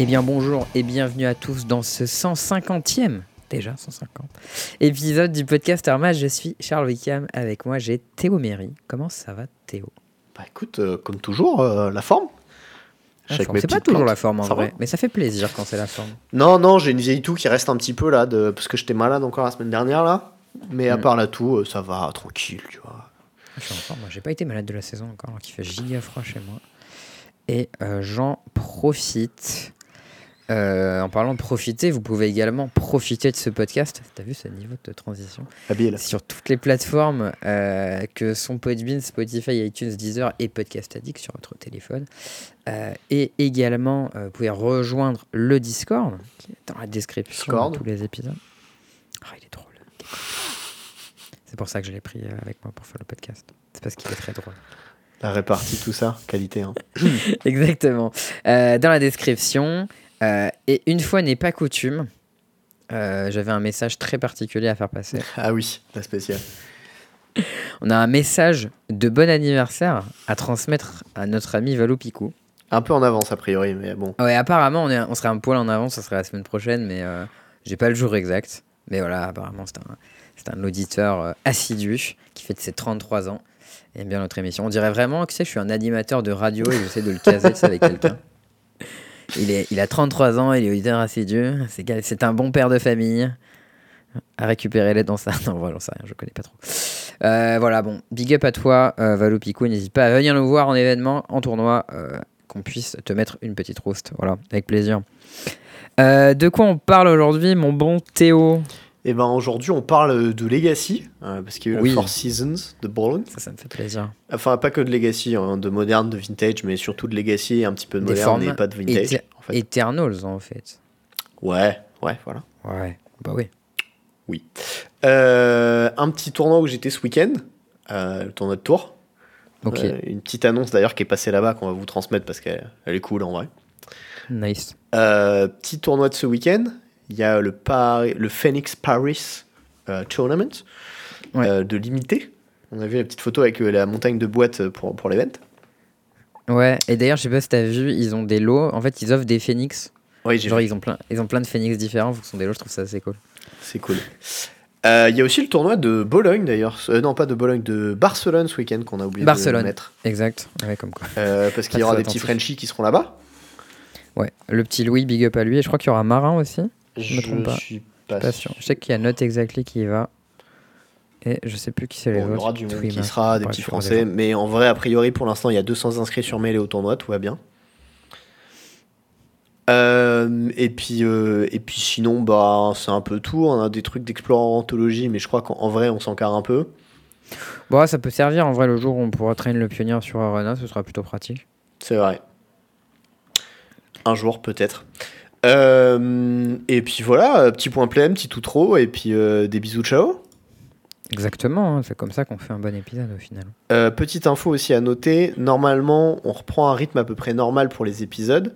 Eh bien bonjour et bienvenue à tous dans ce 150e, déjà 150, épisode du podcast Hermas. Je suis Charles Wickham, avec moi j'ai Théo Méry. Comment ça va Théo? Bah écoute, euh, comme toujours, euh, la forme. La C'est pas toujours plantes. la forme en Ça vrai, mais ça fait plaisir quand c'est la forme. Non, non, j'ai une vieille toux qui reste un petit peu là, de... parce que j'étais malade encore la semaine dernière là. Mais à Mm. part la toux, euh, ça va, tranquille, tu vois. Je suis en forme, moi j'ai pas été malade de la saison encore, alors qu'il fait giga froid chez moi. Et j'en profite. Euh, en parlant de profiter, vous pouvez également profiter de ce podcast. T'as vu ce niveau de transition Habile. sur toutes les plateformes euh, que sont Podbean, Spotify, iTunes, Deezer et Podcast Addict sur votre téléphone. Euh, et également, vous pouvez rejoindre le Discord qui est dans la description Discord. de tous les épisodes. Ah, il est drôle. C'est pour ça que je l'ai pris avec moi pour faire le podcast. C'est parce qu'il est très drôle. La répartie, tout ça, qualité. Hein. Exactement. Dans la description. Euh, et une fois n'est pas coutume, euh, j'avais un message très particulier à faire passer. Ah oui, la spéciale. On a un message de bon anniversaire à transmettre à notre ami Valou Picou. Un peu en avance a priori, mais bon. Ouais, apparemment, on, est, on serait un poil en avance, ça serait la semaine prochaine, mais euh, j'ai pas le jour exact. Mais voilà, apparemment, c'est un, c'est un auditeur euh, assidu qui fait de ses 33 ans. Il aime bien notre émission. On dirait vraiment que tu sais, je suis un animateur de radio et j'essaie de le caser tu sais, avec quelqu'un. Il, est, il a 33 ans, il est auditeur assidu. C'est, un bon père de famille. À récupérer les dans ça. Non, voilà, rien, je connais pas trop. Euh, voilà, bon, big up à toi, euh. N'hésite pas à venir nous voir en événement, en tournoi, euh, qu'on puisse te mettre une petite roast. Voilà, avec plaisir. Euh, de quoi on parle aujourd'hui, mon bon Théo? Et ben aujourd'hui, on parle de Legacy, euh, parce qu'il y a eu Oui. le Four Seasons de Boulogne. Ça, ça me fait plaisir. Enfin, pas que de Legacy, hein, de moderne, de vintage, mais surtout de Legacy et un petit peu de Des moderne et pas de vintage. éter- en fait. Eternals, en fait. Ouais, ouais, voilà. Ouais, bah oui. Euh, un petit tournoi où j'étais ce week-end, euh, le tournoi de Tours. Ok, Euh, une petite annonce d'ailleurs qui est passée là-bas qu'on va vous transmettre parce qu'elle elle est cool en vrai. nice. Euh, petit tournoi de ce week-end, il y a le, Paris- le Phoenix Paris euh, Tournament Ouais. euh, de limité. On a vu la petite photo avec euh, la montagne de boîtes pour, pour l'event. Ouais, et d'ailleurs, je sais pas si t'as vu, ils ont des lots. En fait, ils offrent des phénix. Oui, j'ai Genre, vu. ils ont, plein, ils ont plein de phénix différents. Vous sont des lots, je trouve ça assez cool. C'est cool. Euh, Il y a aussi le tournoi de Bologne d'ailleurs. Euh, non, pas de Bologne, de Barcelone ce week-end qu'on a oublié Barcelone. de mettre. Exact. Ouais, comme quoi. Euh, parce qu'il y aura des petits. Frenchies qui seront là-bas. Ouais, le petit Louis, big up à lui. Et je crois qu'il y aura Marin aussi. Je me trompe pas. suis pas, Pas sûr. Je sais qu'il y a Note Exactly qui y va. Et je sais plus qui c'est les Bon, il y autres. aura du monde qui sera, des petits français, mais en vrai, a priori, pour l'instant, il y a 200 inscrits sur mail et au tournoi, tout va bien. Euh, et puis euh, et puis sinon bah c'est un peu tout on a des trucs d'explorantologie mais je crois qu'en en vrai on s'encarre un peu Bon, ça peut servir en vrai le jour où on pourra traîner le pionnier sur Arena, ce sera plutôt pratique. c'est vrai un jour peut-être Euh, et puis voilà euh, petit point plein petit tout trop et puis euh, des bisous ciao Exactement, hein, c'est comme ça qu'on fait un bon épisode au final. Euh, petite info aussi à noter, normalement on reprend un rythme à peu près normal pour les épisodes,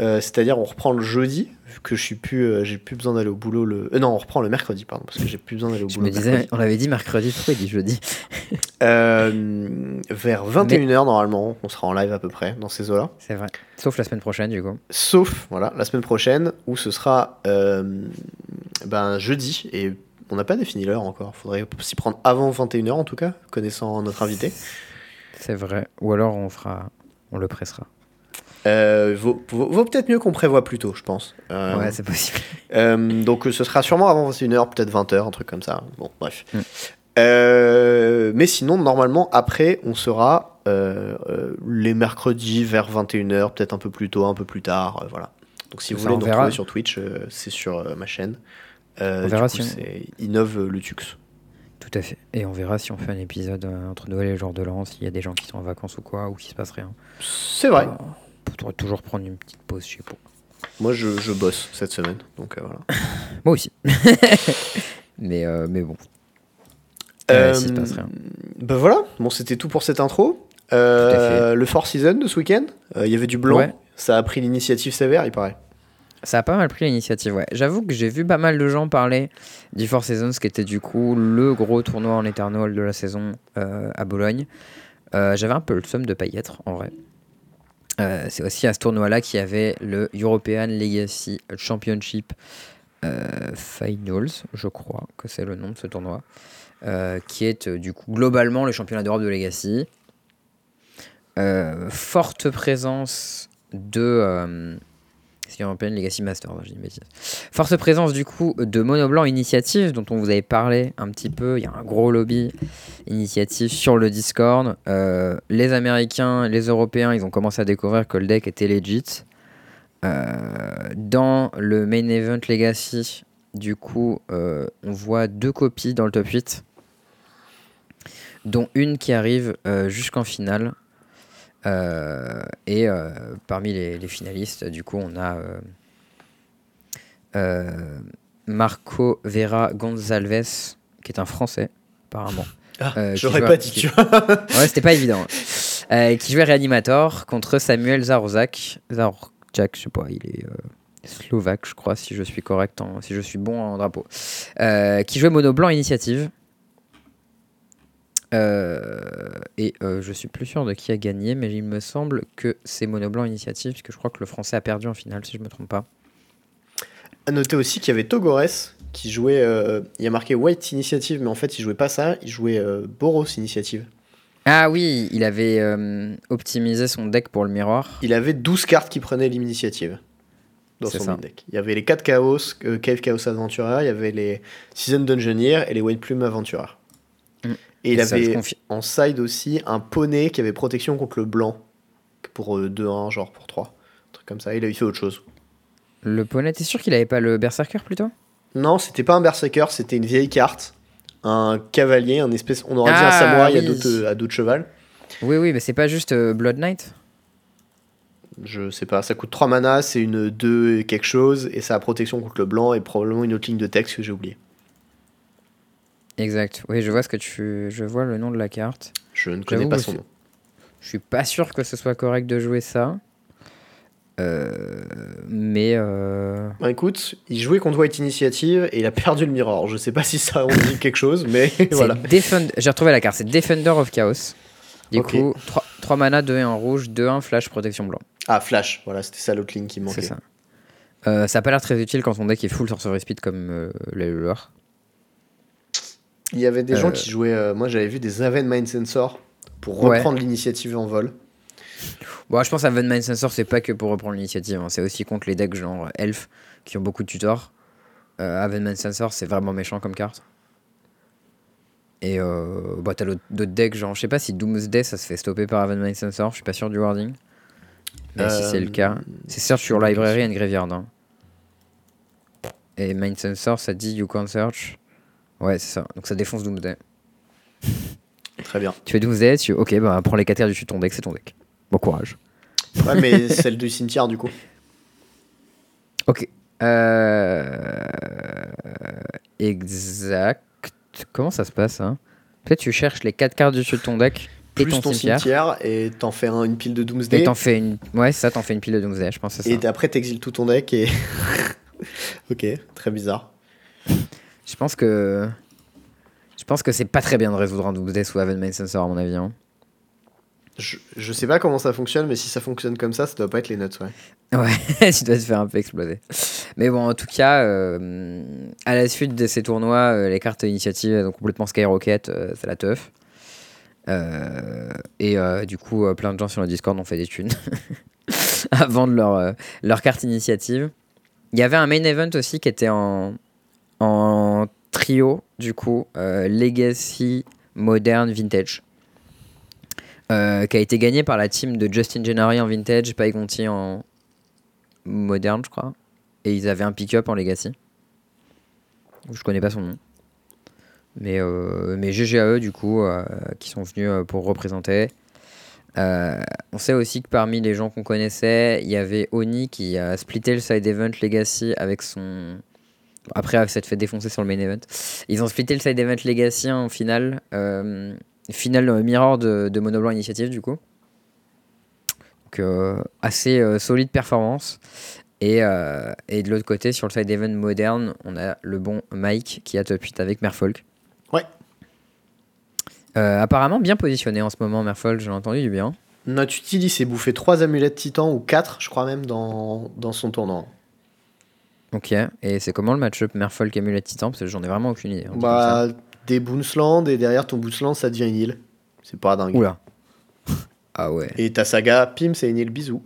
Euh, c'est-à-dire on reprend le jeudi, vu que je suis plus, euh, j'ai plus besoin d'aller au boulot le, euh, non on reprend le mercredi pardon, parce que j'ai plus besoin d'aller au Je boulot. me disais, mercredi. on avait dit mercredi, pourquoi il dit jeudi? Vers 21h normalement, on sera en live à peu près dans ces eaux-là, C'est vrai. Sauf la semaine prochaine du coup. sauf voilà la semaine prochaine où ce sera ben jeudi et on n'a pas défini l'heure encore, faudrait s'y prendre avant 21h en tout cas, connaissant notre invité. C'est vrai. Ou alors on fera, on le pressera. Euh, vaut, vaut- vaut peut-être mieux qu'on prévoit plus tôt, je pense. Euh, ouais, c'est possible. Euh, donc ce sera sûrement avant 21h, peut-être 20h, un truc comme ça. Bon, bref. Mm. Mais sinon, normalement, après, on sera les mercredis vers 21h, peut-être un peu plus tôt, un peu plus tard. voilà. Donc si vous Ça, voulez nous retrouver sur Twitch, c'est sur ma chaîne. On verra coup, si on- Innove le Tux. Tout à fait. Et on verra si on fait un épisode entre Noël et le jour de l'an, s'il y a des gens qui sont en vacances ou quoi, ou qu'il se passe rien. C'est vrai. Toujours prendre une petite pause chez vous. Moi, je, je bosse cette semaine. Donc euh, voilà. Moi aussi. mais, euh, mais bon. Euh, passe rien. Ben voilà, bon, c'était tout pour cette intro. Le Four Season de ce week-end, il y avait du blanc. Ouais. Ça a pris l'initiative sévère, il paraît. Ça a pas mal pris l'initiative, ouais. J'avoue que j'ai vu pas mal de gens parler du Four Seasons, qui était du coup le gros tournoi en Eternal de la saison à Bologne. J'avais un peu le somme de pas y être, en vrai. Euh, c'est aussi à ce tournoi-là qu'il y avait le European Legacy Championship euh, Finals, je crois que c'est le nom de ce tournoi, euh, qui est du coup globalement le championnat d'Europe de Legacy. Forte présence de. C'est European Legacy Master, dis une bêtise. Forte présence du coup de Monoblanc Initiative, dont on vous avait parlé un petit peu. Il y a un gros lobby initiative sur le Discord. Euh, les Américains, les Européens, ils ont commencé à découvrir que le deck était legit. Euh, dans le main event Legacy, du coup, euh, on voit deux copies dans le top 8, dont une qui arrive jusqu'en finale. Euh, et euh, parmi les, les finalistes, du coup, on a euh, Marco Vera Gonzalves, qui est un Français, apparemment. Ah, Euh, J'aurais pas dit, tu vois. Ouais, c'était pas évident. Euh, qui jouait Reanimator contre Samuel Zarorzak. Zarorzak, je sais pas, il est euh, slovaque, je crois, si je suis correct, en- si je suis bon en drapeau. Qui jouait Mono Blanc Initiative. Euh, et euh, je suis plus sûr de qui a gagné, mais il me semble que c'est Mono Blanc Initiative, puisque je crois que le français a perdu en finale, si je me trompe pas. À noter aussi qu'il y avait Togores qui jouait. euh, il y a marqué White Initiative, mais en fait, il jouait pas ça, il jouait euh, Boros Initiative. Ah oui, il avait euh, optimisé son deck pour le miroir. Il avait 12 cartes qui prenaient l'initiative dans son deck. Il y avait les 4 Chaos, Cave Chaos Adventurer, il y avait les Season Dungeoneer et les White Plume Adventurer. Mm. Et il Et avait en side aussi un poney qui avait protection contre le blanc pour euh, 2-1, genre pour 3. Un truc comme ça. Il a fait autre chose. Le poney, t'es sûr qu'il avait pas le Berserker plutôt? Non, c'était pas un Berserker, c'était une vieille carte. Un cavalier, un espèce. On aurait dit un Ah, samouraï à oui. d'autres- à d'autres cheval. Oui, oui, mais c'est pas juste euh, Blood Knight? Je sais pas, ça coûte 3 mana, c'est une 2 et quelque chose, et ça a protection contre le blanc et probablement une autre ligne de texte que j'ai oublié. Exact. Oui, je vois ce que tu. Je vois le nom de la carte. Je ne connais pas son nom. Je suis pas sûr que ce soit correct de jouer ça. Euh, mais euh, Bah écoute, il jouait contre White Initiative et il a perdu le Mirror. Je sais pas si ça on dit quelque chose, mais voilà. Defend- J'ai retrouvé la carte. C'est Defender of Chaos. Du coup, 3, 3 mana, 2 1 rouge, 2 1 flash protection blanc. Ah, Flash, voilà, c'était ça l'autre ligne qui manquait. C'est ça. Euh, ça a pas l'air très utile quand ton deck est full sorcery speed comme euh, le leur. Il y avait des gens Euh. qui jouaient, euh, moi j'avais vu des Aven Mind Sensor pour Ouais. reprendre l'initiative en vol. Bon, je pense à Mind Sensor, c'est pas que pour reprendre l'initiative. hein. C'est aussi contre les decks genre Elf qui ont beaucoup de tutors. Euh, Mind Sensor, c'est vraiment méchant comme carte. Et euh, bah, t'as d'autres decks, genre, je sais pas si Doomsday ça se fait stopper par Mind Sensor, je suis pas sûr du wording. Mais si c'est le Euh, cas, c'est Search your library and graveyard. hein. Et Mind Sensor, ça dit You can search. Ouais, c'est ça. Donc ça défonce Doomsday. Très bien. Tu fais Doomsday, tu ok, bah prends les 4 cartes du dessus de ton deck, c'est ton deck. Bon courage. Ouais, mais celle du cimetière du coup. Ok. Euh... Exact. Comment ça se passe hein? Peut-être tu cherches les 4 cartes du dessus de ton deck et Plus ton, ton cimetière. cimetière et t'en fais un- une pile de Et Doomsday. t'en fais une. Ouais, ça, t'en fais une pile de Doomsday, je pense Et après t'exiles tout ton deck et. ok, très bizarre. Je pense que. Je pense que c'est pas très bien de résoudre un Doomsday sous Haven Main Sensor, à mon avis. hein. Je, je sais pas comment ça fonctionne, mais si ça fonctionne comme ça, ça doit pas être les notes, ouais. Ouais, tu dois te faire un peu exploser. Mais bon, en tout cas, euh, à la suite de ces tournois, euh, les cartes initiatives elles ont complètement skyrocket, euh, c'est la teuf. Euh, et du coup, plein de gens sur le Discord ont fait des thunes à vendre leur, leur carte initiative. Il y avait un main event aussi qui était en, en trio, du coup, euh, Legacy, Modern, Vintage. Euh, qui a été gagné par la team de Justin Gennari en Vintage, Pai Conti en, moderne, je crois. Et ils avaient un pick-up en Legacy. Je connais pas son nom. Mais, euh, mais GGAE, du coup, euh, qui sont venus pour représenter. On sait aussi que parmi les gens qu'on connaissait, il y avait Oni qui a splitté le side event Legacy avec son. Après s'être fait défoncer sur le main event. Ils ont splitté le side event Legacy en finale. Euh, finale euh, Mirror de, de Mono Blanc Initiative, du coup. Donc, euh, assez euh, solide performance. Et, et de l'autre côté, sur le side event moderne, on a le bon Mike qui a top 8 avec Merfolk. Ouais. Apparemment bien positionné en ce moment, Merfolk, j'ai entendu du bien. Notre utility s'est bouffé 3 amulettes titan ou 4, je crois même, dans, dans son tournoi. Ok, et c'est comment le match-up Merfolk Amulet Titan Parce que j'en ai vraiment aucune idée. hein, Bah, des Boonsland et derrière ton Boonsland, ça devient une île. C'est pas dingue. Oula. Ah ouais. Et ta saga, pim, c'est une île bisou.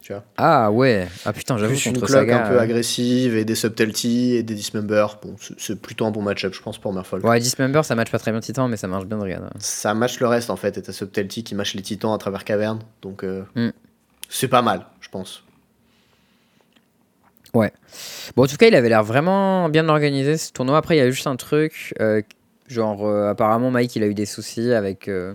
Tu vois. Ah ouais. Ah putain, j'avoue Plus une contre cloque Saga. un peu euh, agressive et des subtlety et des dismember. Bon, c'est- c'est plutôt un bon match-up, je pense, pour Merfolk. Ouais, Dismember ça match pas très bien Titan, mais ça marche bien de regarder. Ça match le reste en fait, et ta subtlety qui match les titans à travers caverne. Donc, euh, Hmm. c'est pas mal, je pense. Bon, en tout cas, il avait l'air vraiment bien organisé ce tournoi. Après, il y a juste un truc, euh, genre, euh, apparemment, Mike, il a eu des soucis avec euh,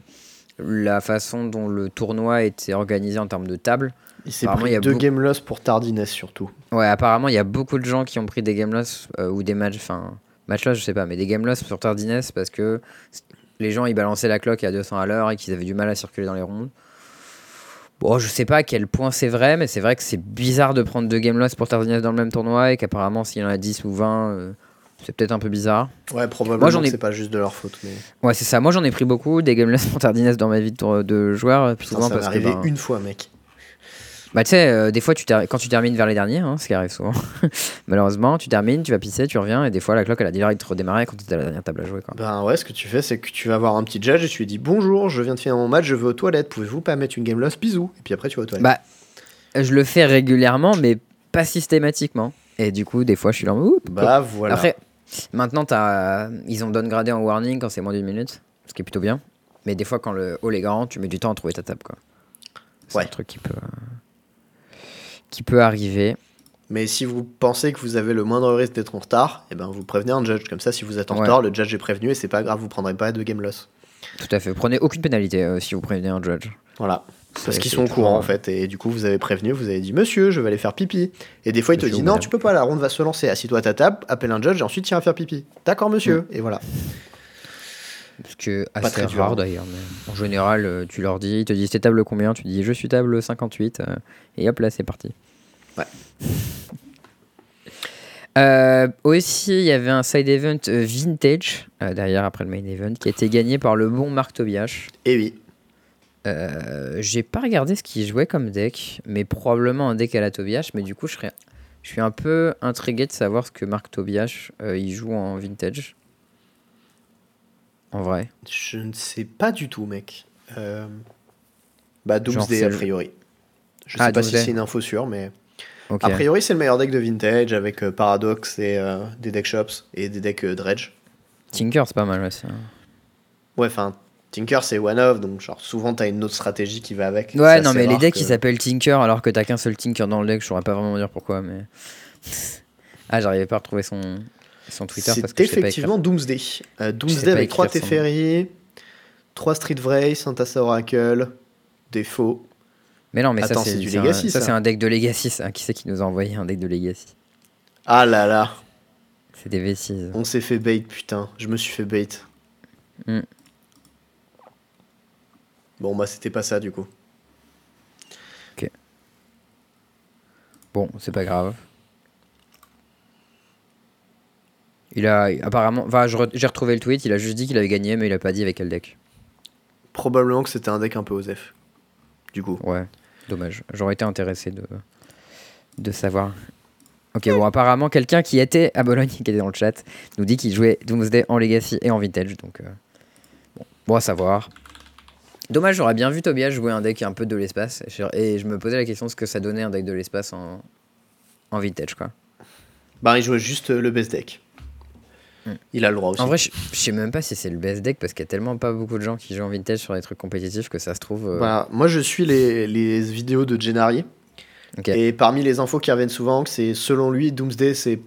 la façon dont le tournoi était organisé en termes de table. Il s'est Apparemment, il y pris a deux beaucoup- game loss pour tardiness surtout. Ouais, apparemment, il y a beaucoup de gens qui ont pris des game loss ou des matchs, enfin, match loss, je sais pas, mais des game loss sur tardiness parce que les gens ils balançaient la cloque à 200 à l'heure et qu'ils avaient du mal à circuler dans les rondes. Bon, je sais pas à quel point c'est vrai, mais c'est vrai que c'est bizarre de prendre deux game loss pour tardiness dans le même tournoi et qu'apparemment, s'il y en a 10 ou 20, euh, c'est peut-être un peu bizarre. Ouais, probablement Moi, ai- c'est pas juste de leur faute. Mais... Ouais, c'est ça. Moi, j'en ai pris beaucoup des game loss pour tardiness dans ma vie de, joueur, Putain, souvent ça parce que. arrivé ben, une fois, mec. Bah tu sais, euh, des fois tu ter- quand tu termines vers les derniers, hein, ce qui arrive souvent, malheureusement, tu termines, tu vas pisser, tu reviens, et des fois la cloque elle a direct redémarré quand tu étais à la dernière table à jouer. Quoi. Ben ouais, ce que tu fais, c'est que tu vas voir un petit judge et tu lui dis Bonjour, je viens de finir mon match, je vais aux toilettes, pouvez-vous pas mettre une game loss Bisous. Et puis après, tu vas aux toilettes. Bah, je le fais régulièrement, mais pas systématiquement. Et du coup, des fois je suis là, oup, Bah, voilà. Après, maintenant t'as- ils ont downgradé en warning quand c'est moins d'une minute, ce qui est plutôt bien. Mais des fois, quand le hall est grand, tu mets du temps à trouver ta table. quoi. C'est Ouais. un truc qui peut, euh, qui peut arriver. Mais si vous pensez que vous avez le moindre risque d'être en retard, et ben vous prévenez un judge. Comme ça, si vous êtes en Ouais. retard, le judge est prévenu et c'est pas grave, vous prendrez pas de game loss. Tout à fait. Prenez aucune pénalité euh, si vous prévenez un judge. Voilà. Parce qu'ils sont au courant en euh, fait. Et du coup, vous avez prévenu, vous avez dit Monsieur, je vais aller faire pipi. Et des fois, il te dit Non, tu peux pas, la ronde va se lancer. Assis-toi à ta table, appelle un judge et ensuite tiens à faire pipi. D'accord, monsieur. Mm. Et voilà. Ce que assez très dur, rare d'ailleurs. En général, euh, tu leur dis, ils te disent t'es table combien? Tu dis je suis table 58 euh, et hop là c'est parti. Ouais. Euh, aussi, il y avait un side event vintage euh, derrière après le main event qui a été gagné par le bon Marc Tobias. Et oui. Euh, J'ai pas regardé ce qu'il jouait comme deck, mais probablement un deck à la Tobias. Mais du coup, je serais, je suis un peu intrigué de savoir ce que Marc Tobias il joue en vintage. En vrai. Je ne sais pas du tout, mec. Euh... Bah, Doomsday, a priori. Je Ah, sais pas si c'est une info sûre, mais. A priori, c'est le meilleur deck de vintage avec euh, Paradox et euh, des deck shops et des decks euh, dredge. Tinker, c'est pas mal hein. Ouais, enfin, Tinker, c'est one-off, donc genre souvent t'as une autre stratégie qui va avec. Ouais, non, mais les decks que- qui s'appellent Tinker alors que t'as qu'un seul Tinker dans le deck, je saurais pas vraiment dire pourquoi, mais. ah, j'arrivais pas à retrouver son, son Twitter C'est sais pas effectivement Doomsday. Euh, Doomsday avec 3 écrire son nom. Teferi, 3 Street Vrace, un Tassa Oracle, des faux. Mais non, mais Attends, ça, c'est du un- Legacy, ça, ça. c'est un deck de Legacy. ça. Qui c'est qui nous a envoyé un deck de Legacy? Ah là là, C'est des bêtises. on s'est fait bait, putain. Je me suis fait bait. Hmm. Bon, bah c'était pas ça du coup. Bon, c'est pas grave. Il a apparemment. Enfin, re- j'ai retrouvé le tweet, il a juste dit qu'il avait gagné, mais il a pas dit avec quel deck. Probablement que c'était un deck un peu osef. Du coup. Ouais, dommage. J'aurais été intéressé de, de savoir. Ok, bon, apparemment, quelqu'un qui était à Bologne, qui était dans le chat, nous dit qu'il jouait Doomsday en Legacy et en Vintage. Donc, euh, bon, bon à savoir. Dommage, j'aurais bien vu Tobias jouer un deck un peu de l'espace. Et je- Et je me posais la question de ce que ça donnait un deck de l'espace en, en Vintage, quoi. Bah, il jouait juste euh, le best deck. Hmm. Il a le droit aussi. En vrai, je, je sais même pas si c'est le best deck parce qu'il y a tellement pas beaucoup de gens qui jouent en Vintage sur les trucs compétitifs que ça se trouve. euh, Bah, moi, je suis les, les vidéos de Gennari. ok. Et parmi les infos qui reviennent souvent, que c'est selon lui, Doomsday, c'est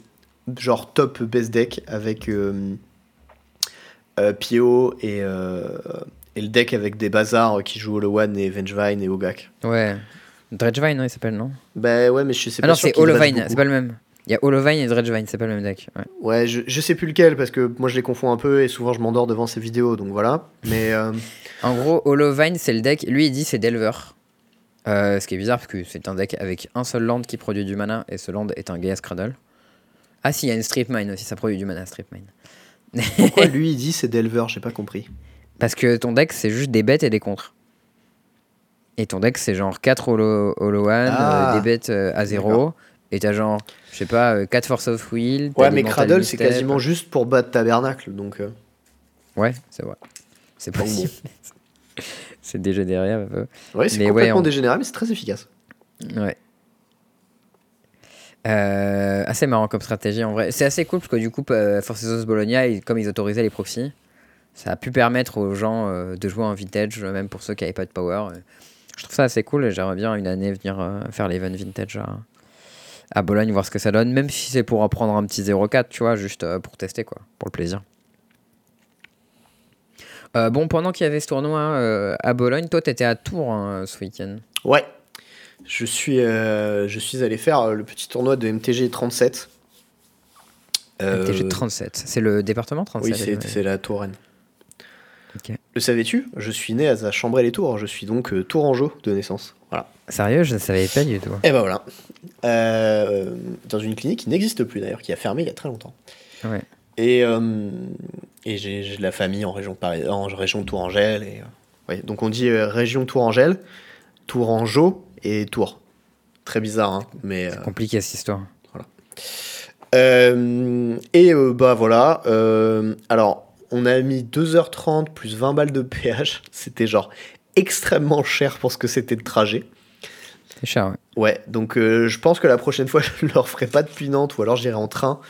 genre top best deck avec euh, euh, Pio et, euh, et le deck avec des bazars qui jouent Holowan et Vengevine et Ogak. Ouais. Dredgevine, non, il s'appelle, non? Bah ouais, mais je sais Ah pas non, sûr c'est Holovine, c'est pas le même. Il y a Holovine et Dredgevine, c'est pas le même deck. Ouais. Ouais, je, je sais plus lequel parce que moi je les confonds un peu et souvent je m'endors devant ces vidéos, donc voilà. Mais euh, En gros, Holovine, c'est le deck. Lui, il dit c'est Delver. Euh, ce qui est bizarre parce que c'est un deck avec un seul land qui produit du mana et ce land est un Gaia Cradle. Ah, si, il y a une Strip Mine aussi, ça produit du mana, Strip Mine. pourquoi lui il dit c'est Delver, j'ai pas compris. Parce que ton deck, c'est juste des bêtes et des contres. Et ton deck, c'est genre 4 Holo, Holo One, Ah. euh, des bêtes à 0. Et t'as genre, je sais pas, euh, 4 Force of Will. Ouais, mais Cradle, c'est quasiment juste pour battre Tabernacle. Donc, euh, Ouais, c'est vrai. C'est possible. c'est déjà derrière un peu. ouais, c'est ouais, complètement on- dégénéré, mais c'est très efficace. Ouais. Euh, assez marrant comme stratégie en vrai. C'est assez cool parce que du coup, euh, Forces of Bologna, comme ils autorisaient les proxys, ça a pu permettre aux gens euh, de jouer en vintage, même pour ceux qui n'avaient pas de power. Euh, Je trouve ça assez cool et j'aimerais bien une année venir euh, faire l'event vintage à, à Bologne, voir ce que ça donne, même si c'est pour apprendre un petit 0-4, tu vois, juste euh, pour tester, quoi, pour le plaisir. Euh, bon, pendant qu'il y avait ce tournoi euh, à Bologne, toi, t'étais à Tours hein, ce week-end. Ouais. Je suis, euh, je suis allé faire le petit tournoi de MTG 37. Euh, MTG 37. C'est le département 37 Oui, c'est la Touraine. Le savais-tu? Je suis né à Chambray-les-Tours. Je suis donc tourangeau de naissance. Voilà. Sérieux, je ne savais pas du tout. Et ben voilà. Euh, dans une clinique qui n'existe plus d'ailleurs, qui a fermé il y a très longtemps. Ouais. Et, euh, et j'ai de la famille en région, Paris, en région Tourangelle. Et, euh, ouais, donc on dit région Tourangelle, Tourangeau et Tours. Très bizarre, hein, mais. euh, Compliqué cette histoire. Euh, et bah voilà. alors, on a mis 2h30 plus 20 balles de péage. C'était genre extrêmement cher pour ce que c'était de trajet. C'est cher, ouais. Ouais, donc euh, je pense que la prochaine fois, je leur ferai pas depuis Nantes ou alors j'irai en train.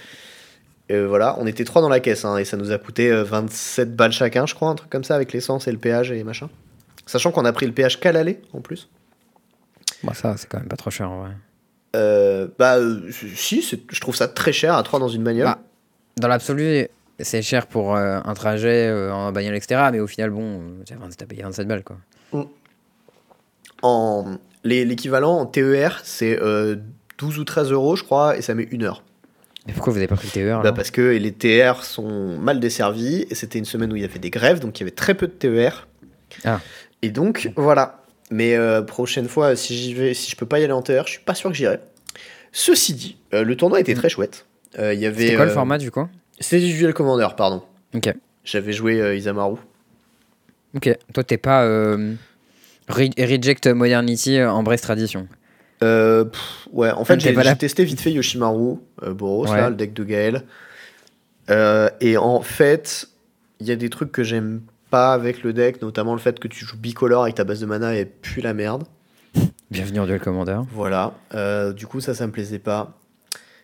Euh, voilà, on était trois dans la caisse hein, et ça nous a coûté euh, 27 balles chacun, je crois, un truc comme ça avec l'essence et le péage et machin. Sachant qu'on a pris le péage qu'à l'aller en plus. Bah, ça, c'est quand même pas trop cher en vrai. Euh, bah, euh, si, je trouve ça très cher à 3 dans une bagnole. Bah, Dans l'absolu, c'est cher pour euh, un trajet euh, en bagnole, etc. Mais au final, bon, euh, t'as 20 t'as payé 27 balles, quoi. En, les- L'équivalent en TER, c'est euh, 12 ou 13 euros, je crois, et ça met une heure. Mais pourquoi vous avez pas pris le TER Bah, parce que les TER sont mal desservis et c'était une semaine où il y avait des grèves, donc il y avait très peu de TER. Ah. Et donc, voilà. Mais euh, prochaine fois, si j'y vais, si je peux pas y aller en TER, je suis pas sûr que j'irai. Ceci dit, euh, le tournoi était très chouette. Euh, Il y avait. C'était quoi le euh, format du coup? C'était du Duel Commander, pardon. Ok. J'avais joué euh, Isamaru. Ok. Toi, t'es pas euh, re- Reject Modernity, euh, Embrace Tradition. Euh, pff, ouais, en fait, j'ai j'ai testé vite fait Yoshimaru, Boros, Ouais. là, le deck de Gaël. Et en fait, il y a des trucs que j'aime pas avec le deck, notamment le fait que tu joues bicolore avec ta base de mana et puis la merde. Bienvenue en Duel Commander. Voilà. Du coup, ça, ça me plaisait pas.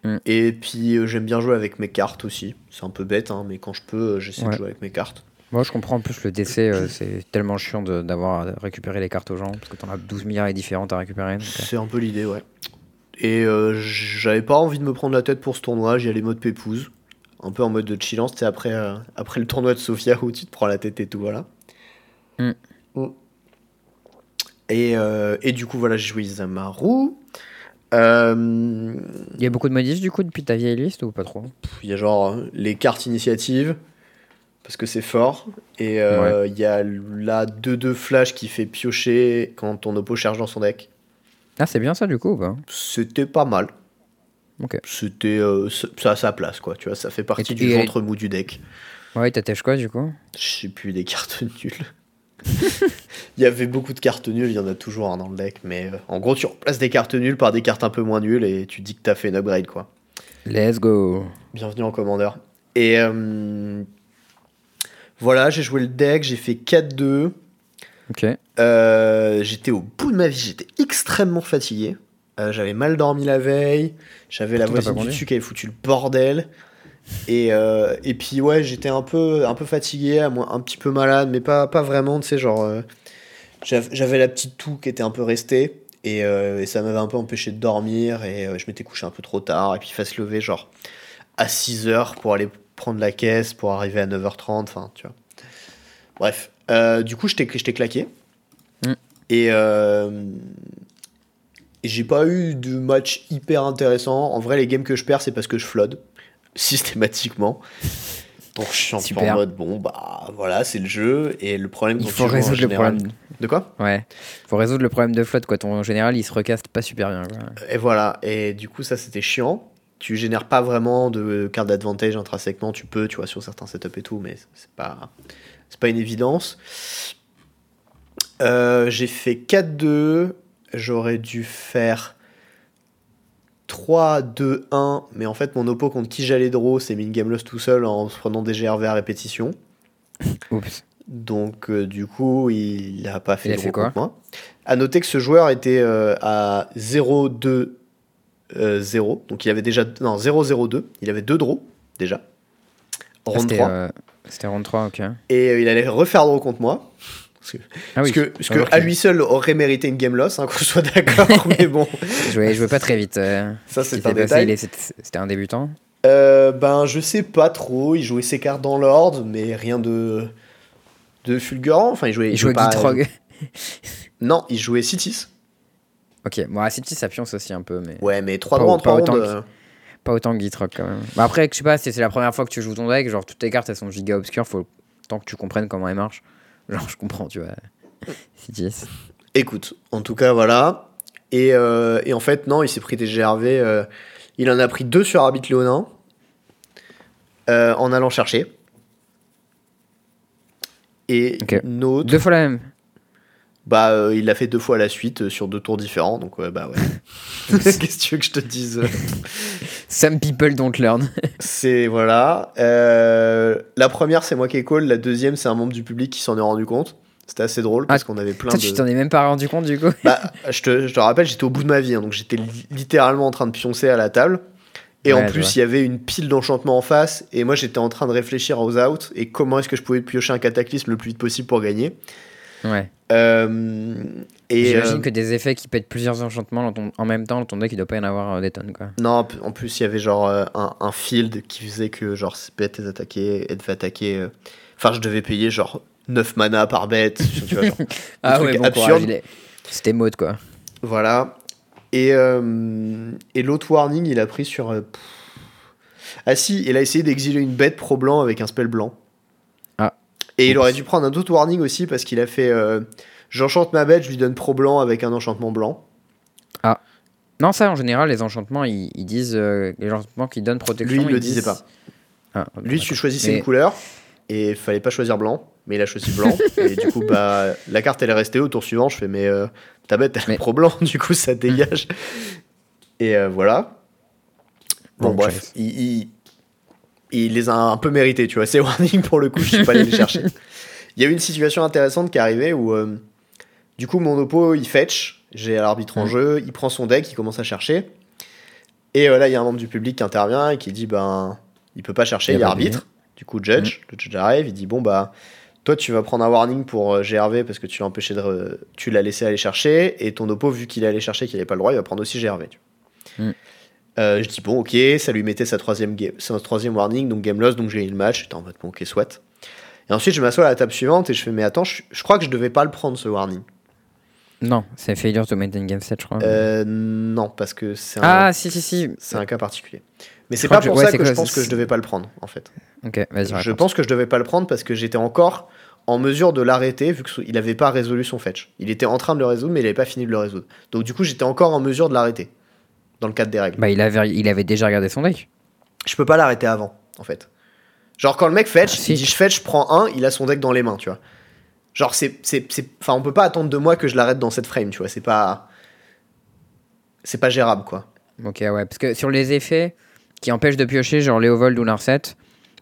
Mm. Et puis, euh, j'aime bien jouer avec mes cartes aussi. C'est un peu bête, hein, mais quand je peux, euh, j'essaie de jouer avec mes cartes. Moi, je comprends en plus le DC, euh, c'est tellement chiant d'avoir à récupérer les cartes aux gens, parce que t'en as 12 milliards et différentes à récupérer. euh, C'est un peu l'idée, ouais. Et euh, j'avais pas envie de me prendre la tête pour ce tournoi, j'y allais mode pépouze. Un peu en mode de chillance, c'était après, après le tournoi de Sofia où tu te prends la tête et tout, voilà. Mm. Mm. Et, et du coup, voilà, j'ai joué Isamaru. Euh, Il y a beaucoup de modifs du coup depuis ta vieille liste ou pas trop? Il y a genre euh, les cartes initiatives, parce que c'est fort. Et euh, il y a la 2-2 flash qui fait piocher quand ton oppo charge dans son deck. Ah, c'est bien ça du coup ou pas? C'était pas mal. Ok. C'était euh, ça a sa place, quoi. Tu vois, ça fait partie du ventre mou du deck. Ouais, t'attaches quoi du coup? Je sais plus des cartes nulles. Il y avait beaucoup de cartes nulles, il y en a toujours hein, dans le deck, mais euh, en gros, tu remplaces des cartes nulles par des cartes un peu moins nulles et tu dis que t'as fait une upgrade, quoi. Let's go Bienvenue en commandeur. Et euh, voilà, j'ai joué le deck, j'ai fait 4-2. Ok. Euh, j'étais au bout de ma vie, j'étais extrêmement fatigué. J'avais mal dormi la veille, j'avais la voisine du dessus qui avait foutu le bordel. Et, euh, et puis ouais, j'étais un peu, un peu fatigué, un petit peu malade, mais pas, pas vraiment, tu sais, genre... euh, j'av- j'avais la petite toux qui était un peu restée, et, euh, et ça m'avait un peu empêché de dormir, et je m'étais couché un peu trop tard, et puis il fallait se lever genre à 6h pour aller prendre la caisse, pour arriver à 9h30, enfin, tu vois. Bref, du coup, j'étais claqué. Mm. Et j'ai pas eu de match hyper intéressant. En vrai, les games que je perds, c'est parce que je flood systématiquement. Donc je suis en mode bon bah voilà c'est le jeu et le problème Il faut résoudre le problème. De quoi? Ouais. Faut résoudre le problème de flotte quoi. Ton en général, il se recaste pas super bien. Quoi. Et voilà et du coup ça c'était chiant. Tu génères pas vraiment de carte d'advantage intrinsèquement. Tu peux tu vois sur certains setups et tout mais c'est pas c'est pas une évidence. Euh, j'ai fait 4-2. J'aurais dû faire 3-2-1. Mais en fait, mon oppo contre qui j'allais draw s'est mis une game loss tout seul en se prenant des GRV à répétition. Oups. Donc, euh, du coup, il n'a pas fait Il a de fait draw quoi contre moi. À noter que ce joueur était euh, à 0-2-0. Donc, il avait déjà. Non, 0-0-2. Il avait deux draws déjà. Ah, Round C'était 3. euh, c'était round 3, ok. Et euh, il allait refaire draw contre moi. Parce que, Ah parce que, parce que Ok. à lui seul aurait mérité une game loss, hein, qu'on soit d'accord. mais bon, Je jouais pas très vite. euh, ça c'est un détail. C'était un débutant. Euh, ben, je sais pas trop. Il jouait ses cartes dans l'ordre, mais rien de, de fulgurant. Enfin, il jouait. Il jouait pas- Gitrog. Non, il jouait Citis. Ok, bon, à City, ça pionce aussi un peu, mais Ouais, mais 3 Pas- droits en pas 3 autant rounds. euh, pas autant que Gitrog quand même. Bah après, je sais pas, si c'est la première fois que tu joues ton deck, genre toutes tes cartes elles sont giga obscures, faut tant que tu comprennes comment elles marchent. Genre, je comprends, tu vois. City. Écoute, en tout cas, voilà. Et, euh, et en fait, non, il s'est pris des GRV. euh, il en a pris deux sur Arbitre Léonin. euh, en allant chercher. Et. Deux fois la même. Bah, euh, il l'a fait deux fois à la suite euh, sur deux tours différents, donc ouais, bah ouais. Qu'est-ce que tu veux que je te dise Some people don't learn. C'est voilà. Euh, la première, c'est moi qui ai call. La deuxième, c'est un membre du public qui s'en est rendu compte. C'était assez drôle parce qu'on avait plein Toi, de. tu t'en es même pas rendu compte du coup Bah, je te, je te rappelle, j'étais au bout de ma vie, hein, donc j'étais li- littéralement en train de pioncer à la table. Et Ouais, en plus, il y avait une pile d'enchantements en face, et moi j'étais en train de réfléchir aux outs et comment est-ce que je pouvais piocher un cataclysme le plus vite possible pour gagner. Ouais. Euh, J'imagine euh, que des effets qui pètent plusieurs enchantements dans ton- en même temps, dans ton deck, il doit pas y en avoir euh, des tonnes quoi. non, en plus il y avait genre un, un field qui faisait que genre c'est bête et attaquer, elle devait attaquer. Enfin, je devais payer genre 9 mana par bête. tu vois, genre. Ah ouais, bon absurde. est- C'était mode quoi. Voilà. Et, et l'autre warning, il a pris sur. Ah si, il a essayé d'exiler une bête pro blanc avec un spell blanc. Ah. Et il aurait dû prendre un autre warning aussi parce qu'il a fait. euh, J'enchante ma bête, je lui donne pro blanc avec un enchantement blanc. Non, ça en général, les enchantements, ils, ils disent. euh, les enchantements qui donnent protection. Lui, il ils le disent- disait pas. Ah, Lui, tu choisissais Mais- une couleur et il fallait pas choisir blanc, mais il a choisi blanc. et du coup, bah, la carte elle est restée au tour suivant. Je fais, mais euh, ta bête elle a Mais- pro blanc, du coup ça dégage. et euh, voilà. Bon, bref, il- il les a un peu mérités, tu vois. Ces warnings, pour le coup, je suis pas allé les chercher. Il y a eu une situation intéressante qui est arrivée où, euh, du coup, mon oppo il fetch, j'ai l'arbitre en Mm. jeu, il prend son deck, il commence à chercher. Et euh, là, il y a un membre du public qui intervient et qui dit, ben, il peut pas chercher, Il y a arbitre. Du coup, judge, le judge arrive, il dit, bon, bah, toi, tu vas prendre un warning pour euh, GRV parce que tu l'as empêché de. re- Tu l'as laissé aller chercher, et ton oppo, vu qu'il est allé chercher, qu'il n'avait pas le droit, il va prendre aussi GRV. tu vois. Mm. Euh, je dis, bon, ok, ça lui mettait sa troisième, game, sa troisième warning, donc game loss, donc j'ai eu le match. J'étais en mode, bon, ok, soit. Et ensuite, je m'assois à la table suivante et je fais, mais attends, je, je crois que je devais pas le prendre ce warning. Non, c'est failure to maintain game set, je crois. Euh, non, parce que c'est un, ah, si, si, si. c'est un cas particulier. Mais c'est pas pour je- ouais, ça que je pense que je devais pas le prendre, en fait. Ok, vas-y. Je raconte. pense que je devais pas le prendre parce que j'étais encore en mesure de l'arrêter vu qu'il n'avait pas résolu son fetch. Il était en train de le résoudre, mais il n'avait pas fini de le résoudre. Donc du coup, j'étais encore en mesure de l'arrêter dans le cadre des règles. Bah, il avait, il avait déjà regardé son deck. Je peux pas l'arrêter avant, en fait. Genre quand le mec fetch, Ah, si. il dit je fetch, je prends un, il a son deck dans les mains, tu vois. Genre c'est, c'est, c'est- enfin on peut pas attendre de moi que je l'arrête dans cette frame, tu vois. C'est pas, c'est pas gérable, quoi. Ok, ouais, parce que sur les effets qui empêchent de piocher, genre Léovold ou Narset,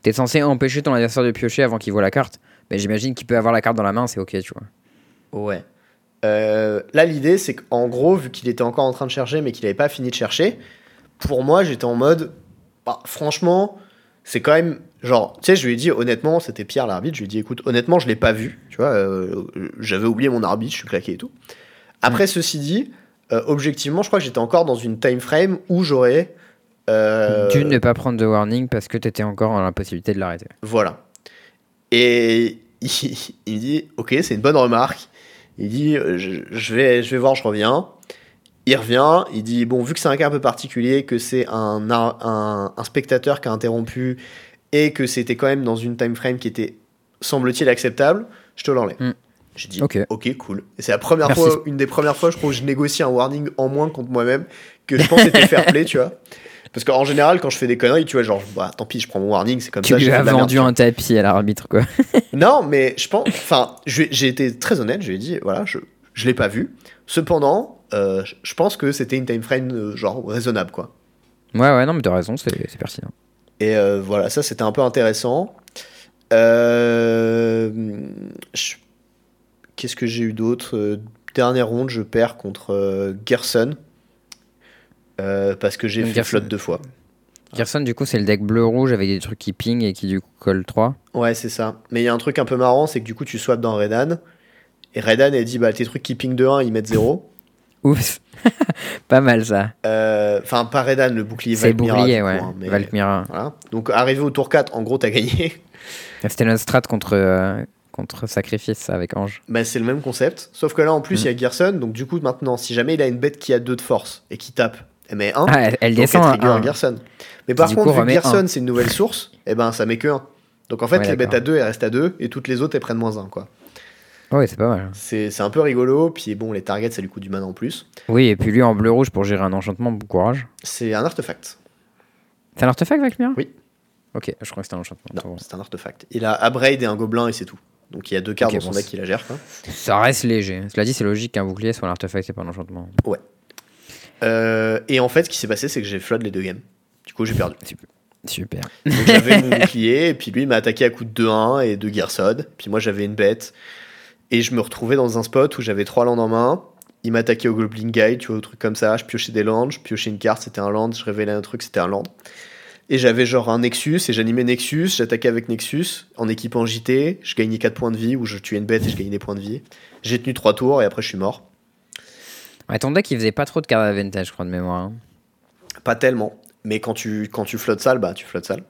t'es censé empêcher ton adversaire de piocher avant qu'il voit la carte. Mais j'imagine qu'il peut avoir la carte dans la main, c'est ok, tu vois. Ouais. Euh, là, l'idée, c'est qu'en gros, vu qu'il était encore en train de chercher, mais qu'il n'avait pas fini de chercher, pour moi, j'étais en mode, bah, franchement, c'est quand même, genre, tu sais, je lui ai dit, honnêtement, c'était Pierre l'arbitre, je lui ai dit, écoute, honnêtement, je l'ai pas vu, tu vois, euh, j'avais oublié mon arbitre, je suis claqué et tout. Après, ceci dit, euh, objectivement, je crois que j'étais encore dans une time frame où j'aurais. Tu ne pas prendre de warning parce que t'étais encore dans la possibilité de l'arrêter. voilà. Et il, il dit, ok, c'est une bonne remarque. Il dit, euh, je, je vais, je vais voir, je reviens. Il revient, il dit, bon, vu que c'est un cas un peu particulier, que c'est un, un, un spectateur qui a interrompu et que c'était quand même dans une time frame qui était, semble-t-il, acceptable, je te l'enlève. Hmm. J'ai dit, Ok. ok, cool. Et c'est la première Merci. fois, une des premières fois, je crois, que je négocie un warning en moins contre moi-même, que je pense était fair play, tu vois. Parce qu'en général, quand je fais des conneries, tu vois, genre, bah, tant pis, je prends mon warning, c'est comme Tu ça. fais as merde, vendu tu un tapis à l'arbitre, quoi. Non, mais je pense. Enfin, j'ai été très honnête, je lui ai dit, voilà, je, je l'ai pas vu. Cependant, euh, je- pense que c'était une time frame, euh, genre, raisonnable, quoi. Ouais, ouais, non, mais t'as raison, c'est pertinent. Et euh, voilà, ça c'était un peu intéressant. Je- Qu'est-ce que j'ai eu d'autre? Dernière ronde, je perds contre Gerson. Euh, parce que j'ai fait Gerson. flotte deux fois. Gerson, du coup, c'est le deck bleu-rouge avec des trucs qui ping et qui, du coup, collent 3. Ouais, c'est ça. Mais il y a un truc un peu marrant, c'est que du coup, tu swaps dans Redan. Et Redan, elle dit, bah, tes trucs qui ping de 1, ils mettent 0. Oups. Pas mal, ça. Euh, Enfin, pas Redan, le bouclier C'est Valmira, bouclier, du coup, ouais. hein, mais. Voilà. Donc, arrivé au tour 4, en gros, t'as gagné. C'était notre strat contre, euh, contre Sacrifice avec Ange. Bah, c'est le même concept. Sauf que là, en plus, il Mm. y a Gerson. Donc, du coup, maintenant, si jamais il a une bête qui a 2 de force et qui tape, elle met 1. Ah, elle, elle donc, descend à. Gerson. Mais par contre, coup, vu que Gerson, c'est une nouvelle source, et ben, ça met que 1. Donc, en fait, Ouais, les bêtes à 2, elles restent à 2. Et toutes les autres, elles prennent moins 1, quoi. Ouais, c'est pas mal. C'est c'est un peu rigolo. Puis, bon, les targets, ça lui coûte du mana en plus. Oui, et puis lui en bleu-rouge pour gérer un enchantement, bon courage. C'est un artefact. C'est un artefact, Valkmira Oui. Ok, je crois que c'était un enchantement. Non, c'est un artefact. Il a Abraid et un gobelin et c'est tout. Donc il y a deux cartes Ok, dans son bon, deck c'est- qui la gère. Quoi. Ça reste léger. Cela dit, c'est logique qu'un bouclier soit un artefact et pas un enchantement. Euh, et en fait, ce qui s'est passé, c'est que j'ai flood les deux games. Du coup, j'ai perdu. Super. Donc j'avais mon bouclier, et puis lui m'a attaqué à coups de 2-1 et de Gearsod. Puis moi j'avais une bête. Et je me retrouvais dans un spot où j'avais trois landes en main. Il m'attaquait au Goblin Guide, tu vois, au truc comme ça. Je piochais des landes, je piochais une carte, c'était un land. Je révélais un truc, c'était un land. Et j'avais genre un Nexus, et j'animais Nexus, j'attaquais avec Nexus, en équipant JT, je gagnais 4 points de vie, ou je tuais une bête et je gagnais des points de vie. J'ai tenu 3 tours, et après je suis mort. Ouais, ton deck, il faisait pas trop de cartes avantage, je crois, de mémoire. hein. Pas tellement, mais quand tu, quand tu flottes sale, bah tu flottes sale.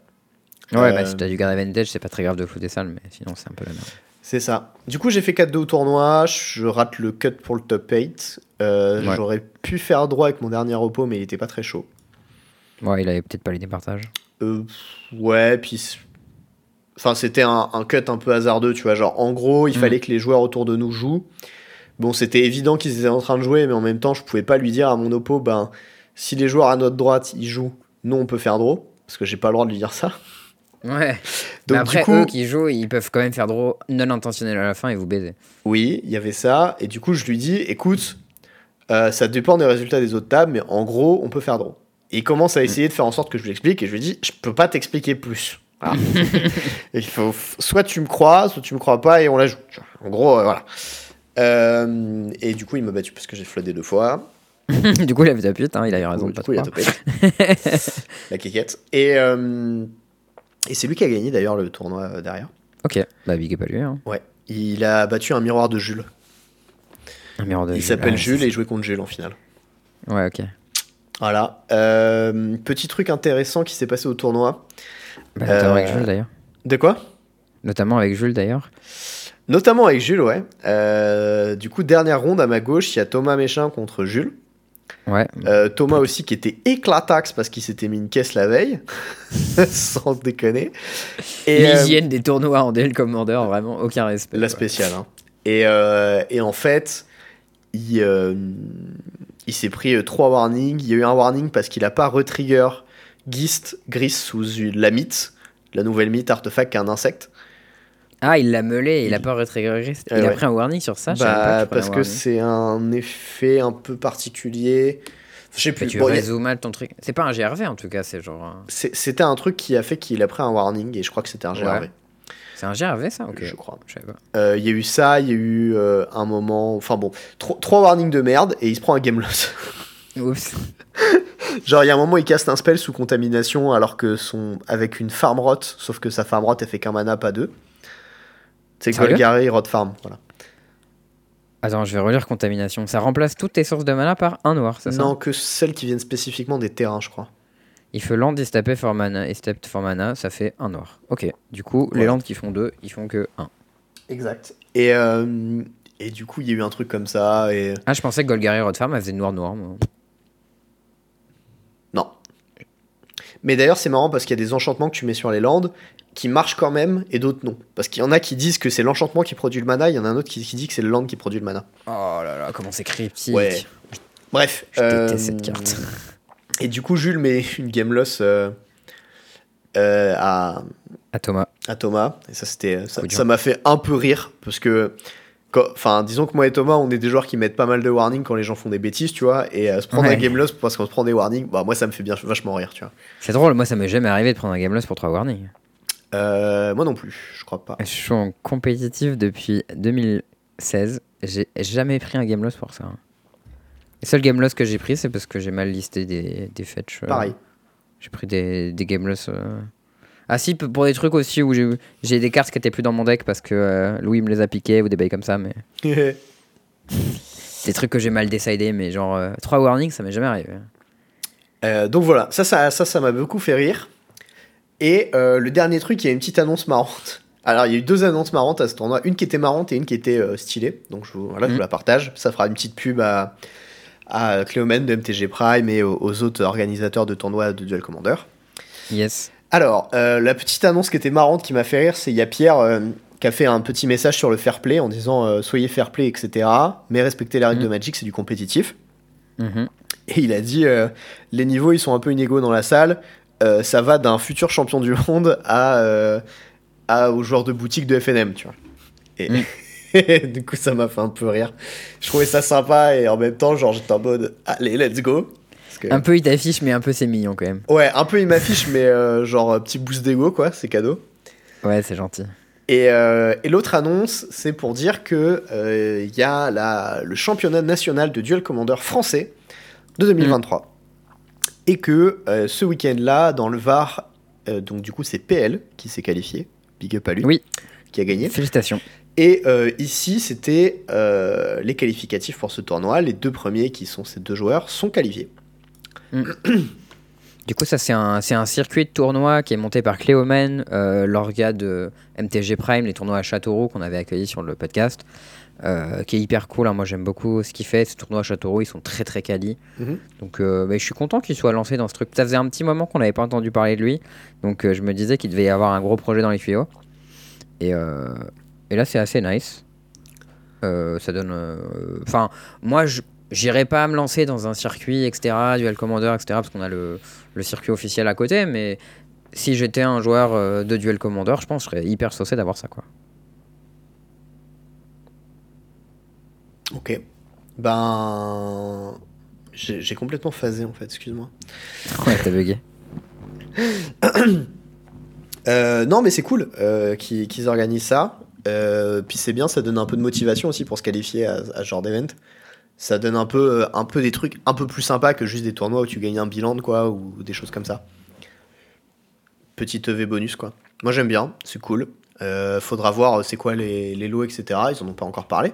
Ouais, Euh, bah si t'as du card avantage, c'est pas très grave de flouter ça, mais sinon c'est un peu la merde. C'est ça. Du coup, j'ai fait 4-2 au tournoi. Je rate le cut pour le top 8. Euh, Ouais. J'aurais pu faire droit avec mon dernier repos, mais il était pas très chaud. Ouais, il avait peut-être pas les départages. Euh, ouais, puis. c- Enfin, c'était un, un cut un peu hasardeux, tu vois. Genre, en gros, il Mm. fallait que les joueurs autour de nous jouent. Bon, c'était évident qu'ils étaient en train de jouer, mais en même temps, je pouvais pas lui dire à mon oppo, ben, si les joueurs à notre droite, ils jouent, nous, on peut faire draw. Parce que j'ai pas le droit de lui dire ça. Ouais. Donc, mais après, du coup, eux qui jouent, ils peuvent quand même faire draw non intentionnel à la fin et vous baiser. Oui, il y avait ça. Et du coup, je lui dis, écoute, euh, ça dépend des résultats des autres tables, mais en gros, on peut faire draw. Et il commence à essayer de faire en sorte que je lui explique, et je lui dis, je peux pas t'expliquer plus. Voilà. il faut, soit tu me crois, soit tu me crois pas, et on la joue. En gros, euh, voilà. Euh, et du coup, il m'a battu parce que j'ai floodé deux fois. du coup, il a vu ta pute, hein, il a eu raison Du de pas coup, il a topé. La quéquette. Et, euh, et c'est lui qui a gagné d'ailleurs le tournoi euh, derrière. Ok, bah big à lui. Hein. Ouais. Il a battu un miroir de Jules. Un miroir de Il Jules. s'appelle Ah, Jules et il jouait contre Jules en finale. Ouais, ok. Voilà. Euh, petit truc intéressant qui s'est passé au tournoi. Bah, notamment avec Jules d'ailleurs. De quoi? Notamment avec Jules d'ailleurs. Notamment avec Jules, ouais. Euh, du coup, dernière ronde à ma gauche, il y a Thomas Méchin contre Jules. Ouais. Euh, Thomas aussi qui était éclatax parce qu'il s'était mis une caisse la veille. Sans déconner. Et, euh, L'hygiène des tournois en DL Commander, vraiment aucun respect. la spéciale. hein. Et, et en fait, il, il s'est pris trois warnings. Il y a eu un warning parce qu'il a pas retrigger Gist Gris sous la mythe, la nouvelle mythe artefact qui est un insecte. Ah, il l'a meulé, il a Il- pas retriggeré. Il Ouais, a pris un warning sur ça pas Bah, qu'il prenait parce que c'est un effet un peu particulier. Je sais plus. tu Bon, a- résous mal ton truc. C'est pas un GRV en tout cas, c'est genre. C'était un truc qui a fait qu'il a pris un warning et je crois que c'était un GRV. Ouais. C'est un GRV ça Ok. Je crois. Pas. Euh, Il y a eu ça, il y a eu euh, un moment. Enfin bon, tro- trois warnings de merde et il se prend un game loss. Oups. Genre, il y a un moment, il caste un spell sous contamination alors que son. avec une farm rot, sauf que sa farm rot, elle fait qu'un mana, pas deux. C'est Golgari Rot Farm, voilà. Attends, je vais relire contamination. Ça remplace toutes tes sources de mana par un noir, c'est ça Non, que celles qui viennent spécifiquement des terrains, je crois. Il fait land et stepé for mana et step for mana, ça fait un noir. Ok. Du coup, les Ouais. lands qui font deux, ils font que un. Exact. Et, euh, et du coup, il y a eu un truc comme ça, et. Ah, je pensais que Golgari Road Farm, elle faisait noir noir. moi. Non. Mais d'ailleurs, c'est marrant parce qu'il y a des enchantements que tu mets sur les landes qui marchent quand même et d'autres non. Parce qu'il y en a qui disent que c'est l'enchantement qui produit le mana, il y en a un autre qui, qui dit que c'est le land qui produit le mana. Oh là là, comment c'est cryptique. Ouais. Bref. Je déteste euh, cette carte. Et du coup, Jules met une game loss euh, euh, à, À Thomas. à Thomas. Et ça, c'était, ça, m'a fait un peu rire parce que, quand- enfin, disons que moi et Thomas, on est des joueurs qui mettent pas mal de warnings quand les gens font des bêtises, tu vois. Et euh, se prendre Ouais. un game loss parce qu'on se prend des warnings, bah moi, ça me fait bien vachement rire, tu vois. C'est drôle, moi ça m'est jamais arrivé de prendre un game loss pour 3 warnings. Euh, moi non plus, je crois pas. Je suis en compétitif depuis 2016. J'ai jamais pris un game loss pour ça. hein. Le seul game loss que j'ai pris, c'est parce que j'ai mal listé des, des fetch. euh, Pareil. J'ai pris des, des game loss. euh. Ah si, pour des trucs aussi où j'ai des cartes qui étaient plus dans mon deck parce que Louis me les a piquées ou des bails comme ça, mais des trucs que j'ai mal décidé, mais genre 3 warnings, ça m'est jamais arrivé. Donc voilà, ça, ça, ça, ça m'a beaucoup fait rire. Et euh, le dernier truc, il y a une petite annonce marrante. Alors, il y a eu deux annonces marrantes à ce tournoi, une qui était marrante et une qui était euh, stylée. Donc je vous, voilà, je vous la partage. Ça fera une petite pub à, à Cléomen de MTG Prime et aux, aux autres organisateurs de tournois de Duel Commander. Yes. Alors, euh, la petite annonce qui était marrante, qui m'a fait rire, c'est il y a Pierre qui a fait un petit message sur le fair play en disant soyez fair play, etc. Mais respectez les règles Mhm. de Magic, c'est du compétitif. Mhm. Et il a dit euh, les niveaux ils sont un peu inégaux dans la salle. Euh, ça va d'un futur champion du monde à, euh, à aux joueurs de boutique de FNM, tu vois. Et Mm. du coup ça m'a fait un peu rire. Je trouvais ça sympa et en même temps genre j'étais en mode allez let's go. Que- Un peu il t'affiche, mais un peu c'est mignon quand même. Ouais un peu il m'affiche mais euh, genre petit boost d'ego quoi, c'est cadeau. Ouais, c'est gentil. Et, euh, et l'autre annonce, c'est pour dire que il y a la, le championnat national de Duel Commander français de 2023. Et que euh, ce week-end-là, dans le Var, euh, donc du coup c'est PL qui s'est qualifié, big up à lui, Oui. qui a gagné. Félicitations. Et euh, ici, c'était les qualificatifs pour ce tournoi. Les deux premiers, qui sont ces deux joueurs, sont qualifiés. Du coup, ça, c'est un, c'est un circuit de tournoi qui est monté par Cléomen, l'orga de MTG Prime, les tournois à Châteauroux qu'on avait accueillis sur le podcast, euh, qui est hyper cool. hein. Moi, j'aime beaucoup ce qu'il fait. Ces tournois à Châteauroux, ils sont très très quali. Mhm. Donc, euh, bah, je suis content qu'il soit lancé dans ce truc. Ça faisait un petit moment qu'on n'avait pas entendu parler de lui. Donc, euh, je me disais qu'il devait y avoir un gros projet dans les tuyaux. Et, et là, c'est assez nice. Ça donne. Enfin, moi. J'irai pas me lancer dans un circuit, etc., Duel Commander, etc., parce qu'on a le, le circuit officiel à côté, mais si j'étais un joueur de Duel Commander, je pense que je serais hyper saucé d'avoir ça, quoi. Ok. Ben. J'ai complètement phasé en fait, excuse-moi. Ouais, t'as bugué. Euh, non, mais c'est cool euh, qu'ils organisent ça. Euh, puis c'est bien, ça donne un peu de motivation aussi pour se qualifier à, à ce genre d'event. Ça donne un peu, un peu des trucs un peu plus sympas que juste des tournois où tu gagnes un bilan, quoi, ou des choses comme ça. Petit EV bonus, quoi. Moi j'aime bien, c'est cool. Faudra voir c'est quoi les, les lots, etc. Ils en ont pas encore parlé.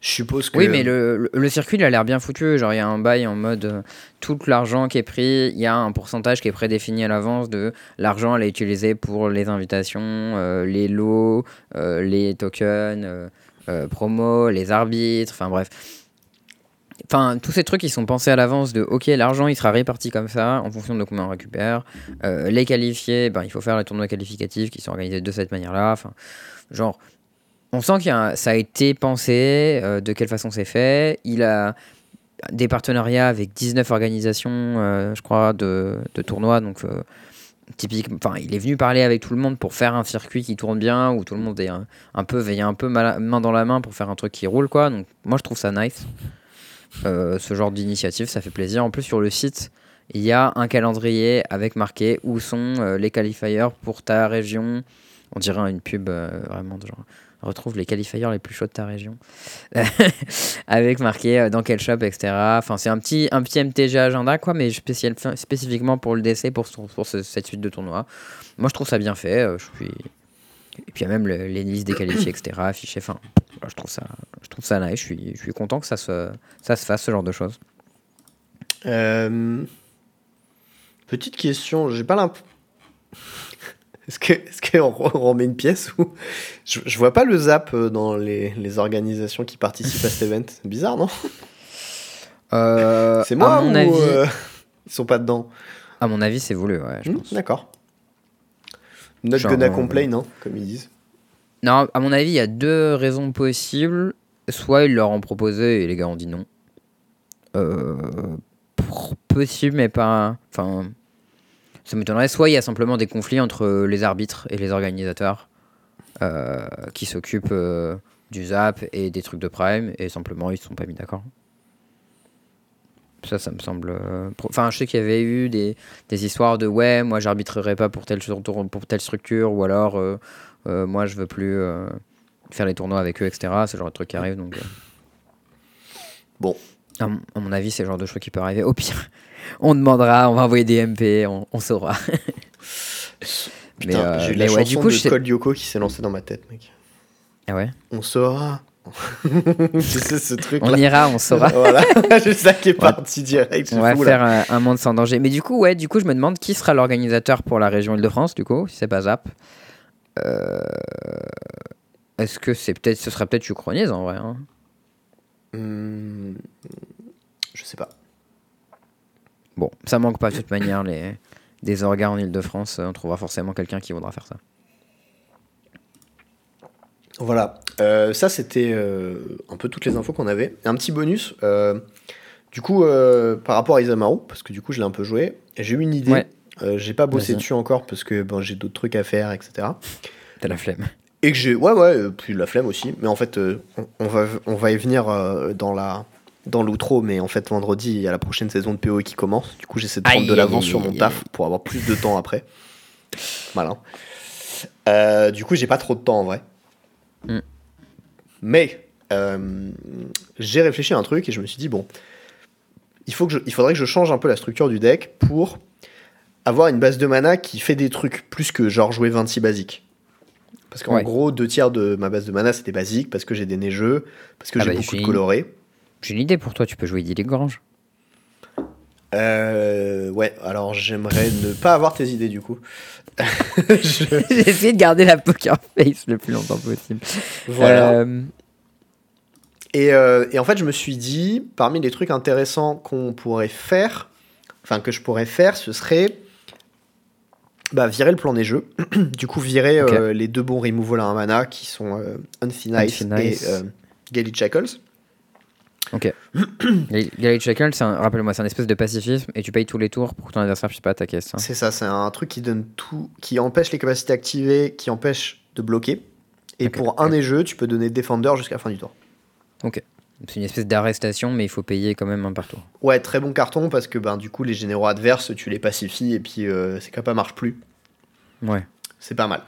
Je suppose que. Oui, mais le, le- circuit, il a l'air bien foutu. Genre, il y a un bail en mode euh, tout l'argent qui est pris, il y a un pourcentage qui est prédéfini à l'avance de l'argent à utiliser pour les invitations, euh, les lots, euh, les tokens, promos, les arbitres, enfin bref. Enfin, tous ces trucs, ils sont pensés à l'avance de OK, l'argent, il sera réparti comme ça, en fonction de combien on récupère. Les qualifiés, ben, il faut faire les tournois qualificatifs qui sont organisés de cette manière-là. Enfin, genre, on sent a un- ça a été pensé, euh, de quelle façon c'est fait. Il a des partenariats avec 19 organisations, euh, je crois, de, de tournois. Donc, euh, typique, il est venu parler avec tout le monde pour faire un circuit qui tourne bien, où tout le monde est un, peu veillé un peu main dans la main pour faire un truc qui roule, quoi. Donc, moi, je trouve ça nice. Ce genre d'initiative, ça fait plaisir. En plus, sur le site, il y a un calendrier avec marqué où sont les qualifiers pour ta région. On dirait une pub vraiment de genre retrouve les qualifiers les plus chauds de ta région. Avec marqué euh, dans quel shop etc enfin c'est un petit un petit MTG agenda quoi mais spécial, spécifiquement pour le DC pour, ce- pour ce- cette suite de tournois. Moi je trouve ça bien fait euh, et puis il y a même le- les listes des qualifiés etc affichées enfin je trouve ça je trouve ça nice je suis je suis content que ça se ça se fasse ce genre de choses. Euh, Petite question, j'ai pas l'imp... Est-ce que est-ce qu'on re- on remet une pièce ou je, je vois pas le zap euh, dans les, les organisations qui participent à cet event. C'est bizarre, non? Euh, C'est moi à mon ou avis euh, ils sont pas dedans? à mon avis c'est voulu ouais je Hmm, pense D'accord. Not Genre, gonna euh, complain, hein, comme ils disent. Non, à mon avis, il y a deux raisons possibles. Soit ils leur ont proposé et les gars ont dit non. Possible, mais pas. Enfin, ça m'étonnerait. Soit il y a simplement des conflits entre les arbitres et les organisateurs euh, qui s'occupent euh, du zap et des trucs de prime, et simplement ils se sont pas mis d'accord. Ça, ça me semble. euh, Enfin, je sais qu'il y avait eu des, des histoires de ouais, moi j'arbitrerai pas pour telle, sur- pour telle structure, ou alors euh, euh, moi je veux plus euh, faire les tournois avec eux, etc. C'est le genre de truc qui arrive. Donc, euh. Bon. À mon, à mon avis, c'est le genre de choses qui peut arriver. Au pire, on demandera, on va envoyer des MP, on, on saura. Putain, euh, j'ai eu mais la ouais, chanson du coup, de Cole Yoko qui s'est lancée dans ma tête, mec. Ah ouais? On saura. sais, ce truc On ira, on saura. voilà, c'est ça qui est Ouais. parti direct. On va faire un monde sans danger. Mais du coup, ouais, du coup, je me demande qui sera l'organisateur pour la région Île-de-France, du coup, si c'est pas Zap. Euh, Est-ce que c'est peut-être, ce serait peut-être Uchronies en vrai. hein? Hmm. Bon, ça manque pas de toute manière les des orgas en Île-de-France. On trouvera forcément quelqu'un qui voudra faire ça. Voilà. Euh, ça, c'était euh, un peu toutes les infos qu'on avait. Un petit bonus. euh, du coup, par rapport à Isamaru, parce que du coup, je l'ai un peu joué, j'ai eu une idée. Ouais. J'ai pas bossé dessus encore parce que bon, j'ai d'autres trucs à faire, etc. T'as la flemme. Et que j'ai. Ouais, ouais, puis la flemme aussi. Mais en fait, on, on va, on va y venir dans la. Dans l'outro, mais en fait, vendredi, il y a la prochaine saison de PoE qui commence. Du coup, j'essaie de prendre Aïe, de l'avance sur mon aïe, taf pour avoir plus de temps après. Malin. Euh, du coup, j'ai pas trop de temps en vrai. Mm. Mais euh, j'ai réfléchi à un truc et je me suis dit, bon, il, faut que je- il faudrait que je change un peu la structure du deck pour avoir une base de mana qui fait des trucs plus que genre jouer 26 basiques. Parce qu'en Ouais. gros, deux tiers de ma base de mana c'était basique parce que j'ai des neigeux, parce que Ah j'ai bah, beaucoup de colorés. J'ai une idée pour toi. Tu peux jouer Idyllic Grange. Euh, ouais, alors j'aimerais ne pas avoir tes idées du coup. Je- J'ai essayé de garder la poker face le plus longtemps possible. Voilà. Euh, Et, euh, et en fait, je me suis dit, parmi les trucs intéressants qu'on pourrait faire, enfin que je pourrais faire, ce serait bah, virer le plan des jeux. du coup, virer euh, les deux bons removal à un mana qui sont Unfinize Unfinize. et Gally Shackles. Ok. Gary Shackle, rappelle-moi, c'est un espèce de pacifisme et tu payes tous les tours pour que ton adversaire puisse pas attaquer. c'est Ça. C'est ça, c'est un truc qui donne tout, qui empêche les capacités activées, qui empêche de bloquer. Et Ok, pour un ok. des jeux, tu peux donner Defender jusqu'à la fin du tour. C'est une espèce d'arrestation, mais il faut payer quand même un par tour. Ouais, très bon carton parce que ben, du coup, les généraux adverses, tu les pacifies et puis euh, c'est ça marche plus. Ouais. C'est pas mal.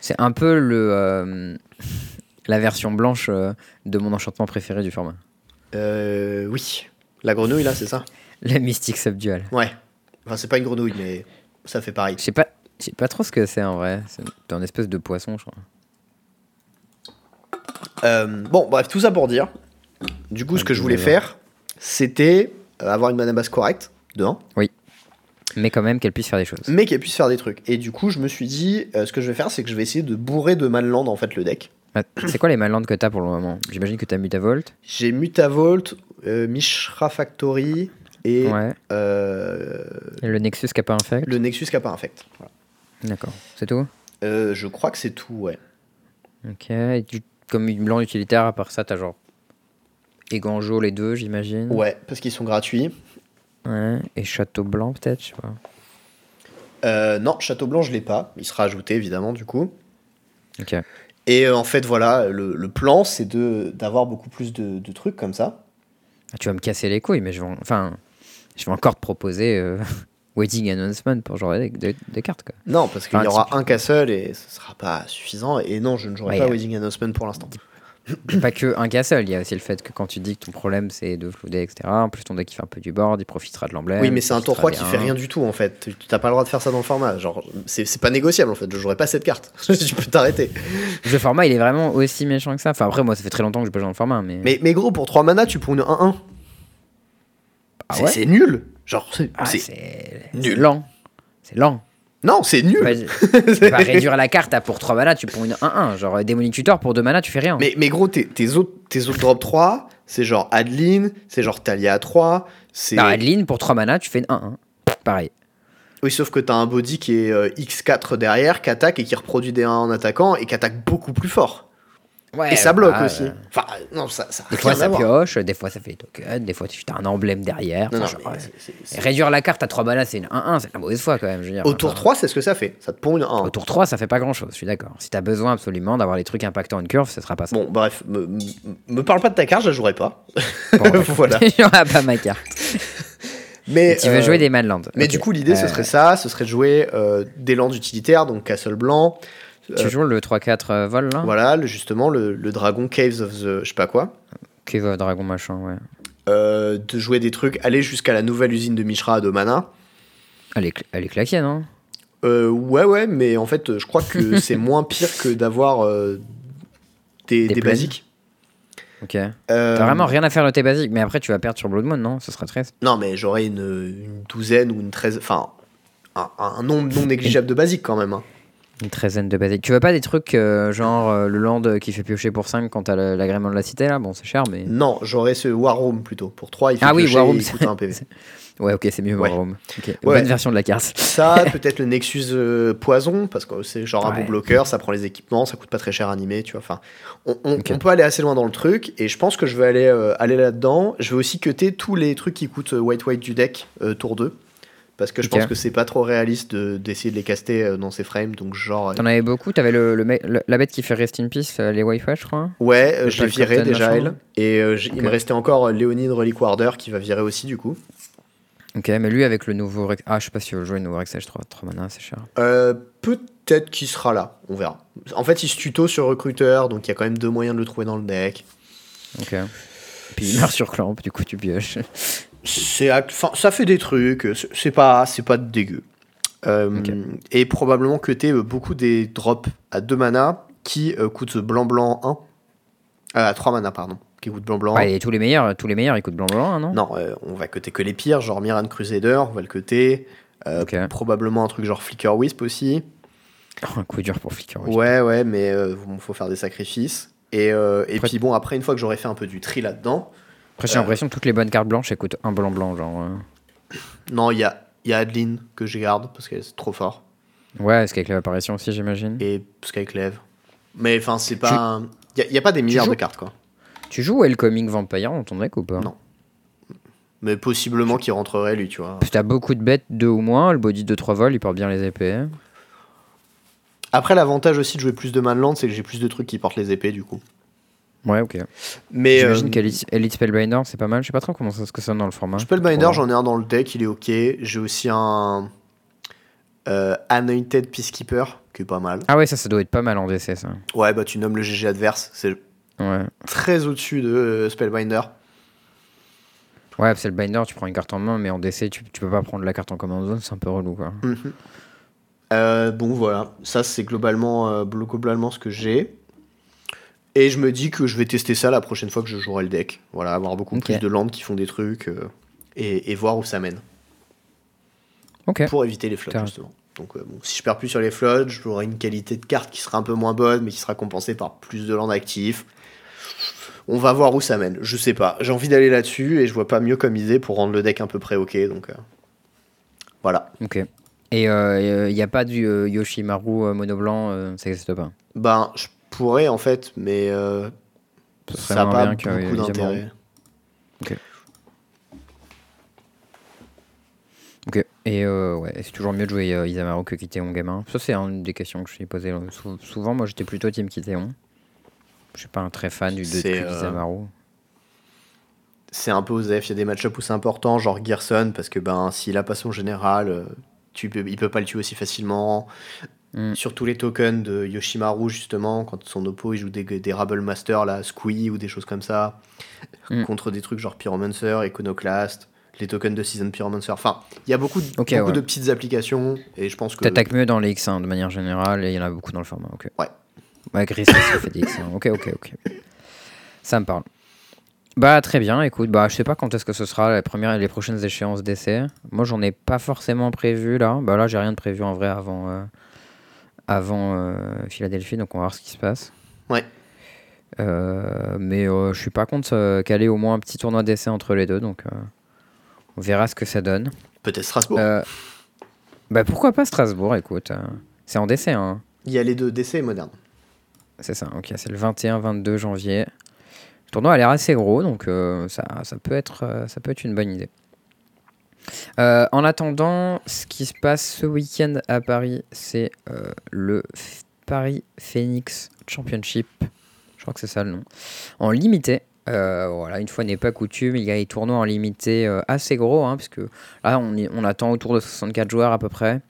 C'est un peu le euh, la version blanche euh, de mon enchantement préféré du format. Euh, oui. La grenouille, là, c'est ça? La mystique subdual. Ouais. Enfin, c'est pas une grenouille, mais ça fait pareil. Je sais pas, je sais pas trop ce que c'est en vrai. C'est un espèce de poisson, je crois. Euh, bon, bref, tout ça pour dire. Du coup, ce que je voulais faire, c'était euh, avoir une mana base correcte, de un, Mais quand même qu'elle puisse faire des choses. mais qu'elle puisse faire des trucs. Et du coup, je me suis dit, euh, ce que je vais faire, c'est que je vais essayer de bourrer de manland, en fait, le deck. C'est quoi les malandes que t'as pour le moment? J'imagine que t'as Mutavolt. J'ai Mutavolt, euh, Mishra Factory et Ouais. euh, Et le Nexus qui pas infect. le Nexus Kappa Infect. Voilà. D'accord. C'est tout? Euh, je crois que c'est tout, ouais. Ok. Et tu- comme une blanc utilitaire, à part ça, t'as genre. Et Ganjo, les deux, j'imagine. Ouais, parce qu'ils sont gratuits. Ouais. Et Château Blanc, peut-être, je sais pas. Euh, non, Château Blanc, je l'ai pas. Il sera ajouté, évidemment, du coup. Ok. Et euh, en fait, voilà, le, le plan, c'est d'avoir beaucoup plus de, de trucs comme ça. Ah, tu vas me casser les couilles, mais je vais, en- enfin, je vais encore te proposer euh, Wedding Announcement pour jouer des, des- cartes. Quoi. Non, parce qu'il Enfin, y aura un castle et ce sera pas suffisant. Et non, je ne jouerai Ouais, pas euh, Wedding Announcement pour l'instant. Pas que un castle, il y a aussi le fait que quand tu dis que ton problème c'est de flouder, etc. En plus, ton deck il fait un peu du board, il profitera de l'emblème. Oui, mais c'est un tour 3 qui fait rien du tout en fait. Tu t'as pas le droit de faire ça dans le format. Genre, c'est pas négociable en fait. Je jouerai pas cette carte. tu peux t'arrêter. Le format il est vraiment aussi méchant que ça. Enfin, après, moi ça fait très longtemps que je peux jouer dans le format, mais. Mais, mais gros, pour 3 mana, tu prends une 1-1. Ah C'est- ouais c'est nul. Genre, c'est. Ah, c'est- c'est nul. c'est lent. C'est lent. Non, c'est nul. Vas-y. tu vas réduire la carte à pour 3 mana, tu prends une 1-1. Genre Démonic Tutor pour 2 mana, tu fais rien. Mais, mais gros, tes, tes autres, tes autres drop 3, c'est genre Adeline, c'est genre Talia 3, c'est... Non, Adeline, pour 3 mana, tu fais une 1-1. Pareil. Oui, sauf que t'as un body qui est euh, X4 derrière, qui attaque et qui reproduit des 1 en attaquant et qui attaque beaucoup plus fort. Ouais, Et ça bloque voilà, aussi. euh, Enfin, non, ça, ça Des fois ça pioche, des fois ça fait des tokens, des fois tu as un emblème derrière. Non, non, Enfin, genre, mais ouais. c'est- c'est- Et c'est- réduire la carte à 3 balles, c'est une 1-1, c'est la mauvaise foi quand même. Je veux dire. Au tour Enfin, 3, c'est ce que ça fait. Ça te pond une 1. Au tour 3, ça fait pas grand chose, je suis d'accord. Si t'as besoin absolument d'avoir les trucs impactants une curve, ce sera pas ça. Bon, bref, me, me- parle pas de ta carte, je la jouerai pas. Bon, d'accord. voilà. J'aurai pas ma carte. Mais, tu veux euh, jouer des Manlands. Mais du coup, l'idée, ce Euh, serait ça ce serait de jouer euh, des landes utilitaires, donc Castle Blanc. Tu euh, joues le 3-4 euh, vol là Voilà, le- justement, le, le dragon Caves of the. Je sais pas quoi. Cave of Dragon machin, ouais. Euh, de jouer des trucs, aller jusqu'à la nouvelle usine de Mishra de mana. Elle est, elle est claquée, non? Euh, ouais, ouais, mais en fait, je crois que c'est moins pire que d'avoir euh, des, Des des plaines. basiques. Ok. Euh, T'as vraiment rien à faire de tes basiques, mais après tu vas perdre sur Blood Moon, non? Ce serait triste. Non, mais j'aurais une, une douzaine ou une treize. Enfin, un, un nombre non négligeable de basiques quand même. hein. Une treizaine de basiques. Tu veux pas des trucs euh, genre euh, le land qui fait piocher pour 5 quand t'as l'agrément de la cité là? Bon, c'est cher, mais. Non, j'aurais ce War Room plutôt. Pour 3, il fait Ah oui, piocher War et Room, il coûte un PV. Ouais, ok, c'est mieux Ouais. War Room. Ok. Ouais. Bonne version de la carte. Ça, peut-être le Nexus euh, Poison, parce que c'est genre un bon bloqueur, ça prend les équipements, ça coûte pas très cher à animer, tu vois. Enfin, on, on- Ok. on peut aller assez loin dans le truc, et je pense que je vais aller, aller là-dedans. Je vais aussi cutter tous les trucs qui coûtent White White du deck, tour 2. Parce que je pense que c'est pas trop réaliste de- d'essayer de les caster euh, dans ces frames, donc genre. euh, T'en avais beaucoup T'avais le, le, le- la bête qui fait Rest in Peace, euh, les Wi-Fi, je crois Ouais, euh, je l'ai viré déjà, elle. Et euh, il me restait encore Léonine Relic Warder qui va virer aussi, du coup. Ok, mais lui avec le nouveau. Rex- Ah, je sais pas si tu veux jouer le nouveau Rexage 3, 3 mana, c'est cher. Euh, Peut-être qu'il sera là, on verra. En fait, il se tuto sur recruteur, donc il y a quand même deux moyens de le trouver dans le deck. Ok. Puis il meurt sur Clamp, du coup tu pioches. C'est, ça fait des trucs, c'est- pas, c'est pas dégueu. Euh. Et probablement que t'es euh, beaucoup des drops à 2 mana qui euh, coûtent blanc blanc 1. Euh, à 3 mana, pardon. Qui coûtent blanc blanc 1. Ouais, et tous les meilleurs, tous les meilleurs ils coûtent blanc blanc, hein, non Non, on va coter que les pires, genre Miran Crusader, on va le coter. Probablement un truc genre Flicker Wisp aussi. Un coup dur pour Flicker. oui. Ouais, ouais, mais bon, faut faire des sacrifices. Et, et puis bon, après, une fois que j'aurai fait un peu du tri là-dedans, Après, j'ai Euh. l'impression que toutes les bonnes cartes blanches coûtent un blanc blanc, genre. euh. non, il y a, y a Adeline que je garde parce qu'elle est trop fort. Ouais, est-ce qu'avec l'évaporation aussi, j'imagine Et Skyclave. Mais enfin, c'est pas. Il n'y a, pas des milliards de cartes, quoi. Tu joues Welcoming Vampire dans ton deck ou pas? Non. Mais possiblement qu'il rentrerait, lui, tu vois. Parce t'as beaucoup de bêtes, deux ou moins, le body de 3 vols, il porte bien les épées. Après, l'avantage aussi de jouer plus de Manland, c'est que j'ai plus de trucs qui portent les épées, du coup. Ouais, ok. Mais. J'imagine euh, qu'Elite Elite Spellbinder, c'est pas mal. Je sais pas trop comment ça se sonne dans le format. Spellbinder, j'en ai un dans le deck, il est ok. J'ai aussi un. Euh, Anointed Peacekeeper, qui est pas mal. Ah ouais, ça, ça doit être pas mal en DC, ça. Ouais, bah tu nommes le GG adverse, c'est Ouais. très au-dessus de euh, Spellbinder. Ouais, Spellbinder, tu prends une carte en main, mais en DC, tu, tu peux pas prendre la carte en command zone, c'est un peu relou, quoi. Mhm. Euh, bon, voilà, ça c'est globalement, euh, globalement ce que j'ai. Et je me dis que je vais tester ça la prochaine fois que je jouerai le deck. Voilà, avoir beaucoup plus de landes qui font des trucs euh, et, et voir où ça mène. Ok. Pour éviter les flottes, justement. Donc, euh, bon, si je perds plus sur les flottes, j'aurai une qualité de carte qui sera un peu moins bonne, mais qui sera compensée par plus de landes actifs. On va voir où ça mène. Je sais pas. J'ai envie d'aller là-dessus et je vois pas mieux comme idée pour rendre le deck un peu près ok. Donc, euh, voilà. Ok. Et il n'y a pas du Yoshimaru mono blanc, euh, ça existe pas? Ben, je pourrais en fait, mais euh, ça n'a pas beaucoup euh, d'intérêt. Ok. Et euh, ouais, c'est toujours mieux de jouer euh, Isamaru que Kitéon gamin. Ça, c'est une des questions que je posées. euh, sou- souvent, moi, j'étais plutôt team Kitéon. Je suis pas un très fan du C'est, deck euh, Isamaru. C'est un peu osef. Il y a des match-ups où c'est important, genre Gerson, parce que ben, s'il a pas son général, tu peux, il peut pas le tuer aussi facilement. Mm. Surtout les tokens de Yoshimaru, justement, quand son oppo il joue des, des Rabble Master, là, Squee ou des choses comme ça, Mm. contre des trucs genre Pyromancer, Iconoclast, les tokens de Season Pyromancer. Enfin, il y a beaucoup, de, beaucoup ouais. de petites applications, et je pense que. T'attaques mieux dans les X1 de manière générale, et il y en a beaucoup dans le format. Ok. Ouais. Ouais, Gris ça fait des X1. Ok, ok, ok. Ça me parle. Bah très bien, écoute, bah je sais pas quand est-ce que ce sera les premières les prochaines échéances d'essai. Moi j'en ai pas forcément prévu là. Bah là j'ai rien de prévu en vrai avant euh, avant euh, Philadelphie, donc on va voir ce qui se passe. Ouais. Euh, mais euh, je suis pas contre caler au moins un petit tournoi d'essai entre les deux, donc on verra ce que ça donne. Peut-être Strasbourg. Bah pourquoi pas Strasbourg, écoute. c'est en décès, hein. Il y a les deux DC et moderne. C'est ça, ok, c'est le 21-22 janvier. Le tournoi a l'air assez gros, donc euh, ça, ça, peut être, euh, ça peut être une bonne idée. Euh, en attendant, ce qui se passe ce week-end à Paris, c'est euh, le Paris Phoenix Championship. Je crois que c'est ça le nom. En limité. Euh, une fois n'est pas coutume, il y a des tournois en limité assez gros, hein, là on, on attend autour de 64 joueurs à peu près.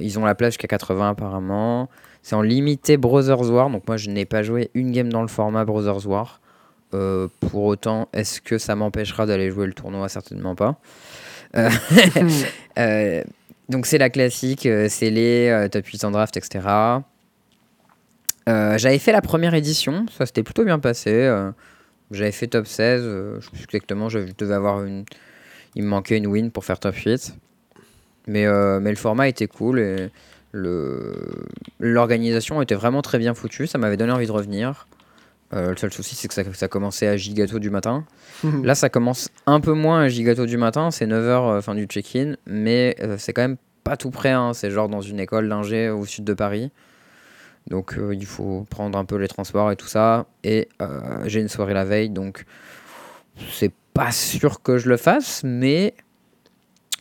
Ils ont la plage jusqu'à 80 apparemment. C'est en limité Brothers War, donc moi je n'ai pas joué une game dans le format Brothers War. Euh, pour autant, est-ce que ça m'empêchera d'aller jouer le tournoi? Certainement pas. Euh, euh, donc c'est la classique, c'est les top 800 draft, etc. J'avais fait la première édition, ça s'était plutôt bien passé. J'avais fait top 16, euh, je sais plus exactement, je devais avoir une... Il me manquait une win pour faire top 8. Mais, mais le format était cool et le... l'organisation était vraiment très bien foutue, ça m'avait donné envie de revenir. Euh, le seul souci, c'est que ça, ça commençait à gigato du matin. Là, ça commence un peu moins à gigato du matin, c'est 9h fin du check-in, mais euh, c'est quand même pas tout près, hein. c'est genre dans une école d'ingé au sud de Paris. Donc euh, il faut prendre un peu les transports et tout ça. Et euh, j'ai une soirée la veille, donc c'est pas sûr que je le fasse, mais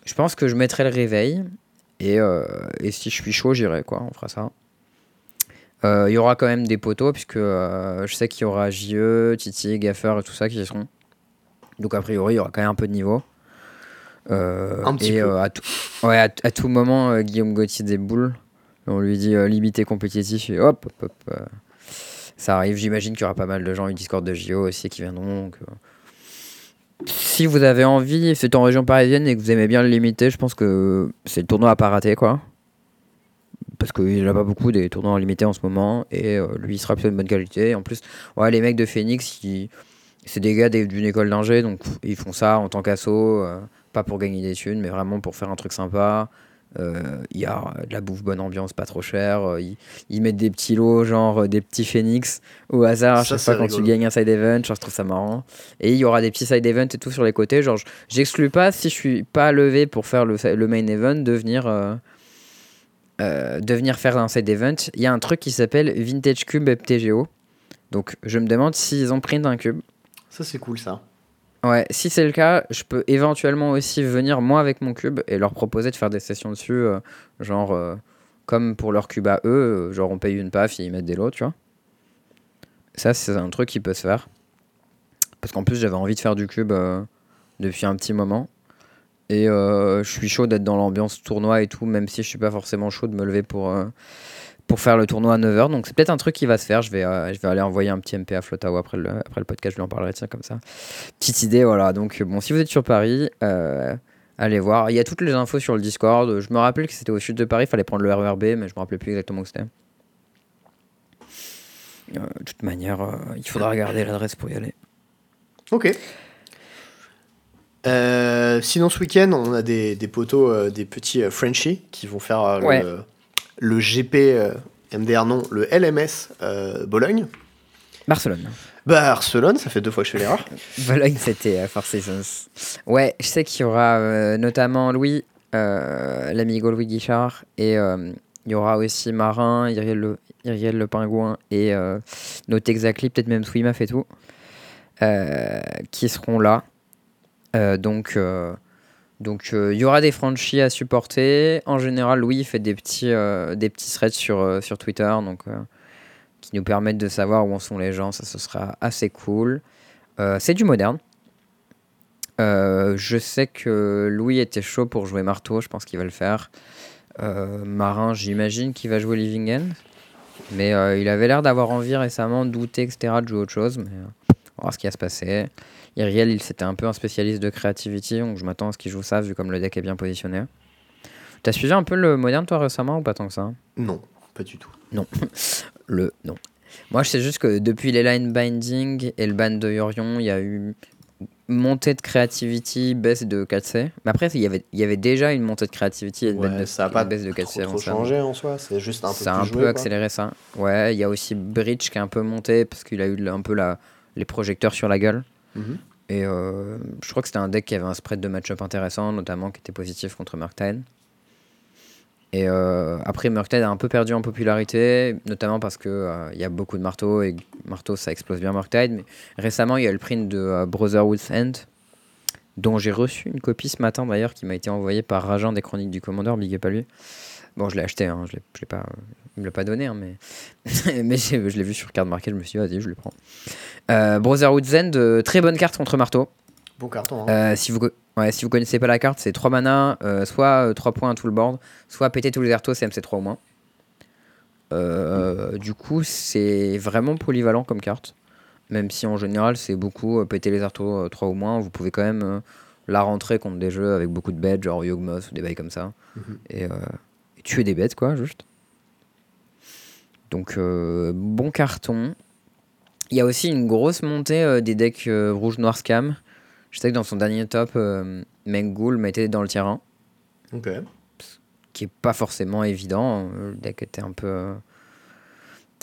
je pense que je mettrai le réveil. Et, euh, et si je suis chaud, j'irai, quoi, on fera ça. Euh, Il y aura quand même des poteaux, puisque euh, je sais qu'il y aura JE, Titi, Gaffer et tout ça qui y seront. Donc a priori, il y aura quand même un peu de niveau. Euh, Un petit et peu. euh, à, tout, ouais, à, à tout moment, euh, Guillaume Gauthier déboule. On lui dit limité compétitif et hop, hop, hop. ça arrive. J'imagine qu'il y aura pas mal de gens du Discord de JO aussi qui viendront. donc, si vous avez envie, c'est en région parisienne et que vous aimez bien le limité, je pense que c'est le tournoi à pas rater, quoi. Parce qu'il n'y en a pas beaucoup des tournois en limité en ce moment. Et euh, lui, il sera plutôt de bonne qualité. En plus, ouais, les mecs de Phoenix, ils- c'est des gars d'une école d'ingé, donc ils font ça en tant qu'assaut, euh, pas pour gagner des thunes, mais vraiment pour faire un truc sympa. Euh, Il y a de la bouffe, bonne ambiance, pas trop cher. Ils, ils mettent des petits lots, genre des petits phoenix au hasard Ça, chaque c'est fois quand tu gagnes un side event. Genre, je trouve ça marrant. Et il y aura des petits side events et tout sur les côtés. Genre, je- j'exclus pas si je suis pas levé pour faire le, le main event de venir, euh, de venir faire un side event. Il y a un truc qui s'appelle Vintage Cube FTGO. Donc, je me demande s'ils ont pris un cube. Ça, c'est cool, ça. Ouais, si c'est le cas, je peux éventuellement aussi venir moi avec mon cube et leur proposer de faire des sessions dessus, euh, genre euh, comme pour leur cube à eux, genre on paye une paf, ils mettent des lots, tu vois. Ça, c'est un truc qui peut se faire. Parce qu'en plus, j'avais envie de faire du cube depuis un petit moment. Et euh, je suis chaud d'être dans l'ambiance tournoi et tout, même si je suis pas forcément chaud de me lever pour, euh, pour faire le tournoi à 9h. Donc c'est peut-être un truc qui va se faire. Je vais, euh, je vais aller envoyer un petit MP à Flotao après le, après le podcast, je lui en parlerai, tiens, comme ça. Petite idée, voilà. Donc, bon, si vous êtes sur Paris, allez voir. Il y a toutes les infos sur le Discord. Je me rappelle que c'était au sud de Paris, il fallait prendre le RERB, mais je me rappelais plus exactement où c'était. De toute manière, il faudra regarder l'adresse pour y aller. Ok. Euh, sinon, ce week-end, on a des, des poteaux, euh, des petits euh, Frenchies qui vont faire euh, Ouais. le, GP MDR, non, le LMS Bologne. Barcelone. Bah, Barcelone, ça fait deux fois que je fais l'erreur. Bologne, c'était Four Seasons. Ouais, je sais qu'il y aura notamment Louis, l'amigo Louis Guichard, et il y aura aussi Marin, Iriel le, Iriel le Pingouin, et notre Exactly, peut-être même Swimaf et tout, qui seront là. Euh, donc, euh, donc euh, il y aura des franchies à supporter. En général, Louis fait des petits, des petits threads sur, sur Twitter, donc qui nous permettent de savoir où en sont les gens. Ça, ce sera assez cool. C'est du moderne. Je sais que Louis était chaud pour jouer marteau, je pense qu'il va le faire. Marin, j'imagine qu'il va jouer Living End. Mais il avait l'air d'avoir envie récemment, douter, etc., de jouer autre chose. Mais on va voir ce qui va se passer. Iriel, il c'était un peu un spécialiste de creativity, donc je m'attends à ce qu'il joue ça, vu comme le deck est bien positionné. T'as suivi un peu le moderne, toi, récemment, ou pas tant que ça? Non, pas du tout. Le non. Moi, je sais juste que depuis les line binding et le ban de Yorion, il y a eu montée de creativity, baisse de 4C. Mais après, il y avait, il y avait déjà une montée de creativity et une Ouais, baisse de, ça a pas baisse de trop, 4C avant trop changé en soi, c'est juste un peu Ça a un peu accéléré ça. Ouais, il y a aussi Bridge qui a un peu monté parce qu'il a eu un peu la, les projecteurs sur la gueule. Mhm. Et euh, je crois que c'était un deck qui avait un spread de match-up intéressant, notamment qui était positif contre Murktide. Et euh, après, Murktide a un peu perdu en popularité, notamment parce qu'il il y a beaucoup de marteaux et marteau ça explose bien Murktide. Mais récemment, il y a le print de Brotherhood's End, dont j'ai reçu une copie ce matin d'ailleurs, qui m'a été envoyée par Rajan des Chroniques du Commandeur, big up à lui. Bon, je l'ai acheté, hein, je l'ai pas, il me l'a pas donné, hein, mais, mais je l'ai vu sur carte marquée, je me suis dit, vas-y, je le prends. Euh, Brotherhood's End, très bonne carte contre marteau. Bon carton. Hein. Euh, si, vous, ouais, si vous connaissez pas la carte, c'est 3 mana, euh, soit 3 points à tout le board, soit péter tous les artos, c'est MC3 au moins. Du coup, c'est vraiment polyvalent comme carte. Même si en général, c'est beaucoup péter les artos 3 ou moins, vous pouvez quand même la rentrer contre des jeux avec beaucoup de bêtes, genre Yogmoth ou des bails comme ça. Mhm. et, tuer des bêtes, quoi, juste. Donc, bon carton. Il y a aussi une grosse montée des decks rouge-noir scam. Je sais que dans son dernier top, euh, Mengul mettait dans le terrain. Ok. Qui est pas forcément évident. Le deck était un peu euh,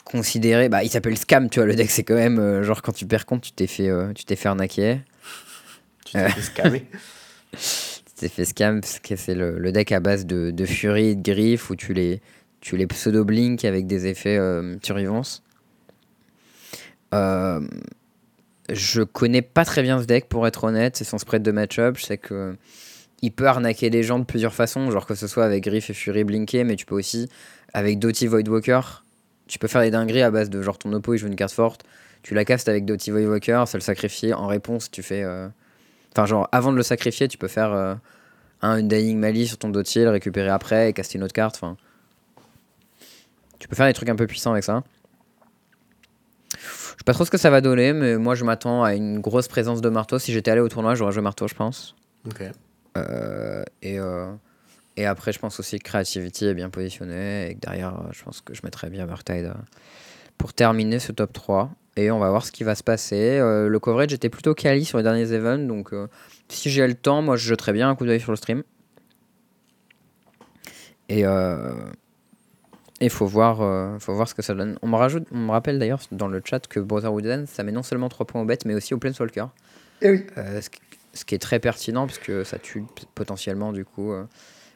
considéré. Bah, il s'appelle Scam, tu vois. Le deck, c'est quand même euh, genre quand tu perds compte, tu t'es fait, tu t'es fait arnaquer. Tu t'es fait scammer. tu t'es fait scam parce que c'est le, le, deck à base de, de furie et de griffes où tu les, tu les pseudo-blink avec des effets euh, survivance. Euh, je connais pas très bien ce deck pour être honnête, c'est son spread de match-up. Je sais que il peut arnaquer les gens de plusieurs façons, genre que ce soit avec Griff et Fury blinké, mais tu peux aussi avec Doty Voidwalker. Tu peux faire des dingueries à base de genre ton oppo il joue une carte forte, tu la castes avec Doty Voidwalker, ça le sacrifie. En réponse, tu fais. Euh, enfin, genre avant de le sacrifier, tu peux faire euh, un Undying Mali sur ton Doty, le récupérer après et caster une autre carte. Enfin, tu peux faire des trucs un peu puissants avec ça. Je sais pas trop ce que ça va donner, mais moi je m'attends à une grosse présence de marteau. Si j'étais allé au tournoi, j'aurais joué marteau, je pense. Ok. Euh, et, euh, et après, je pense aussi que Creativity est bien positionné et que derrière, je pense que je mettrais bien Murktide euh, pour terminer ce top 3. Et on va voir ce qui va se passer. le coverage était plutôt quali sur les derniers events, donc si j'ai le temps, moi je jetterais bien un coup d'œil sur le stream. Et, il faut voir, euh, faut voir ce que ça donne. On me, rajoute, on me rappelle d'ailleurs dans le chat que Brotherhood End, ça met non seulement 3 points au bet, mais aussi au Planeswalker. Et eh oui. Euh, ce, qui est très pertinent, parce que ça tue potentiellement du coup euh,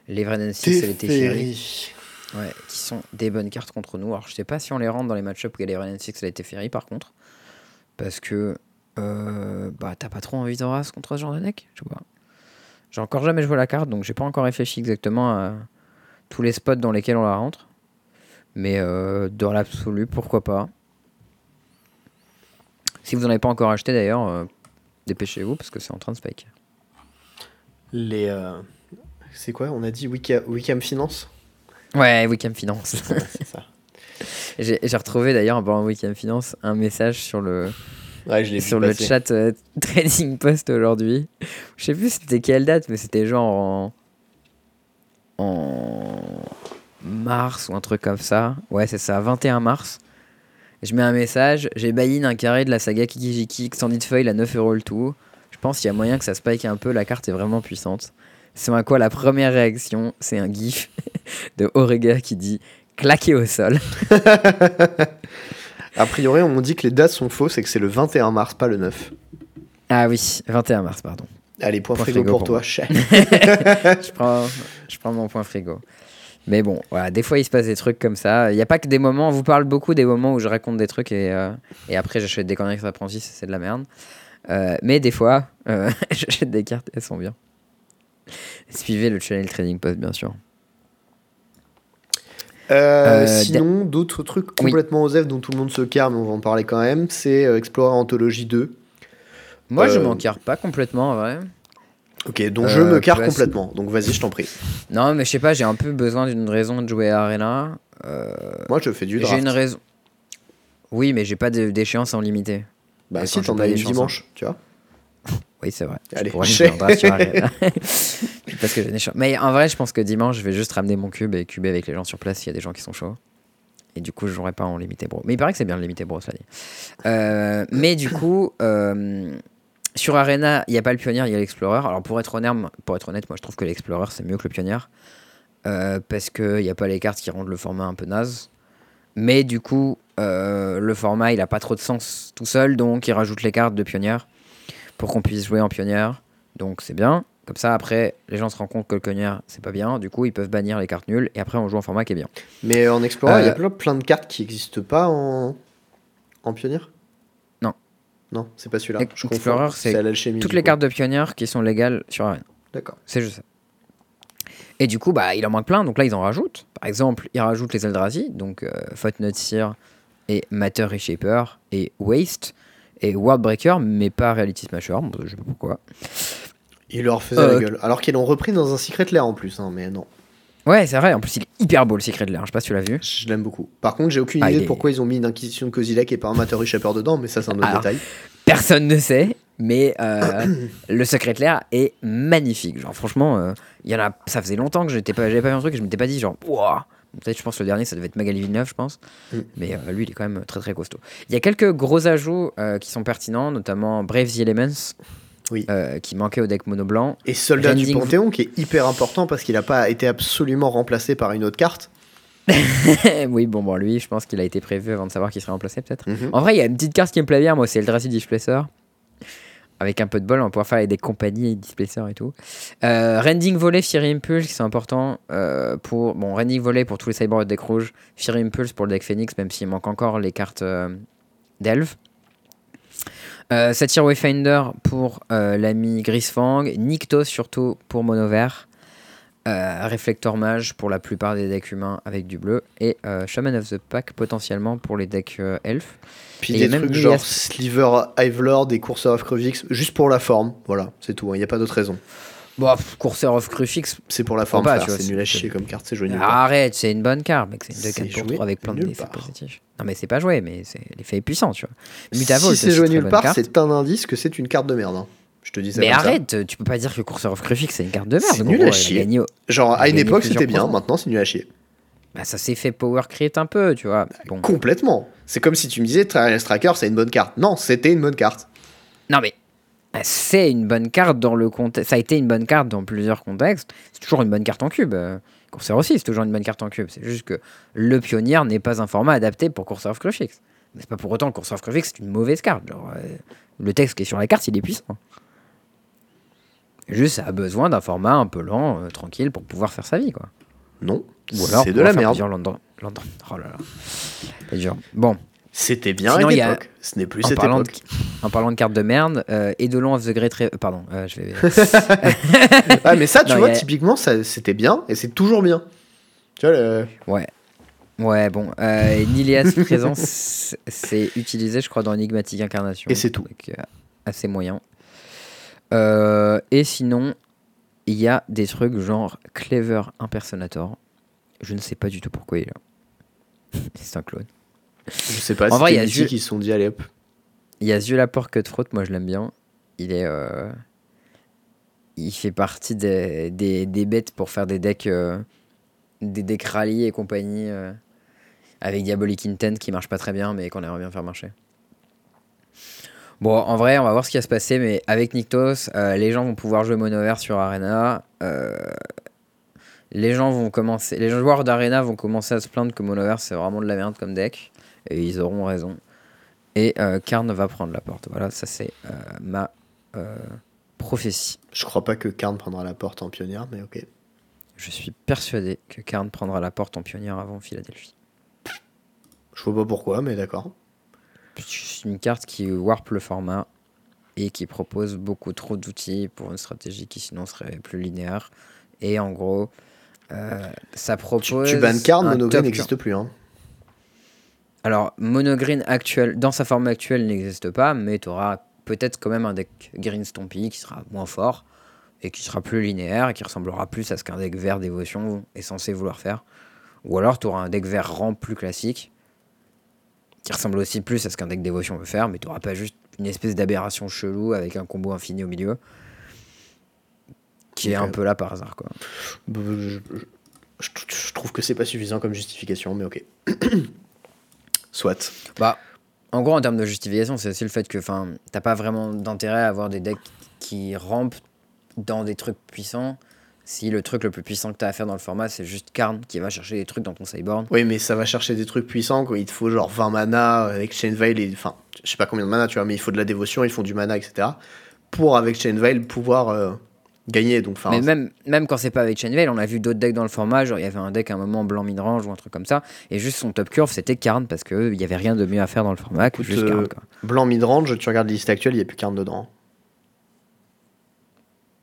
les Vrennen 6 et les Teferi. Ouais, qui sont des bonnes cartes contre nous. Alors je sais pas si on les rentre dans les match-ups où il y a les Vrennen 6 et les Teferi par contre. Parce que bah, t'as pas trop envie de race contre ce genre de deck Je sais pas. J'ai encore jamais joué la carte, donc j'ai pas encore réfléchi exactement à tous les spots dans lesquels on la rentre. Mais euh, dans l'absolu, pourquoi pas. Si vous n'en avez pas encore acheté d'ailleurs, euh, dépêchez-vous parce que c'est en train de spike. Les. Euh, c'est quoi? On a dit Wicam, Finance? Ouais, Wicam Finance. c'est ça. J'ai retrouvé d'ailleurs en Wicam Finance un message sur le, sur le chat Trading Post aujourd'hui. Je sais plus c'était quelle date, mais c'était genre en, en mars ou un truc comme ça. Ouais, c'est ça, 21 mars. Je mets un message, j'ai buy un carré de la saga Kikijiki Extended Foil à 9 euros le tout. Je pense qu'il y a moyen que ça spike un peu, la carte est vraiment puissante. C'est à quoi la première réaction, c'est un gif de Orega qui dit claquer au sol. a priori, on m'a dit que les dates sont fausses et que c'est le 21 mars, pas le 9. Ah oui, 21 mars, pardon. Allez, point, frigo, pour, toi, je, prends, je prends mon point frigo. Mais bon, voilà, des fois il se passe des trucs comme ça. Il n'y a pas que des moments, on vous parle beaucoup des moments où je raconte des trucs et, euh, et après j'achète des conneries apprenti, c'est de la merde. Euh, mais des fois, euh, j'achète des cartes, elles sont bien. Suivez le channel Trading Post, bien sûr. sinon, d'autres trucs complètement oui. dont tout le monde se carre, mais on va en parler quand même, c'est Explorer Anthology 2. Moi, je m'en carre pas complètement, en vrai. Ok, donc je me carre complètement. Donc vas-y, je t'en prie. Non, mais je sais pas, j'ai un peu besoin d'une raison de jouer à Arena. Euh, Moi, je fais du draft. J'ai une raison. Oui, mais j'ai pas d'échéance en limité. Bah, si, t'en as une dimanche, tu vois. Oui, c'est vrai. Allez, je Parce que j'ai Mais en vrai, je pense que dimanche, je vais juste ramener mon cube et cuber avec les gens sur place s'il y a des gens qui sont chauds. Et du coup, je jouerai pas en limité bro. Mais il paraît que c'est bien le limité bro, ça dit. Euh, mais du coup, euh, sur Arena, il n'y a pas le pionnier, il y a l'explorer. Alors pour être, honnête, pour être honnête, moi je trouve que l'explorer c'est mieux que le pionnier. Euh, parce qu'il n'y a pas les cartes qui rendent le format un peu naze. Mais du coup, euh, le format il n'a pas trop de sens tout seul, donc il rajoute les cartes de pionnier pour qu'on puisse jouer en pionnière. Donc c'est bien. Comme ça, après, les gens se rendent compte que le cognard, c'est pas bien. Du coup, ils peuvent bannir les cartes nulles. Et après, on joue en format qui est bien. Mais en Explorer, il y a Euh, plein, de cartes qui n'existent pas en, en Pionnier? Non, c'est pas celui-là. Explorer, c'est l'alchimie. Toutes les coup. cartes de pionnière qui sont légales sur Arena. D'accord. C'est juste ça. Et du coup, bah, il en manque plein. Donc là, ils en rajoutent. Par exemple, ils rajoutent les Eldrazi. Donc euh, Footnote Seer et Matter Reshaper et Waste. Et Worldbreaker, mais pas Reality Smasher. Bon, je sais pas pourquoi. Il leur faisait Euh, la gueule. Alors qu'ils l'ont repris dans un Secret Lair en plus, hein, mais non. Ouais, c'est vrai. En plus, il est hyper beau le Secret de l'air. Je sais pas si tu l'as vu. Je l'aime beaucoup. Par contre, j'ai aucune Ah, idée de pourquoi ils ont mis une Inquisition de Kozilek et pas un Matter Shaper dedans, mais ça, c'est un autre Alors, détail. Personne ne sait. Mais euh, le Secret de l'air est magnifique. Genre, franchement, euh, y en a. Ça faisait longtemps que j'étais pas, j'avais pas vu un truc et je m'étais pas dit, genre, Ouah Peut-être, je pense, que le dernier, ça devait être Magali Villeneuve, je pense. Mm. Mais euh, lui, il est quand même très très costaud. Il y a quelques gros ajouts euh, qui sont pertinents, notamment Brave the Elements, Oui. euh, qui manquait au deck mono blanc. Et Soldat du Panthéon, qui est hyper important parce qu'il n'a pas été absolument remplacé par une autre carte. oui, bon, bon, lui, je pense qu'il a été prévu avant de savoir qu'il serait remplacé, peut-être. Mhm. En vrai, il y a une petite carte qui me plaît bien, moi, c'est le Eldrazi Displacer. Avec un peu de bol, on va pouvoir faire avec des compagnies Displacer et tout. Euh, Rending Volley, Fury Impulse, qui sont importants euh, pour. Bon, Rending Volley pour tous les cyborgs de deck rouge. Fury Impulse pour le deck Phoenix, même s'il manque encore les cartes euh. Euh, Satyr Wayfinder pour euh, l'ami Grisfang. Nyctos surtout pour Mono Vert. Euh, Reflector Mage pour la plupart des decks humains avec du bleu. Et euh, Shaman of the Pack potentiellement pour les decks euh, elfes. Puis Et des même trucs genre Sliver, Hivelord et Courseur of Cruvix, juste pour la forme. Voilà, c'est tout, il n'y a pas d'autre raison. Bon, Courseur of Crucifix, C'est pour la forme, pas, c'est nul à chier comme carte, c'est joué nulle part. arrête, c'est une bonne carte, mec. C'est une C'est 2 4 pour joué 3 avec plein d'effets positifs. Non, mais c'est pas joué, mais c'est l'effet est puissant, tu vois. Mutavolt, si c'est joué nulle part, c'est un indice que c'est une carte de merde. hein. Je te dis ça Mais ça. arrête, tu peux pas dire que Courseur of Crucifix c'est une carte de merde. C'est nul à chier. au- Genre, à une époque, c'était bien, maintenant, c'est nul à chier. Bah, ça s'est fait power create un peu, tu vois. Bon. Complètement. C'est comme si tu me disais, Trial Striker, c'est une bonne carte. Non, c'était une bonne carte. Non, mais c'est une bonne carte dans le contexte. Ça a été une bonne carte dans plusieurs contextes. C'est toujours une bonne carte en cube. Euh, Courseur aussi, c'est toujours une bonne carte en cube. C'est juste que le pionnier n'est pas un format adapté pour Courseur of Crucifix. Mais c'est pas pour autant que Courseur of Crucifix c'est une mauvaise carte. Genre, euh, le texte qui est sur la carte, il est puissant. Juste, ça a besoin d'un format un peu lent, euh, tranquille, pour pouvoir faire sa vie, quoi. Non, c'est de la merde. plusieurs Oh là là. C'est dur. Bon, C'était bien Sinon, à une y a- époque. Ce n'est plus en cette parlant, de, époque. en parlant de cartes de merde, euh, Eidolon of the Great... Re- Pardon, euh, je vais... Ah, mais ça, tu Non, vois, a- typiquement, ça, c'était bien et c'est toujours bien. Tu vois, le- Ouais. Ouais, bon. Euh, Nilias Présence, c'est utilisé, je crois, dans Enigmatic Incarnation. Et c'est tout. Donc, euh, assez moyen. Euh, et sinon, il y a des trucs genre Clever Impersonator. Je ne sais pas du tout pourquoi il est là. c'est un clone. Je sais pas, En vrai, il y a Zul- se sont dit, allez hop. Il y a Zulaport Cutthroat, moi je l'aime bien. Il est. euh, Il fait partie des, des, des bêtes pour faire des decks. euh, Des decks rallye et compagnie. euh, Avec Diabolic Intent qui marche pas très bien, mais qu'on aimerait bien faire marcher. Bon, en vrai, on va voir ce qui va se passer, mais avec Nyctos, euh, les gens vont pouvoir jouer mono vert sur Arena. euh, les gens vont commencer. Les joueurs d'Arena vont commencer à se plaindre que mono vert c'est vraiment de la merde comme deck. Et ils auront raison. Et euh, Karn va prendre la porte. Voilà, ça c'est euh, ma euh, prophétie. Je crois pas que Karn prendra la porte en pionnière, mais ok. Je suis persuadé que Karn prendra la porte en pionnière avant Philadelphie. Je vois pas pourquoi, mais d'accord. C'est une carte qui warp le format et qui propose beaucoup trop d'outils pour une stratégie qui sinon serait plus linéaire. Et en gros, euh, ça Tu, propose. tu bannes Karn, un Monogreen top n'existe plus. Hein. Alors, Monogreen actuel, dans sa forme actuelle, n'existe pas, mais tu auras peut-être quand même un deck Green Stompy qui sera moins fort et qui sera plus linéaire et qui ressemblera plus à ce qu'un deck vert dévotion est censé vouloir faire. Ou alors, tu auras un deck vert rang plus classique qui ressemble aussi plus à ce qu'un deck dévotion veut faire, mais tu n'auras pas juste une espèce d'aberration chelou avec un combo infini au milieu qui est un peu là par hasard. Quoi. Je- je trouve que c'est pas suffisant comme justification, mais ok. Soit. Bah, en gros, en termes de justification, c'est aussi le fait que t'as pas vraiment d'intérêt à avoir des decks qui rampent dans des trucs puissants si le truc le plus puissant que t'as à faire dans le format, c'est juste Karn qui va chercher des trucs dans ton sideboard. Oui, mais ça va chercher des trucs puissants. Quoi. Il te faut genre 20 mana avec Chain Veil. Et... Enfin, je sais pas combien de mana, tu vois, mais il faut de la dévotion, ils font du mana, etc. Pour, avec Chain Veil, pouvoir euh, gagner. Donc, Mais même, même quand c'est pas avec Chainveil, on a vu d'autres decks dans le format. Genre, il y avait un deck à un moment blanc midrange ou un truc comme ça. Et juste son top curve, c'était Karn parce qu'il y avait rien de mieux à faire dans le format que Écoute, juste euh, Karn. quoi. blanc mid-range, tu regardes les listes actuelles, il n'y a plus qu'un dedans.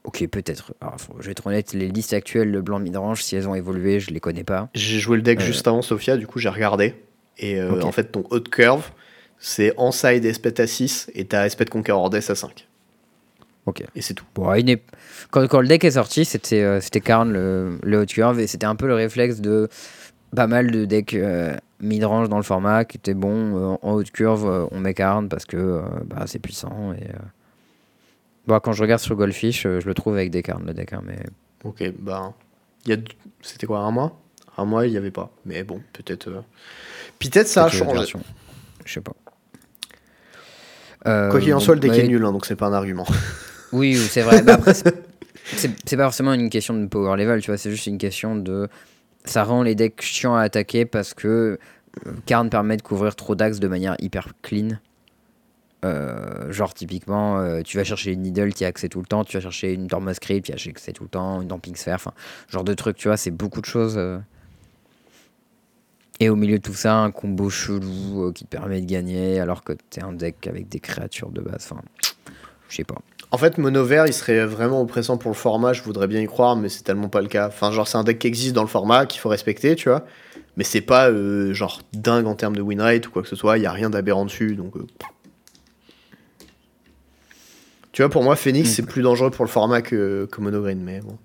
Ok, peut-être. Je vais être honnête, les listes actuelles de blanc midrange, si elles ont évolué, je les connais pas. J'ai joué le deck Euh. juste avant Sophia, du coup j'ai regardé. Et euh, en fait, ton haut de curve, c'est Enside Espet à 6 et t'as Espet Conqueror Death à 5. Ok. Et c'est tout. Bon, quand, quand le deck est sorti, c'était euh, c'était Karn le, le haut curve et c'était un peu le réflexe de pas mal de decks euh, mid-range dans le format qui étaient bons euh, en haute curve, euh, on met Karn parce que euh, bah, c'est puissant. Et, euh, bon, quand je regarde sur Goldfish, euh, je le trouve avec des Karn le deck, hein, mais Ok, bah. il Y a... C'était quoi, un mois? Un mois, il n'y avait pas. Mais bon, peut-être. euh, Peut-être ça a changé. Je sais pas. Euh, Quoi qu'il en bon, soit, le deck est nul, hein, donc c'est pas un argument. Oui, c'est vrai. Mais après, c'est pas forcément une question de power level, tu vois, c'est juste une question de. Ça rend les decks chiants à attaquer parce que euh, Karn permet de couvrir trop d'axes de manière hyper clean. Euh, genre, typiquement, euh, tu vas chercher une Needle qui a accès tout le temps, tu vas chercher une Torma Script qui a accès tout le temps, une Damping Sphere, enfin, genre de trucs, tu vois, c'est beaucoup de choses. euh. Et au milieu de tout ça, un combo chelou qui te permet de gagner alors que t'es un deck avec des créatures de base, enfin, je sais pas. En fait, mono vert, il serait vraiment oppressant pour le format, je voudrais bien y croire, mais c'est tellement pas le cas. Enfin, genre, c'est un deck qui existe dans le format, qu'il faut respecter, tu vois. Mais c'est pas, euh, genre, dingue en termes de win rate ou quoi que ce soit, il y a rien d'aberrant dessus, donc. euh, Tu vois, pour moi, Phoenix, Mm. c'est plus dangereux pour le format que, que mono green, mais bon.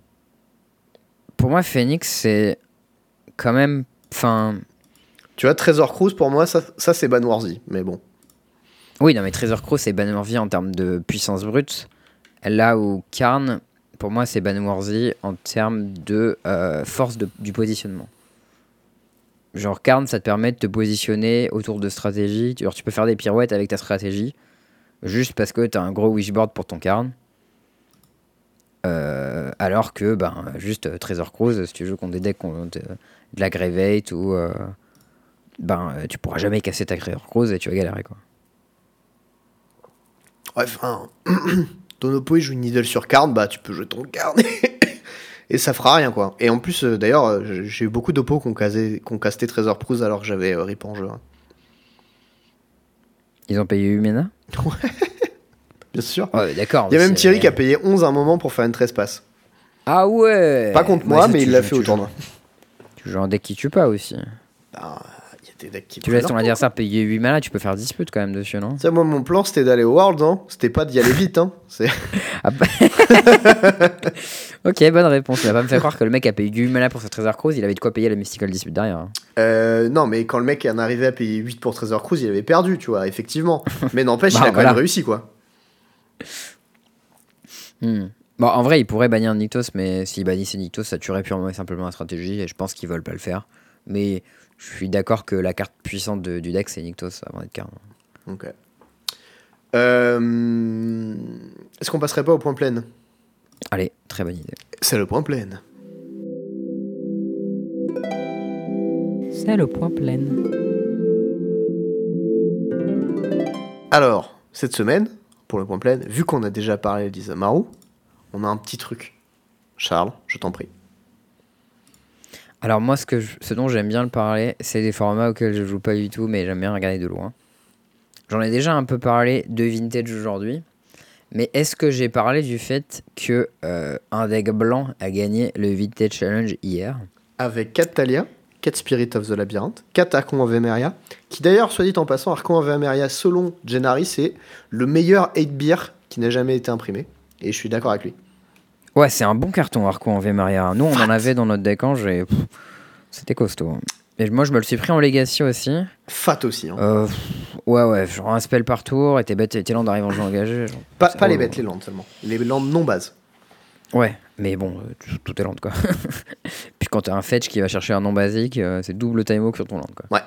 Pour moi, Phoenix, c'est quand même. Enfin. Tu vois, Trésor Cruise, pour moi, ça, ça c'est banworthy, mais bon. Oui, non, mais Treasure Crow, c'est Banworthy en termes de puissance brute. Là où Karn, pour moi, c'est Banworthy en termes de euh, force du positionnement. Genre, Karn, ça te permet de te positionner autour de stratégies. Genre, tu peux faire des pirouettes avec ta stratégie, juste parce que tu as un gros wishboard pour ton Karn. Euh, alors que, ben, juste euh, Treasure Cruise, si tu joues contre des decks contre euh, de la Gravate ou. ben, tu pourras jamais casser ta Treasure Cruise et tu vas galérer, quoi. Ouais, enfin. ton oppo, il joue une needle sur carte, bah, tu peux jouer ton carte. Et ça fera rien, quoi. Et en plus, euh, d'ailleurs, euh, j'ai- eu beaucoup d'oppos qui ont, casé- casté Trésor Cruise alors que j'avais euh, rip en jeu. hein. Ils ont payé Umena Bien sûr. Ouais, d'accord. Il y a même Thierry qui a payé 11 à un moment pour faire une trespasse. Ah ouais Pas contre Ouais, moi, mais il l'a fait au tournoi. Tu joues un deck qui tue pas aussi. Bah, Qui Tu laisses ton adversaire payer 8 mana, tu peux faire dispute quand même dessus, non? Sais, moi, mon plan, c'était d'aller au World, hein. C'était pas d'y aller vite, hein. C'est... Ah bah- Ok, bonne réponse. Il va pas me faire croire que le mec a payé 8 mana pour sa Trésor Cruise, il avait de quoi payer la Mystical Dispute derrière. hein. Euh, non, mais quand le mec en arrivait à payer 8 pour Trésor Cruise, il avait perdu, tu vois, effectivement. Mais n'empêche, Bah, il a quand voilà. même réussi, quoi. Hmm. Bon, en vrai, il pourrait bannir Nyctos, mais s'il bannissait Nyctos, ça tuerait purement et simplement la stratégie, et je pense qu'ils veulent pas le faire. Mais je suis d'accord que la carte puissante de- du deck, c'est Nyctos avant d'être Karn. Ok. Euh, Est-ce qu'on passerait pas au point plein? Allez, très bonne idée. C'est le point plein. C'est le point plein. Alors, cette semaine, pour le point plein, vu qu'on a déjà parlé d'Isamaru, on a un petit truc. Charles, je t'en prie. Alors moi, ce, dont j'aime bien le parler, c'est des formats auxquels je joue pas du tout, mais j'aime bien regarder de loin. J'en ai déjà un peu parlé de Vintage aujourd'hui, mais est-ce que j'ai parlé du fait que euh, un deck blanc a gagné le Vintage Challenge hier? Avec 4 Talia, 4 Spirit of the Labyrinth, 4 Archon of Emeria, qui d'ailleurs, soit dit en passant, Archon of Emeria, selon Gennari, c'est le meilleur 8 beer qui n'a jamais été imprimé. Et je suis d'accord avec lui. Ouais, c'est un bon carton Arco en Vemaria. Nous, on en avait dans notre deck ange et c'était costaud. Et moi, je me le suis pris en Legacy aussi. Fat aussi. hein. Euh, ouais, ouais, genre un spell par tour, et tes bêtes et tes landes arrivent en jeu engagé. genre. pas les bêtes, les landes seulement. Les landes non base. Ouais, mais bon, euh, tout, est land quoi. Puis quand t'as un fetch qui va chercher un nom basique, euh, c'est double time walk sur ton land quoi.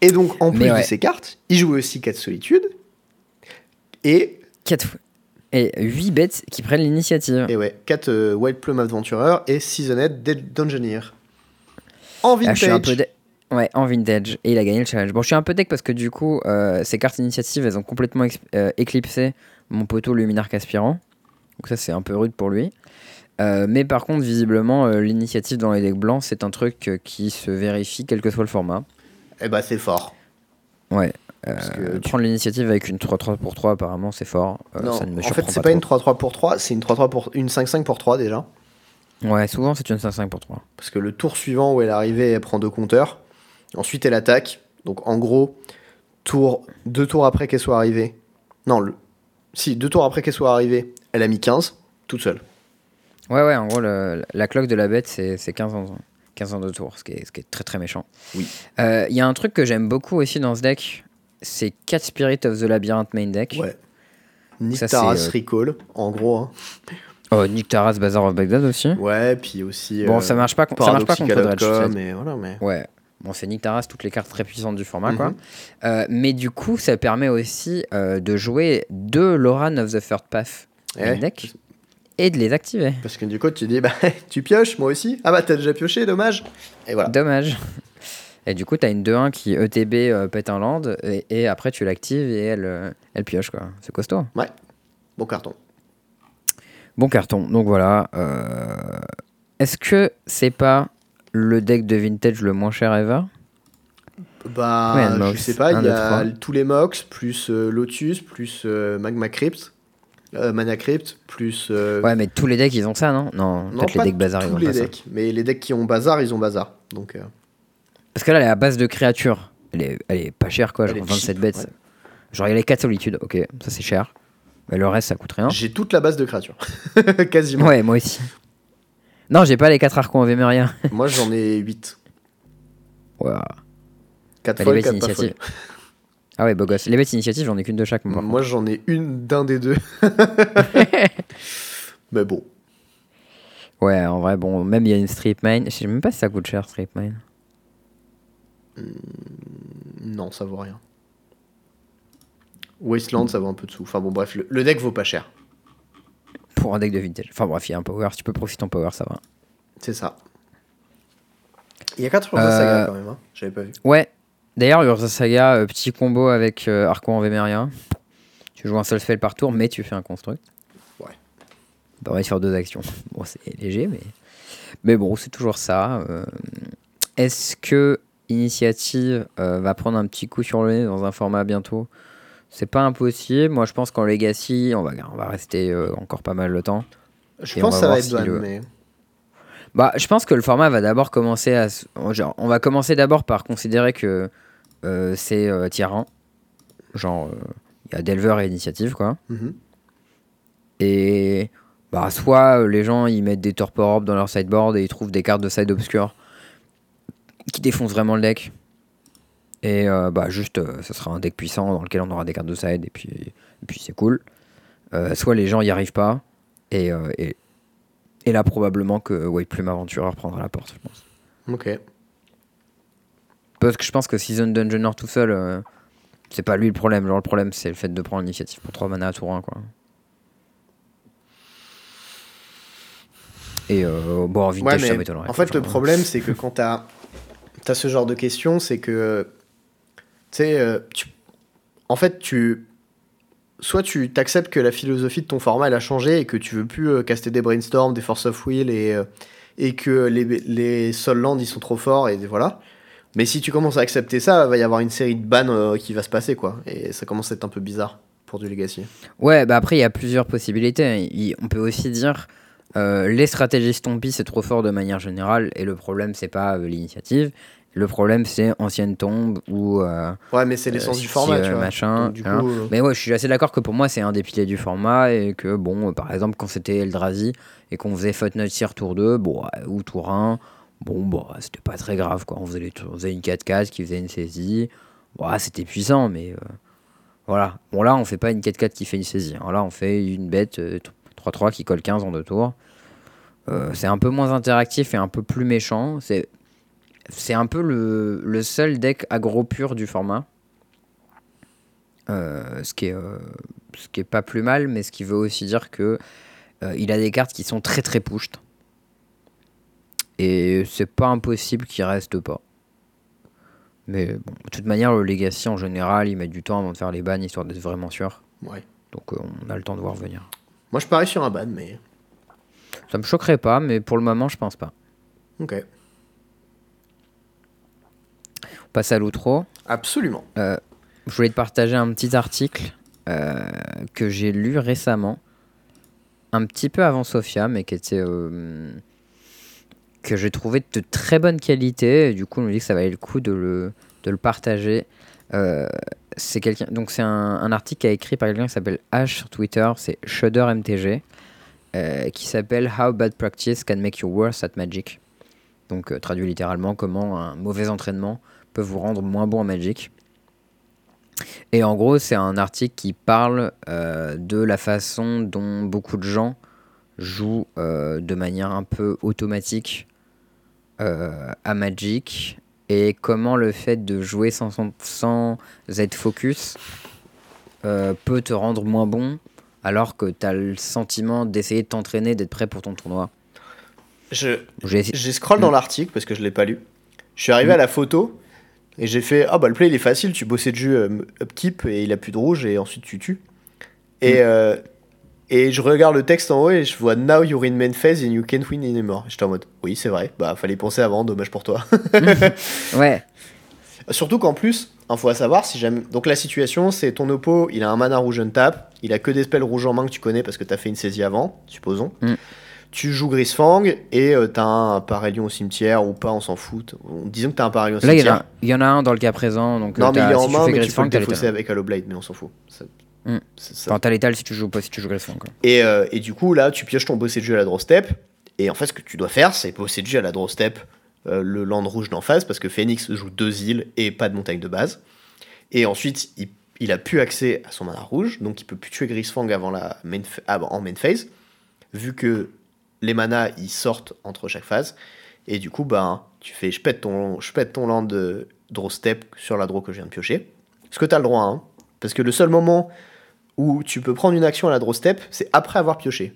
Et donc, en plus de ouais. ces cartes, il jouait aussi 4 Solitude. Et, Quatre fois. Et 8 bêtes qui prennent l'initiative. et ouais, 4 White Plum Adventurer et Seasoned Dead Dungeoneer. En Ah, je suis un vintage. peu de- Ouais, en vintage. Et il a gagné le challenge. Bon, je suis un peu deck parce que du coup, euh, ces cartes initiatives, elles ont complètement euh, éclipsé mon poteau Luminarque Aspirant. Donc ça, c'est un peu rude pour lui. Euh, mais par contre, visiblement, euh, l'initiative dans les decks blancs, c'est un truc euh, qui se vérifie quel que soit le format. Eh bah, c'est fort. Ouais. Parce que Euh, tu- Prendre l'initiative avec une 3-3 pour 3, apparemment, c'est fort. Euh, non, ça ne me en fait, c'est pas, pas, une trop. 3-3 pour 3, c'est une 3-3 pour une 5-5 pour 3 déjà. Ouais, souvent, c'est une 5-5 pour 3. Parce que le tour suivant où elle est arrivée, elle prend deux compteurs. Ensuite, elle attaque. Donc, en gros, tour, deux tours après qu'elle soit arrivée. Non, le... si, deux tours après qu'elle soit arrivée, elle a mis 15, toute seule. Ouais, ouais, en gros, le- la cloque de la bête, c'est c'est 15 ans. 15 ans de tour, ce qui est, ce qui est très très méchant. Oui. Euh, Il y a un truc que j'aime beaucoup aussi dans ce deck, c'est 4 Spirit of the Labyrinth main deck. Ouais. Nick Ça, Taras c'est, euh, Recall, en gros. hein. Oh, Nick Taras, Bazar of Baghdad aussi. Ouais, puis aussi. Bon, euh, ça marche pas, ça marche pas contre Dredge. Et voilà, mais. Ouais. Bon, c'est Nick Taras, toutes les cartes très puissantes du format, Mhm. quoi. Euh, mais du coup, ça permet aussi euh, de jouer deux Loran of the Third Path main Ouais. deck et de les activer. Parce que du coup, tu dis, bah, tu pioches, moi aussi. Ah bah, t'as déjà pioché, dommage. Et voilà. Dommage. Et du coup, t'as une 2-1 qui ETB euh, pète un land, et, et après tu l'actives et elle, euh, elle pioche, quoi. C'est costaud. Bon carton. Bon carton, donc voilà. euh, Est-ce que c'est pas le deck de vintage le moins cher ever? Bah, Ouais, un je Mox, sais pas, il y a trois. tous les Mox, plus euh, Lotus, plus euh, Magma Crypt, euh, Mana Crypt, plus. euh, Ouais, mais tous les decks ils ont ça, non? Non, non, peut-être les pas decks bazar ils ont les pas ça. mais les decks qui ont bazar, ils ont bazar. Donc, euh, Parce que là, elle est à base de créatures. Elle est, elle est pas chère, quoi. Elle Genre est 27 cheap, bêtes. ouais. Genre, il y a les 4 solitudes, ok, ça c'est cher. Mais le reste, ça coûte rien. j'ai toute la base de créatures. Quasiment. Ouais, moi aussi. Non, j'ai pas les 4 archons en Véméria. Moi, j'en ai 8. Ouais. 4 Bah, les folles, bêtes 4 pas initiatives. Ah ouais, beau gosse. Les bêtes initiatives, j'en ai qu'une de chaque. moi, par Moi, j'en ai une d'un des deux. mais bon. Ouais, en vrai, bon, même il y a une strip mine. Je sais même pas si ça coûte cher, strip mine. Non, ça vaut rien. Wasteland, ça vaut un peu de sous. Enfin bon, bref, le, le deck vaut pas cher. Pour un deck de vintage. Enfin bref, il y a un power. Si tu peux profiter en power, ça va. C'est ça. Il y a 4 Euh, Saga quand même, hein. j'avais pas vu. Ouais. D'ailleurs, Urza Saga, euh, petit combo avec euh, Archon en Véméria. Tu joues un seul spell par tour, mais tu fais un construct. Ouais. Bah ouais, sur deux actions. Bon, c'est léger, mais. Mais bon, c'est toujours ça. euh. Est-ce que Initiative euh, va prendre un petit coup sur le nez dans un format bientôt C'est pas impossible. Moi, je pense qu'en Legacy, on va, on va rester euh, encore pas mal de temps. Je pense que ça va être si le- mais. Bah, je pense que le format va d'abord commencer à. Genre, on va commencer d'abord par considérer que euh, c'est tier 1. Genre, il y a Delver et Initiative, quoi. Mhm. Et bah, soit les gens ils mettent des Torpor Orbs dans leur sideboard et ils trouvent des cartes de side obscure qui défoncent vraiment le deck. Et euh, bah, juste, euh, ce sera un deck puissant dans lequel on aura des cartes de side et puis, et puis c'est cool. Euh, soit les gens y arrivent pas et, euh, et, et là, probablement que White Plume Aventureur prendra la porte, je pense. Ok. Parce que je pense que Season Dungeoner tout seul, euh, c'est pas lui le problème. Genre, le problème, c'est le fait de prendre l'initiative pour 3 mana à tour 1, quoi. Et euh, bon, en Ouais, ça m'étonnerait. en fait, le problème, c'est que quand t'as as ce genre de questions, c'est que. Tu sais, euh, en fait, tu. Soit tu t'acceptes que la philosophie de ton format elle a changé et que tu veux plus euh, caster des brainstorms, des force of will et, euh, que les, les Soul Land ils sont trop forts et voilà. Mais si tu commences à accepter ça, il va y avoir une série de bans euh, qui va se passer quoi. Et ça commence à être un peu bizarre pour du Legacy. Ouais, bah après, il y a plusieurs possibilités. Il- on peut aussi dire euh, les stratégies Stompy, c'est trop fort de manière générale. Et le problème, c'est pas euh, l'initiative. Le problème, c'est ancienne tombe ou. euh, Ouais, mais c'est l'essence du format, tu vois. machin, Donc, du coup, hein. Mais ouais, je suis assez d'accord que pour moi, c'est un des piliers du format et que, bon, par exemple, quand c'était Eldrazi et qu'on faisait Footnote Tier tour 2, bon, ou tour 1, bon, bah, c'était pas très grave, quoi. On faisait, les on faisait une 4-4 qui faisait une saisie. Ouais, c'était puissant, mais voilà. Bon, là, on fait pas une 4-4 qui fait une saisie. hein. Là, on fait une bête euh, 3-3 qui colle 15 en deux tours. Euh, c'est un peu moins interactif et un peu plus méchant. C'est c'est un peu le, le seul deck aggro pur du format. Euh, ce, qui est, euh, ce qui est pas plus mal, mais ce qui veut aussi dire que il a des cartes qui sont très très pushed. Et c'est pas impossible qu'il reste pas. Mais bon, de toute manière, le Legacy en général, il met du temps avant de faire les bans histoire d'être vraiment sûr. ouais. Donc on a le temps de voir venir. Moi, je parie sur un ban, mais. Ça me choquerait pas, mais pour le moment, je pense pas. Ok. On passe à l'outro. Absolument. Euh, je voulais te partager un petit article euh, que j'ai lu récemment, un petit peu avant Sophia, mais qui était euh, que j'ai trouvé de très bonne qualité. Et du coup, on me dit que ça valait le coup de le, de le partager. C'est quelqu'un, donc c'est un, un article qui a écrit par quelqu'un qui s'appelle H sur Twitter, c'est Shudder MTG, euh, qui s'appelle How Bad Practice Can Make You Worse at Magic. Donc euh, traduit littéralement comment un mauvais entraînement peut vous rendre moins bon en Magic. Et en gros, c'est un article qui parle euh, de la façon dont beaucoup de gens jouent de manière un peu automatique à Magic et comment le fait de jouer sans, sans- être focus euh, peut te rendre moins bon alors que tu as le sentiment d'essayer de t'entraîner, d'être prêt pour ton tournoi? Je, J'ai scroll dans l'article parce que je l'ai pas lu. Je suis arrivé Mm. à la photo et j'ai fait Ah bah le play il est facile, tu bossais de jeu euh, upkeep et il a plus de rouge et ensuite tu tues. Et, Mm. euh, et je regarde le texte en haut et je vois Now you're in main phase and you can't win anymore. J'étais en mode Oui, c'est vrai, bah fallait penser avant, dommage pour toi. Ouais, Surtout qu'en plus, il faut à savoir si jamais. Donc la situation, c'est ton oppo, il a un mana rouge on tap, il a que des spells rouges en main que tu connais parce que t'as fait une saisie avant, supposons. Mm. Tu joues Grisfang et euh, t'as un Parélion au cimetière ou pas, on s'en fout. Disons que t'as un Parélion au là il y, en cimetière. a- il y en a un dans le cas présent. Donc, non, mais il est en si main, mais tu peux le défausser avec Hollow Blade, mais on s'en fout. Ça- Mm. ça. Enfin, t'as l'étal si tu joues pas si tu joues quoi. Et, euh, et du coup, là, tu pioches ton bossé de jeu à la draw step. Et en fait, ce que tu dois faire, c'est bosser de jeu à la draw step euh, le land rouge d'en face, parce que Phoenix joue deux îles et pas de montagne de base. Et ensuite, il, il a plus accès à son mana rouge, donc il peut plus tuer Grisfang avant la main, avant- en main phase, vu que les manas ils sortent entre chaque phase. Et du coup, bah, tu fais je pète ton, je pète ton land de draw step sur la draw que je viens de piocher. Ce que tu as le droit, hein. Parce que le seul moment où tu peux prendre une action à la draw step, c'est après avoir pioché.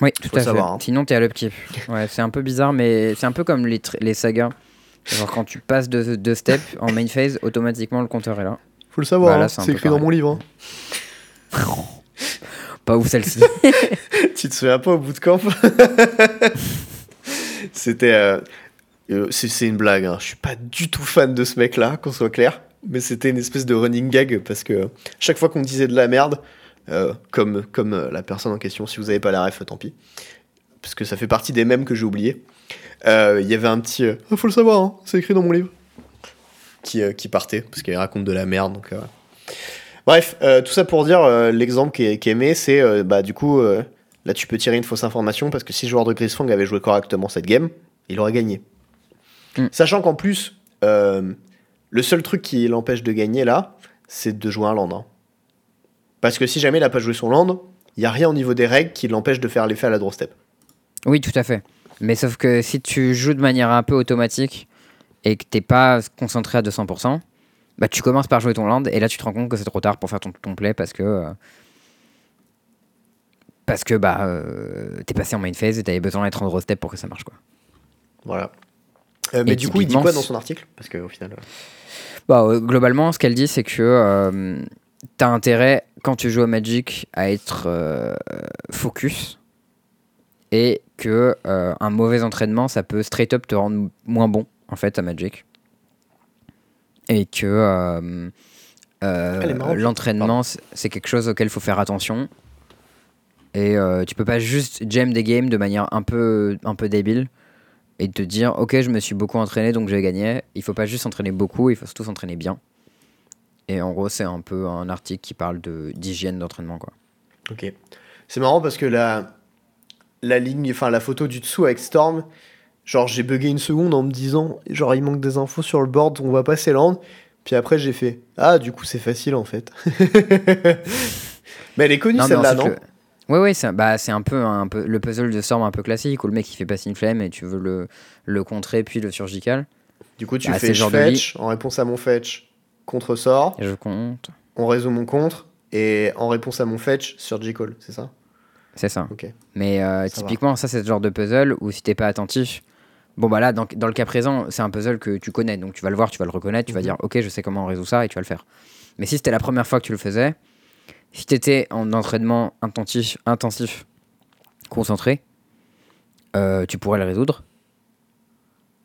Oui, tout Faut à savoir, fait. hein. Sinon, t'es à l'upkeep. Ouais, c'est un peu bizarre, mais c'est un peu comme les, les sagas. Genre, quand tu passes de, de step en main phase, automatiquement le compteur est là. Faut le savoir, Bah, hein, c'est écrit dans mon livre. hein. Pas ouf celle-ci. tu te souviens pas au bootcamp? C'était. euh, euh, c'est c'est une blague, hein. je suis pas du tout fan de ce mec-là, qu'on soit clair. Mais c'était une espèce de running gag parce que chaque fois qu'on disait de la merde, euh, comme, comme euh, la personne en question, si vous avez pas la ref, tant pis. Parce que ça fait partie des mêmes que j'ai oublié. Euh, Il y avait un petit. euh, Ah, faut le savoir, hein, c'est écrit dans mon livre. Qui, euh, qui partait, parce qu'il raconte de la merde. Euh, Bref, euh, tout ça pour dire, euh, l'exemple qui est, aimé, c'est euh, bah, du coup, euh, là tu peux tirer une fausse information parce que si le joueur de Grisfang avait joué correctement cette game, il aurait gagné. Mm. Sachant qu'en plus, euh, le seul truc qui l'empêche de gagner là, c'est de jouer un land. hein. Parce que si jamais il a pas joué son land, il n'y a rien au niveau des règles qui l'empêche de faire l'effet à la draw step. oui, tout à fait. Mais sauf que si tu joues de manière un peu automatique et que t'es pas concentré à 200%, bah tu commences par jouer ton land et là tu te rends compte que c'est trop tard pour faire ton, ton play parce que. euh, parce que bah euh, t'es passé en main phase et t'avais besoin d'être en draw step pour que ça marche quoi. Voilà. Euh, mais Et du coup, il dit quoi dans son article? Parce qu'au final. euh, Bah, euh, globalement, ce qu'elle dit, c'est que euh, t'as intérêt, quand tu joues à Magic, à être euh, focus. Et que euh, un mauvais entraînement, ça peut straight up te rendre moins bon, en fait, à Magic. Et que euh, euh, l'entraînement, c'est quelque chose auquel il faut faire attention. Et euh, tu peux pas juste jam des games de manière un peu, un peu débile et te dire ok je me suis beaucoup entraîné donc j'ai gagné il faut pas juste s'entraîner beaucoup il faut surtout s'entraîner bien et en gros c'est un peu un article qui parle de d'hygiène d'entraînement quoi Ok. C'est marrant parce que la, la ligne, enfin la photo du dessous avec Storm, genre j'ai bugué une seconde en me disant, genre il manque des infos sur le board, on va passer land. Puis après j'ai fait, ah du coup c'est facile en fait. mais elle est connue Non, mais celle-là, non? Ouais, ouais, c'est bah, c'est un, peu, un peu le puzzle de Storm un peu classique où le mec il fait passer une flemme et tu veux le, le contrer puis le surgical. Du coup tu Bah, fais je fetch, en réponse à mon fetch, contre sort, Et je compte. on résout mon contre, et en réponse à mon fetch, surgical, c'est ça? C'est ça. Ok. Mais euh, Ça va. typiquement, ça, c'est ce genre de puzzle où si t'es pas attentif, bon bah là, dans, dans le cas présent, c'est un puzzle que tu connais, donc tu vas le voir, tu vas le reconnaître, tu vas Mhm. dire, ok, je sais comment on résout ça et tu vas le faire. Mais si c'était la première fois que tu le faisais, Si tu étais en entraînement intensif, intensif concentré, euh, tu pourrais le résoudre.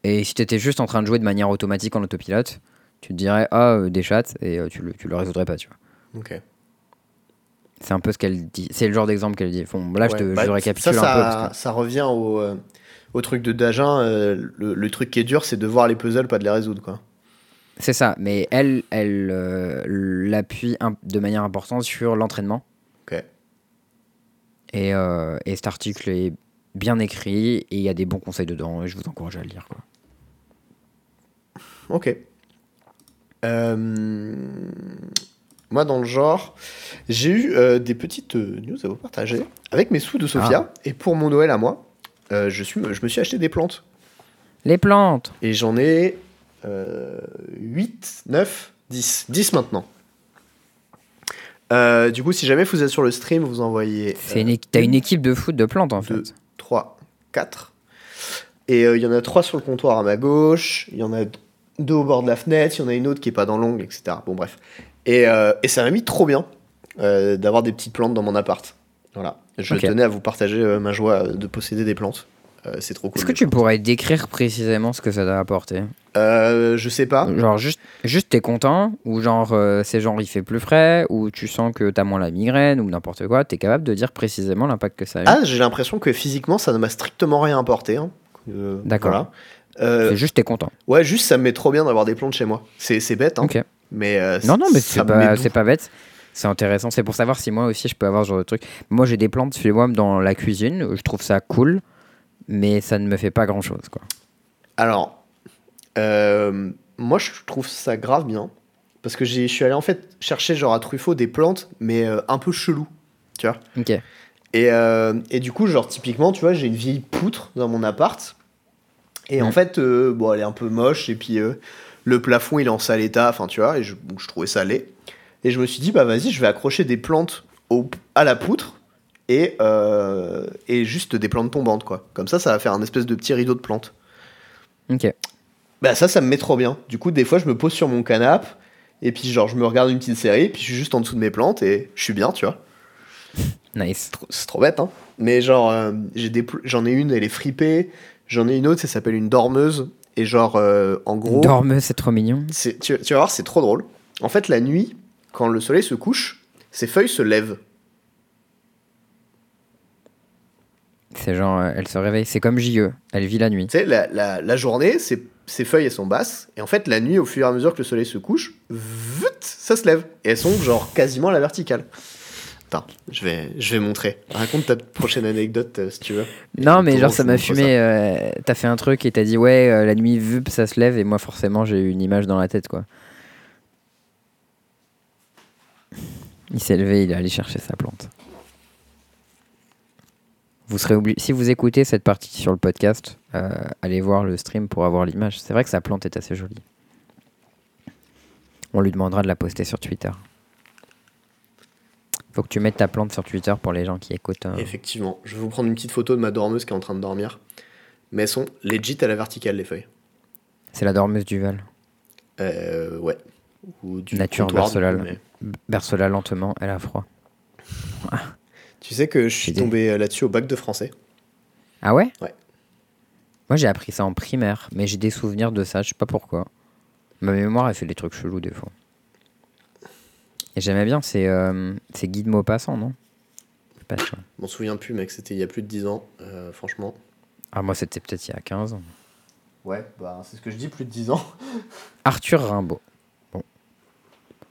Et si tu étais juste en train de jouer de manière automatique en autopilote, tu te dirais ah euh, des chattes et euh, tu, le, tu le résoudrais pas, tu vois. Ok. C'est un peu ce qu'elle dit. C'est le genre d'exemple qu'elle dit. Bon, là, je, te, bah, je récapitule ça, un peu. ça, parce que- ça revient au, au truc de Dagen. euh, le, le truc qui est dur, c'est de voir les puzzles, pas de les résoudre. Quoi. C'est ça. Mais elle, elle euh, l'appuie de manière importante sur l'entraînement. Ok. Et, euh, et cet article est bien écrit et il y a des bons conseils dedans et je vous encourage à le lire. Quoi. Ok. Euh, moi, dans le genre, j'ai eu des petites news à vous partager avec mes sous de Sophia. Et pour mon Noël à moi, je, suis, je me suis acheté des plantes. Les plantes Et j'en ai 8, 9, 10. 10 maintenant. Euh, du coup, si jamais vous êtes sur le stream, vous envoyez une, équ- T'as une équipe de foot de plantes en deux, fait. 3, 4. Et euh, il y en a 3 sur le comptoir à ma gauche, il y en a deux au bord de la fenêtre, il y en a une autre qui est pas dans l'ongle, etc. Bon, bref. Et, euh, et ça m'a mis trop bien euh, d'avoir des petites plantes dans mon appart. Voilà. Je tenais à vous partager euh, ma joie euh, de posséder des plantes. Euh, c'est trop cool. Est-ce que tu pourrais décrire précisément ce que ça t'a apporté? Euh, je sais pas. Genre juste, juste t'es content ou genre euh, c'est genre il fait plus frais ou tu sens que t'as moins la migraine ou n'importe quoi. T'es capable de dire précisément l'impact que ça a eu? Ah, j'ai l'impression que physiquement, ça ne m'a strictement rien apporté. hein. Euh, D'accord. voilà. Euh, juste t'es content. ouais, juste ça me met trop bien d'avoir des plantes chez moi. C'est bête, hein. Mais Non, non, mais c'est pas, pas bête. C'est intéressant. C'est pour savoir si moi aussi je peux avoir ce genre de truc. Moi j'ai des plantes chez moi dans la cuisine. Je trouve ça cool, mais ça ne me fait pas grand chose quoi. Alors, euh, moi je trouve ça grave bien. Parce que j'ai- je suis allé en fait chercher genre à Truffaut des plantes, mais euh, un peu chelou. Tu vois Ok. et, euh, et du coup, genre typiquement, tu vois, j'ai une vieille poutre dans mon appart. Et en fait, bon, elle est un peu moche. Et puis le plafond, il est en sale état. Enfin, tu vois, et je, je trouvais ça laid. Et je me suis dit, bah vas-y, je vais accrocher des plantes au, à la poutre. Et, euh, et juste des plantes tombantes, quoi. Comme ça, ça va faire un espèce de petit rideau de plantes. Ok. Bah ça, ça me met trop bien. Du coup, des fois, je me pose sur mon canapé et puis genre, je me regarde une petite série, puis je suis juste en dessous de mes plantes et je suis bien, tu vois. Nice. C'est trop bête, hein. Mais genre, euh, j'ai des j'en ai une, elle est fripée. J'en ai une autre, ça s'appelle une dormeuse. Et genre, euh, en gros, Dormeuse, c'est trop mignon. tu, tu vas voir, c'est trop drôle. En fait, la nuit, quand le soleil se couche, ses feuilles se lèvent. C'est genre, euh, elle se réveille. C'est comme JE. Elle vit la nuit. Tu sais, la, la, la journée, ses, ses feuilles, elles sont basses. Et en fait, la nuit, au fur et à mesure que le soleil se couche, vut, ça se lève. Et elles sont genre quasiment à la verticale. Attends, je vais, je vais montrer. Raconte ta prochaine anecdote euh, si tu veux. Non, mais genre, ça m'a fumé. euh, T'as fait un truc et t'as dit, ouais, euh, la nuit, vu, ça se lève. Et moi, forcément, j'ai eu une image dans la tête, quoi. Il s'est levé, il est allé chercher sa plante. Vous serez obligé. Si vous écoutez cette partie sur le podcast, euh, allez voir le stream pour avoir l'image. C'est vrai que sa plante est assez jolie. On lui demandera de la poster sur Twitter. Faut que tu mettes ta plante sur Twitter pour les gens qui écoutent. euh. Effectivement, je vais vous prendre une petite photo de ma dormeuse qui est en train de dormir. Mais elles sont legit à la verticale, les feuilles. C'est la dormeuse du Val. Euh, ouais. Ou du Nature Barcelone. mais- Berce-la lentement, elle a froid. Tu sais que je suis tombé euh, là-dessus au bac de français. Ah ouais Ouais. Moi j'ai appris ça en primaire, mais j'ai des souvenirs de ça, je sais pas pourquoi. Ma mémoire elle fait des trucs chelous des fois. Et j'aimais bien, c'est euh, c'est Guy de Maupassant, non? Je sais pas sûr. Je m'en souviens plus, mec, c'était il y a plus de 10 ans, euh, franchement. Ah moi c'était peut-être il y a 15 ans. Ouais, bah c'est ce que je dis, plus de 10 ans. Arthur Rimbaud. Bon.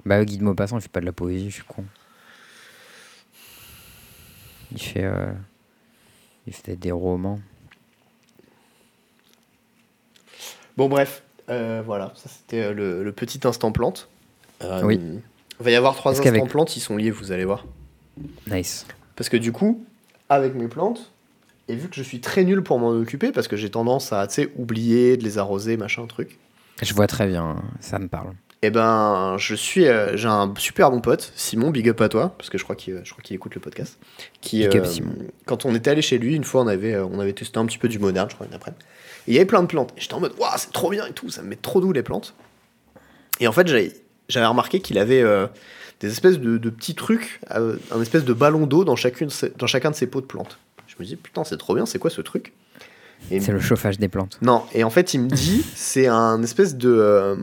Bah Guy de Maupassant il fait pas de la poésie, je suis con. Il fait... euh, Il fait des romans. Bon, bref, euh, voilà, ça c'était euh, le, le petit instant plante. Euh, Oui. Il va y avoir trois instants plantes, ils sont liés, vous allez voir. Nice. Parce que du coup, avec mes plantes, et vu que je suis très nul pour m'en occuper, parce que j'ai tendance à, tu sais, oublier de les arroser, machin, truc, Je vois très bien, ça me parle. Et ben, je suis, euh, j'ai un super bon pote, Simon, big up à toi, parce que je crois qu'il, je crois qu'il écoute le podcast. Qui, Big up, euh, Simon. Quand on était allé chez lui, une fois, on avait, euh, on avait testé un petit peu du moderne, je crois, une après. Et il y avait plein de plantes. Et j'étais en mode, waouh, c'est trop bien et tout, ça me met trop doux les plantes. Et en fait, j'avais remarqué qu'il avait euh, des espèces de, de petits trucs, euh, un espèce de ballon d'eau dans, chacune, dans chacun de ses pots de plantes. Je me dis, putain, c'est trop bien, c'est quoi ce truc? Et- C'est le chauffage des plantes. Non, et en fait, il me dit, c'est un espèce de, euh,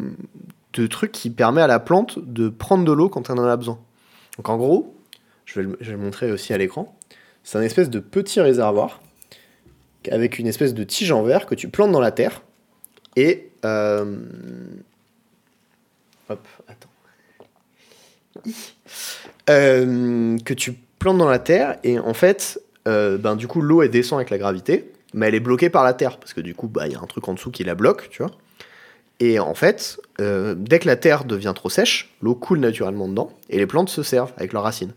de truc qui permet à la plante de prendre de l'eau quand elle en a besoin. Donc en gros, je vais le, montrer aussi à l'écran, c'est un espèce de petit réservoir avec une espèce de tige en verre que tu plantes dans la terre. Et... euh, Hop, attends. Euh, que tu plantes dans la terre et en fait, euh, ben, du coup, l'eau elle descend avec la gravité, mais elle est bloquée par la terre parce que du coup, bah, il y a un truc en dessous qui la bloque, tu vois. Et en fait, euh, dès que la terre devient trop sèche, l'eau coule naturellement dedans et les plantes se servent avec leurs racines.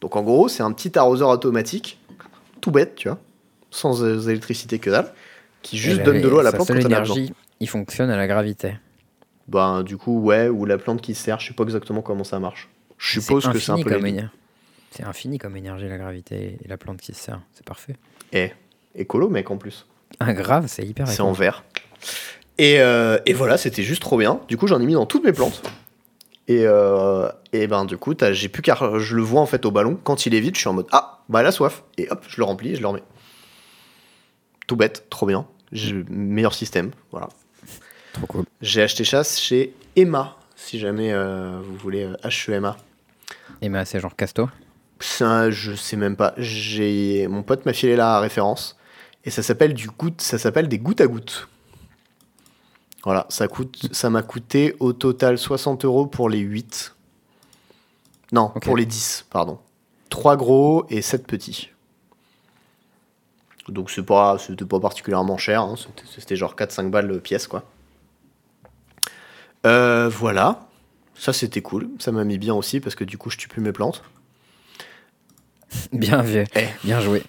Donc en gros, c'est un petit arroseur automatique, tout bête, tu vois, sans euh, électricité que dalle, qui juste Et donne de l'eau à la plante quand elle a besoin. énergie, il fonctionne à la gravité. Ben, du coup, ouais, ou la plante qui se sert, je sais pas exactement comment ça marche. Je suppose que c'est un peu éner- C'est infini comme énergie, la gravité et la plante qui se sert. C'est parfait. Eh, écolo, mec, en plus. Ah, grave, c'est hyper C'est en vert. Et, euh, et voilà, c'était juste trop bien. Du coup, j'en ai mis dans toutes mes plantes. Et, euh, et ben, du coup, j'ai plus qu'à. Je le vois en fait au ballon. Quand il est vide, je suis en mode Ah, bah elle a soif. Et hop, je le remplis et je le remets. Tout bête, trop bien. Meilleur système. Voilà. Trop cool. J'ai acheté chasse chez Emma, si jamais euh, vous voulez H-E-M-A. Ben, c'est genre Casto. Ça, je sais même pas. J'ai mon pote m'a filé la référence et ça s'appelle du goutte, ça s'appelle des gouttes à gouttes. Voilà, ça coûte, ça m'a coûté au total 60 euros pour les 8. Non, pour les 10, pardon. 3 gros et 7 petits. Donc c'est pas, c'était pas particulièrement cher, hein, c'était- genre 4-5 balles le pièce quoi. Euh, voilà, ça c'était cool, ça m'a mis bien aussi parce que du coup je tue plus mes plantes. Bien. Eh. Bien joué.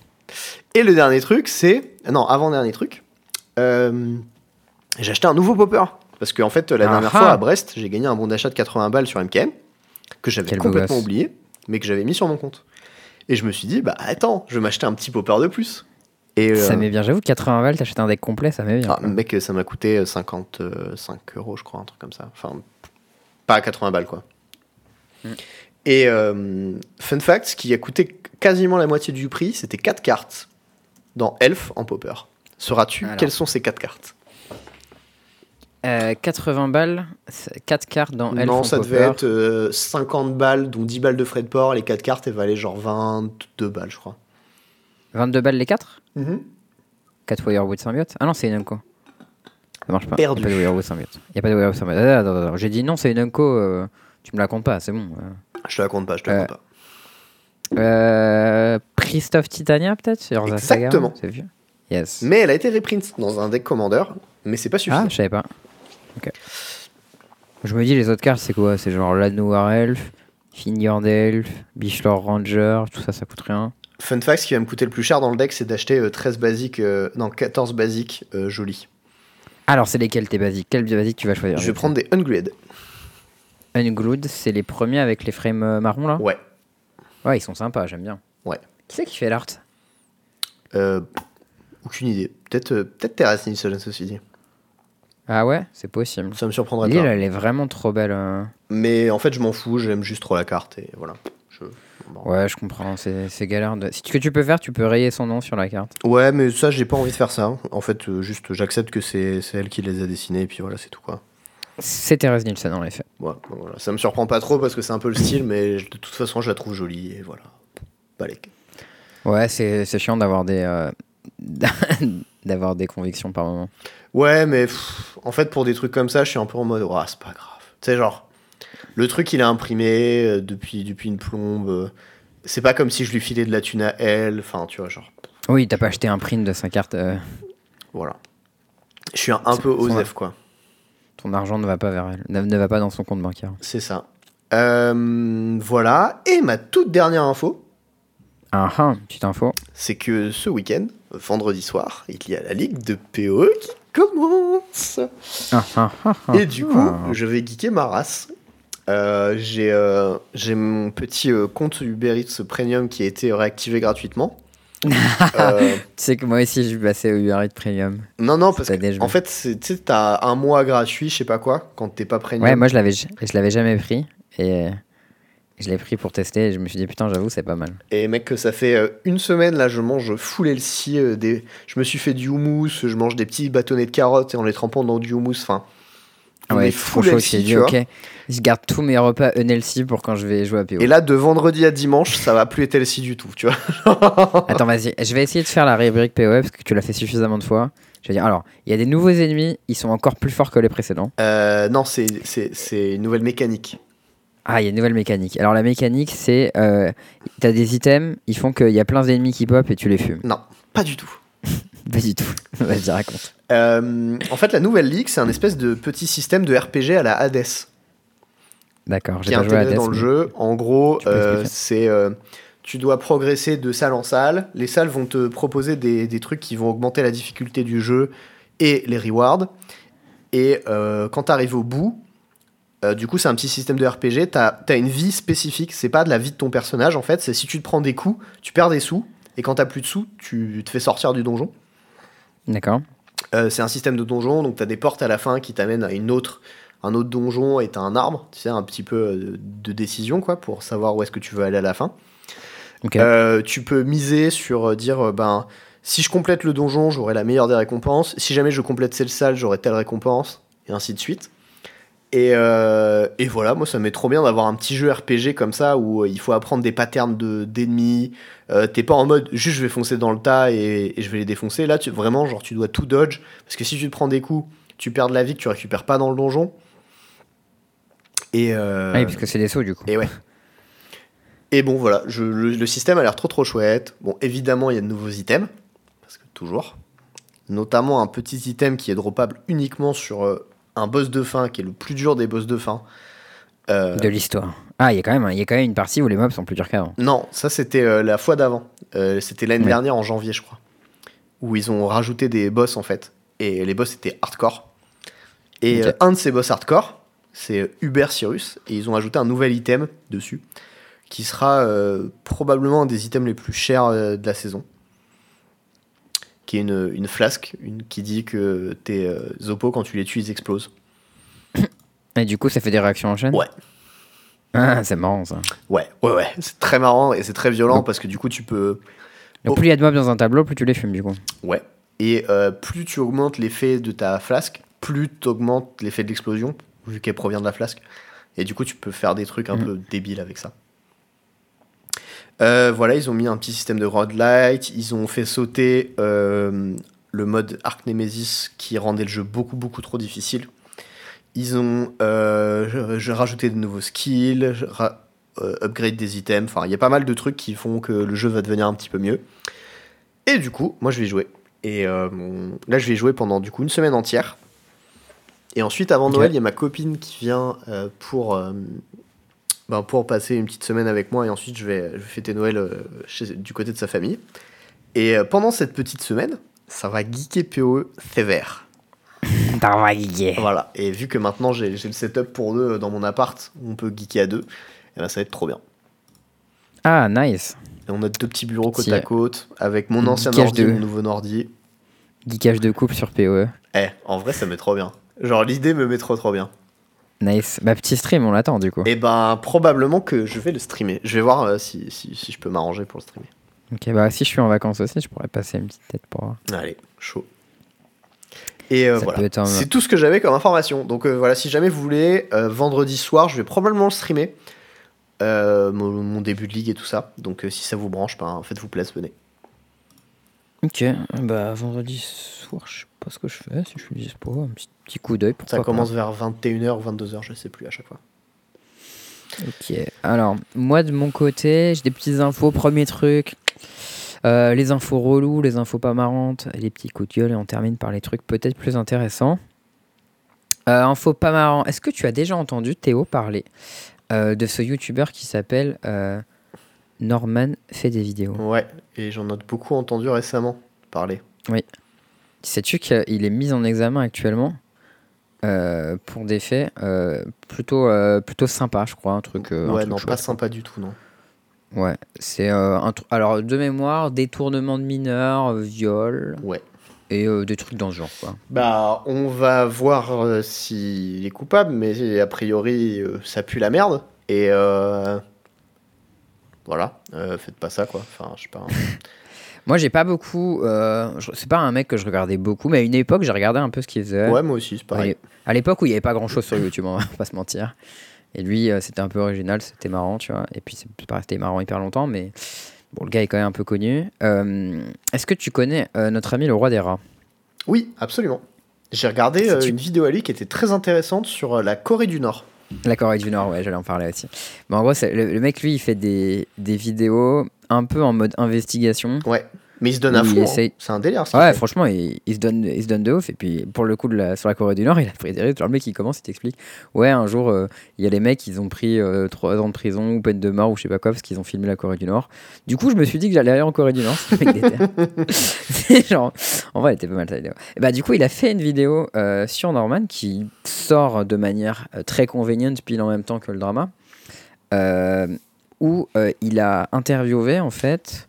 Et le dernier truc, c'est. Non, avant-dernier truc. euh, j'ai acheté un nouveau popper. Parce qu'en fait, la Ah dernière ah. fois à Brest, j'ai gagné un bon d'achat de 80 balles sur MKM. Que j'avais complètement oublié. Mais que j'avais mis sur mon compte. Et je me suis dit, bah attends, je vais m'acheter un petit popper de plus. Et. Ça euh, m'est bien. J'avoue, 80 balles, t'achètes un deck complet, ça m'est bien. ah, mec, ça m'a coûté 55 euros, je crois, un truc comme ça. Enfin, pas à 80 balles, quoi. Mm. Et euh, fun fact, ce qui a coûté quasiment la moitié du prix, c'était 4 cartes dans Elf en popper. Sauras-tu quelles sont ces 4 cartes? Euh, 80 balles, 4 cartes dans Elf Non, ça devait être euh, 50 balles, dont 10 balles de frais de port. Les 4 cartes, elles valaient genre 22 balles, je crois. 22 balles les 4 Mhm. 4 Wirewood symbiote Ah non, c'est une Unco. Ça marche pas. Perdu. Il n'y a pas de Wirewood symbiote. Il y a pas de Wirewood symbiote. Ah, attends, attends, attends. J'ai dit non, c'est une Unco. euh, tu me la comptes pas, c'est bon. euh. Je te la compte pas, je te la Euh, compte pas. Euh, Priest of Titania, peut-être Exactement. C'est vieux. Yes. Mais elle a été reprint dans un deck commander, mais c'est pas suffisant. Ah, je savais pas. Ok. Je me dis, les autres cartes, c'est quoi? C'est genre Lanoir Elf, Finger Elf, Bishlor Ranger, tout ça, ça coûte rien. Fun fact, ce qui va me coûter le plus cher dans le deck, c'est d'acheter euh, 13 basiques, euh, non 14 basiques euh, jolis. Alors, c'est lesquels tes basiques? Quels basiques tu vas choisir? Je vais prendre des Ungrid. Unglued, c'est les premiers avec les frames euh, marrons là? Ouais. Ouais, ils sont sympas, j'aime bien. Ouais. Qui c'est qui fait l'art? Euh, aucune idée. Peut-être euh, peut-être Terrace Nilsson, ceci dit. Ah ouais, c'est possible. Ça me surprendrait L'île, pas. elle est vraiment trop belle. euh. Mais en fait, je m'en fous, j'aime juste trop la carte et voilà. Je- bon. Ouais, je comprends, c'est c'est galère. De... Si- Ce que tu peux faire, tu peux rayer son nom sur la carte. Ouais, mais ça, j'ai pas envie de faire ça. En fait, euh, juste, j'accepte que c'est c'est elle qui les a dessinés et puis voilà, c'est tout quoi. C'est Thérèse Nielsen en effet. Ouais, bon, voilà. Ça me surprend pas trop parce que c'est un peu le style, mais je- de toute façon, je la trouve jolie et voilà. Balek. Ouais, c'est c'est chiant d'avoir des, euh, d'avoir des convictions par moment. Ouais, mais pff, en fait, pour des trucs comme ça, je suis un peu en mode, oh, c'est pas grave. Tu sais, genre, le truc, il est imprimé euh, depuis, depuis une plombe. euh, c'est pas comme si je lui filais de la thune à elle. Enfin, tu vois, genre, Oui, t'as pas acheté un print de 5 cartes. euh, voilà. Je suis un, un peu osef, quoi. ton argent ne va pas vers elle, ne, ne va pas dans son compte bancaire. C'est ça. Euh, voilà. Et ma toute dernière info, Ah ah, petite info. c'est que ce week-end, vendredi soir, il y a la ligue de PoE qui commence. Ah ah ah. Et du coup, je vais geeker ma race. Euh, j'ai euh, j'ai mon petit euh, compte Uber Eats Premium qui a été réactivé gratuitement. Tu sais que moi aussi, je suis passé au Uber Eats Premium. non, non, parce que en fait, tu sais, t'as un mois gratuit, je sais pas quoi, quand t'es pas premium. Ouais, moi, je l'avais, je l'avais jamais pris. Et je l'ai pris pour tester. Et je me suis dit, putain, j'avoue, c'est pas mal. Et mec, ça fait euh, une semaine là, je mange full healthy. euh, des... Je me suis fait du houmous, je mange des petits bâtonnets de carottes et en les trempant dans du houmous. Enfin, on ouais, est full healthy, tu vois. je garde tous mes repas unhealthy pour quand je vais jouer à PO. Et là, de vendredi à dimanche, ça va plus être healthy du tout, tu vois. Attends, vas-y, je vais essayer de faire la rubrique POE parce que tu l'as fait suffisamment de fois. Je vais dire, alors, il y a des nouveaux ennemis, ils sont encore plus forts que les précédents. Euh, non, c'est une nouvelle mécanique. Ah, il y a une nouvelle mécanique. Alors, la mécanique, c'est. Euh, T'as des items, ils font qu'il y a plein d'ennemis qui pop et tu les fumes. Non, pas du tout. Pas du tout. Vas-y, raconte. Euh, en fait, la nouvelle ligue, c'est un espèce de petit système de RPG à la Hades D'accord, j'ai pas joué à Hades, dans le jeu. En gros, euh, c'est tu dois progresser de salle en salle. Les salles vont te proposer des, des trucs qui vont augmenter la difficulté du jeu et les rewards. Et euh, quand tu arrives au bout, euh, du coup, c'est un petit système de RPG. Tu as, une vie spécifique. C'est pas de la vie de ton personnage en fait. C'est si tu te prends des coups, tu perds des sous. Et quand t'as plus de sous, tu te fais sortir du donjon. D'accord. Euh, c'est un système de donjon, donc tu as des portes à la fin qui t'amènent à une autre, un autre donjon et tu un arbre, tu sais, un petit peu euh, de décision quoi, pour savoir où est-ce que tu veux aller à la fin. Euh, tu peux miser sur dire, ben, si je complète le donjon, j'aurai la meilleure des récompenses. Si jamais je complète cette salle, j'aurai telle récompense, et ainsi de suite. Et, euh, et voilà, moi ça m'est trop bien d'avoir un petit jeu RPG comme ça où euh, il faut apprendre des patterns de- d'ennemis. Euh, T'es pas en mode juste je vais foncer dans le tas et, et je vais les défoncer. Là, tu, vraiment, genre tu dois tout dodge parce que si tu te prends des coups, tu perds de la vie que tu récupères pas dans le donjon. Et, euh, Ah oui, parce que c'est des sauts du coup. et ouais. Et bon, voilà, je- le, le système a l'air trop trop chouette. Bon, évidemment, il y a de nouveaux items, parce que toujours. Notamment un petit item qui est droppable uniquement sur un boss de fin, qui est le plus dur des boss de fin. Euh, De l'histoire. Ah, il y, a quand même- y a quand même une partie où les mobs sont plus durs qu'avant. Non, ça c'était euh, la fois d'avant. Euh, c'était l'année Ouais. dernière en janvier, je crois. Où ils ont rajouté des boss en fait. Et les boss étaient hardcore. Et un de ces boss hardcore, c'est Uber Cyrus. Et ils ont ajouté un nouvel item dessus. Qui sera probablement un des items les plus chers de la saison. Qui est une, une flasque une, qui dit que tes euh, oppos, quand tu les tues, ils explosent. Et du coup, ça fait des réactions en chaîne? Ouais. Ah, c'est marrant ça. Ouais, ouais, ouais. C'est très marrant et c'est très violent Donc- parce que du coup, tu peux. Donc, plus il y a de mobs dans un tableau, plus tu les fumes du coup. Ouais. Et euh, plus tu augmentes l'effet de ta flasque, plus tu augmentes l'effet de l'explosion, vu qu'elle provient de la flasque. Et du coup, tu peux faire des trucs un Mhm. peu débiles avec ça. Euh, voilà, ils ont mis un petit système de rod light. Ils ont fait sauter euh, le mode Arc Nemesis qui rendait le jeu beaucoup, beaucoup trop difficile. Ils ont euh, rajouté de nouveaux skills, upgrade des items. Enfin, il y a pas mal de trucs qui font que le jeu va devenir un petit peu mieux. Et du coup, moi je vais jouer. Et là, je vais jouer pendant du coup une semaine entière. Et ensuite, avant. Noël, il y a ma copine qui vient euh, pour, euh, ben, pour passer une petite semaine avec moi. Et ensuite, je vais, je vais fêter Noël euh, chez- du côté de sa famille. Et euh, pendant cette petite semaine, ça va geeker PoE sévère. T'as va geeker. Voilà. Et vu que maintenant j'ai le setup pour deux dans mon appart, où on peut geeker à deux, et ben, ça va être trop bien. Ah, nice. Et on a deux petits bureaux côte Si. à côte, avec mon ancien Geekage ordi, de- mon nouveau ordi. Geekage de couple sur PoE. Eh, en vrai, ça met trop bien. Genre, l'idée me met trop trop bien. Nice. Bah, petit stream, on l'attend du coup. Et ben, probablement que je vais le streamer. Je vais voir euh, si, si, si je peux m'arranger pour le streamer. Ok, bah, si je suis en vacances aussi, je pourrais passer une petite tête pour. Allez, chaud. Et euh, voilà. un- C'est tout ce que j'avais comme information. Donc euh, voilà, si jamais vous voulez, euh, vendredi soir, je vais probablement le streamer. Mon, mon début de ligue et tout ça. Donc si ça vous branche, ben, faites-vous plaisir, venez. Ok, bah, vendredi soir, je sais pas ce que je fais, si je suis dispo, un petit, petit coup d'œil. Ça commence vers 21h ou 22h, je sais plus à chaque fois. Ok, alors, moi de mon côté, j'ai des petites infos. Premier truc, euh, les infos relous, les infos pas marrantes, les petits coups de gueule, et on termine par les trucs peut-être plus intéressants. Euh, info pas marrant, est-ce que tu as déjà entendu Théo parler euh, de ce youtubeur qui s'appelle euh, Norman fait des vidéos Ouais, et j'en ai beaucoup entendu récemment parler. Sais-tu qu'il est mis en examen actuellement euh, pour des faits euh, plutôt, euh, plutôt sympas, je crois, un truc. euh, un ouais, truc non, chouette, pas sympa du tout, non. Ouais, c'est un alors de mémoire, détournement de mineurs, viol Ouais. et des trucs dans ce genre quoi. Bah, on va voir s'il est coupable, mais a priori, ça pue la merde. Et voilà, euh, faites pas ça, quoi. Enfin, je sais pas. Moi, j'ai pas beaucoup. euh, c'est pas un mec que je regardais beaucoup, mais à une époque, j'ai regardé un peu ce qu'il faisait. Ouais, moi aussi, c'est pareil. À l'époque où il y avait pas grand chose sur YouTube, on va pas se mentir. Et lui, euh, c'était un peu original, c'était marrant, tu vois. Et puis, c'est pas resté marrant hyper longtemps, mais bon, le gars est quand même un peu connu. Euh, Est-ce que tu connais euh, notre ami le roi des rats? Oui, absolument. J'ai regardé euh, une vidéo à lui qui était très intéressante sur la Corée du Nord. La Corée du Nord, ouais, j'allais en parler aussi. Mais en gros, le, le mec, lui, il fait des, des vidéos un peu en mode investigation. Ouais. Mais il se donne à fond. hein. C'est un délire. ce Ouais, fait. franchement, il, il se donne, il se donne de ouf. Et puis, pour le coup, de la, sur la Corée du Nord, il a pris des risques. Genre, le mec, il commence, il t'explique Ouais, un jour, euh, il y a les mecs, ils ont pris 3 ans de prison ou peine de mort ou je sais pas quoi parce qu'ils ont filmé la Corée du Nord. Du coup, je me suis dit que j'allais aller en Corée du Nord. C'est genre, en vrai, elle était pas mal ta vidéo. Et bah, du coup, il a fait une vidéo euh, sur Norman qui sort de manière euh, très conveniente, pile en même temps que le drama, euh, où euh, il a interviewé en fait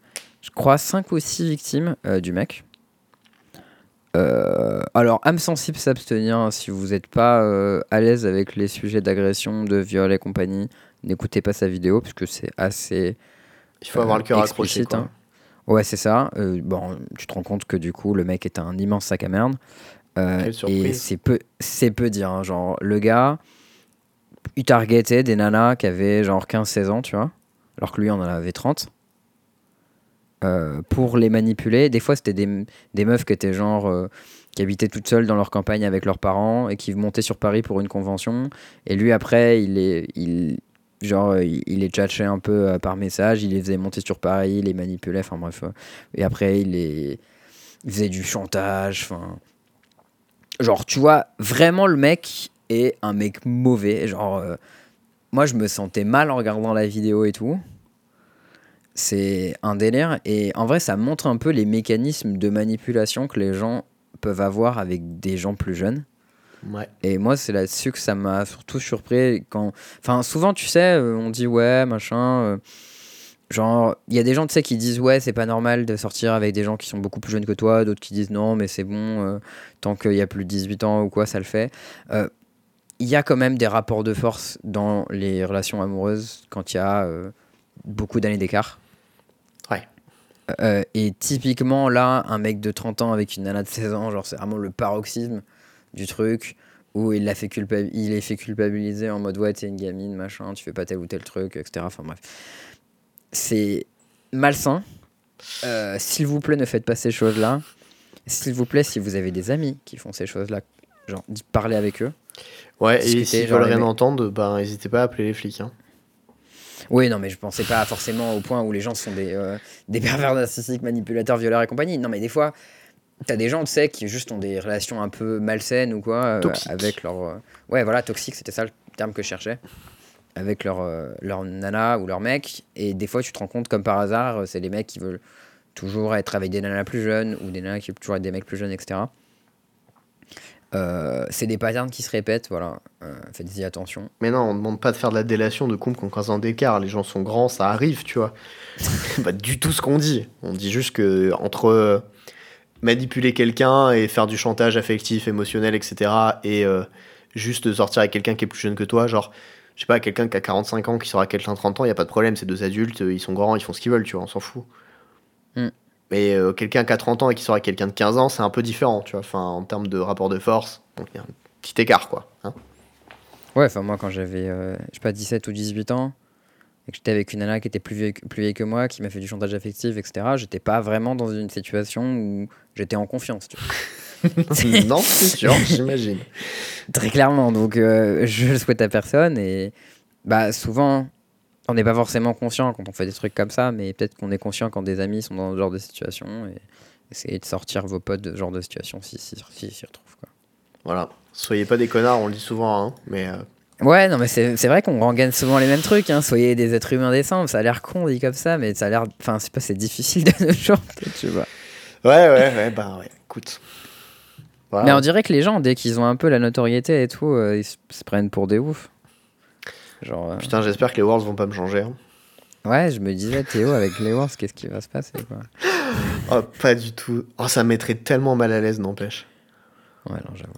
je crois, 5 ou 6 victimes euh, du mec. Euh, alors, âme sensible s'abstenir hein, si vous n'êtes pas euh, à l'aise avec les sujets d'agression, de viol et compagnie. N'écoutez pas sa vidéo puisque c'est assez. Il faut avoir le cœur accroché. Quoi. hein. Ouais, c'est ça. Bon, tu te rends compte que du coup, le mec est un immense sac à merde. Et c'est peu, c'est peu dire. hein. Genre, le gars, il targetait des nanas qui avaient genre 15-16 ans, tu vois. Alors que lui, on en avait 30. Euh, pour les manipuler. Des fois, c'était des, des meufs qui étaient genre. euh, qui habitaient toutes seules dans leur campagne avec leurs parents et qui montaient sur Paris pour une convention. Et lui, après, il les, il, genre, il, les tchatchait un peu euh, par message, il les faisait monter sur Paris, il les manipulait, enfin bref. Et après, il, les, faisait du chantage, enfin. Genre, tu vois, vraiment, le mec est un mec mauvais. Genre, moi, je me sentais mal en regardant la vidéo et tout. C'est un délire. Et en vrai, ça montre un peu les mécanismes de manipulation que les gens peuvent avoir avec des gens plus jeunes. Ouais. Et moi, c'est là-dessus que ça m'a surtout surpris. Quand... Enfin, souvent, tu sais, euh, on dit ouais, machin. euh, Genre, il y a des gens, tu sais, qui disent ouais, c'est pas normal de sortir avec des gens qui sont beaucoup plus jeunes que toi. D'autres qui disent non, mais c'est bon, euh, tant qu'il y a plus de 18 ans ou quoi, ça le fait. Euh, Il y a quand même des rapports de force dans les relations amoureuses quand il y a beaucoup d'années d'écart. Euh, et typiquement, là, un mec de 30 ans avec une nana de 16 ans, genre, c'est vraiment le paroxysme du truc où il l'a fait il est fait culpabiliser en mode ouais, t'es une gamine, machin, tu fais pas tel ou tel truc, etc. Enfin bref. C'est malsain. Euh, S'il vous plaît, ne faites pas ces choses-là. S'il vous plaît, si vous avez des amis qui font ces choses-là, genre, parlez avec eux. Ouais, et s'ils veulent rien entendre, ben, n'hésitez pas à appeler les flics. Hein. Oui, non, mais je pensais pas forcément au point où les gens sont des, euh, des pervers narcissiques, manipulateurs, violeurs et compagnie. Non, mais des fois, t'as des gens, tu sais, qui juste ont des relations un peu malsaines ou quoi euh, avec leur. euh, Ouais, voilà, toxique, c'était ça le terme que je cherchais. Avec leur, leur nana ou leur mec. Et des fois, tu te rends compte, comme par hasard, c'est les mecs qui veulent toujours être avec des nanas plus jeunes ou des nanas qui veulent toujours être des mecs plus jeunes, etc. Euh, c'est des patterns qui se répètent, voilà. Euh, Faites-y attention. Mais non, on demande pas de faire de la délation de couple qui ont 15 ans d'écart. Les gens sont grands, ça arrive, tu vois. pas du tout ce qu'on dit. On dit juste que entre euh, manipuler quelqu'un et faire du chantage affectif, émotionnel, etc. et euh, juste sortir avec quelqu'un qui est plus jeune que toi, genre, je sais pas, quelqu'un qui a 45 ans qui sera quelqu'un de 30 ans, il y a pas de problème, c'est deux adultes, ils sont grands, ils font ce qu'ils veulent, tu vois, on s'en fout. Mais euh, quelqu'un qui a 30 ans et qui sera avec quelqu'un de 15 ans, c'est un peu différent, tu vois, enfin, en termes de rapport de force. Donc il y a un petit écart, quoi. hein. Ouais, enfin moi quand j'avais, euh, je sais pas, 17 ou 18 ans, et que j'étais avec une nana qui était plus vieille, que- plus vieille que moi, qui m'a fait du chantage affectif, etc., j'étais pas vraiment dans une situation où j'étais en confiance. tu vois. non, c'est sûr, j'imagine. Très clairement, donc euh, je le souhaite à personne, et bah souvent, on n'est pas forcément conscient quand on fait des trucs comme ça, mais peut-être qu'on est conscient quand des amis sont dans ce genre de situation, et essayez de sortir vos potes de ce genre de situation si si, si, s'y retrouvent. Quoi. Voilà. Soyez pas des connards, on le dit souvent, hein, mais euh, Ouais, non, mais c'est vrai qu'on rengaine souvent les mêmes trucs. Hein. Soyez des êtres humains décents. Ça a l'air con dit comme ça, mais ça a l'air. Enfin, c'est pas, c'est difficile de nos jours, tu vois. ouais, ouais, ouais, bah ouais, écoute. Voilà. Mais on dirait que les gens, dès qu'ils ont un peu la notoriété et tout, euh, ils se, se prennent pour des oufs. Genre. euh, Putain, j'espère que les Worlds vont pas me changer. hein. Ouais, je me disais, Théo, avec les Wars, qu'est-ce qui va se passer quoi Oh, pas du tout. Oh, ça me mettrait tellement mal à l'aise, n'empêche. Ouais, non, j'avoue.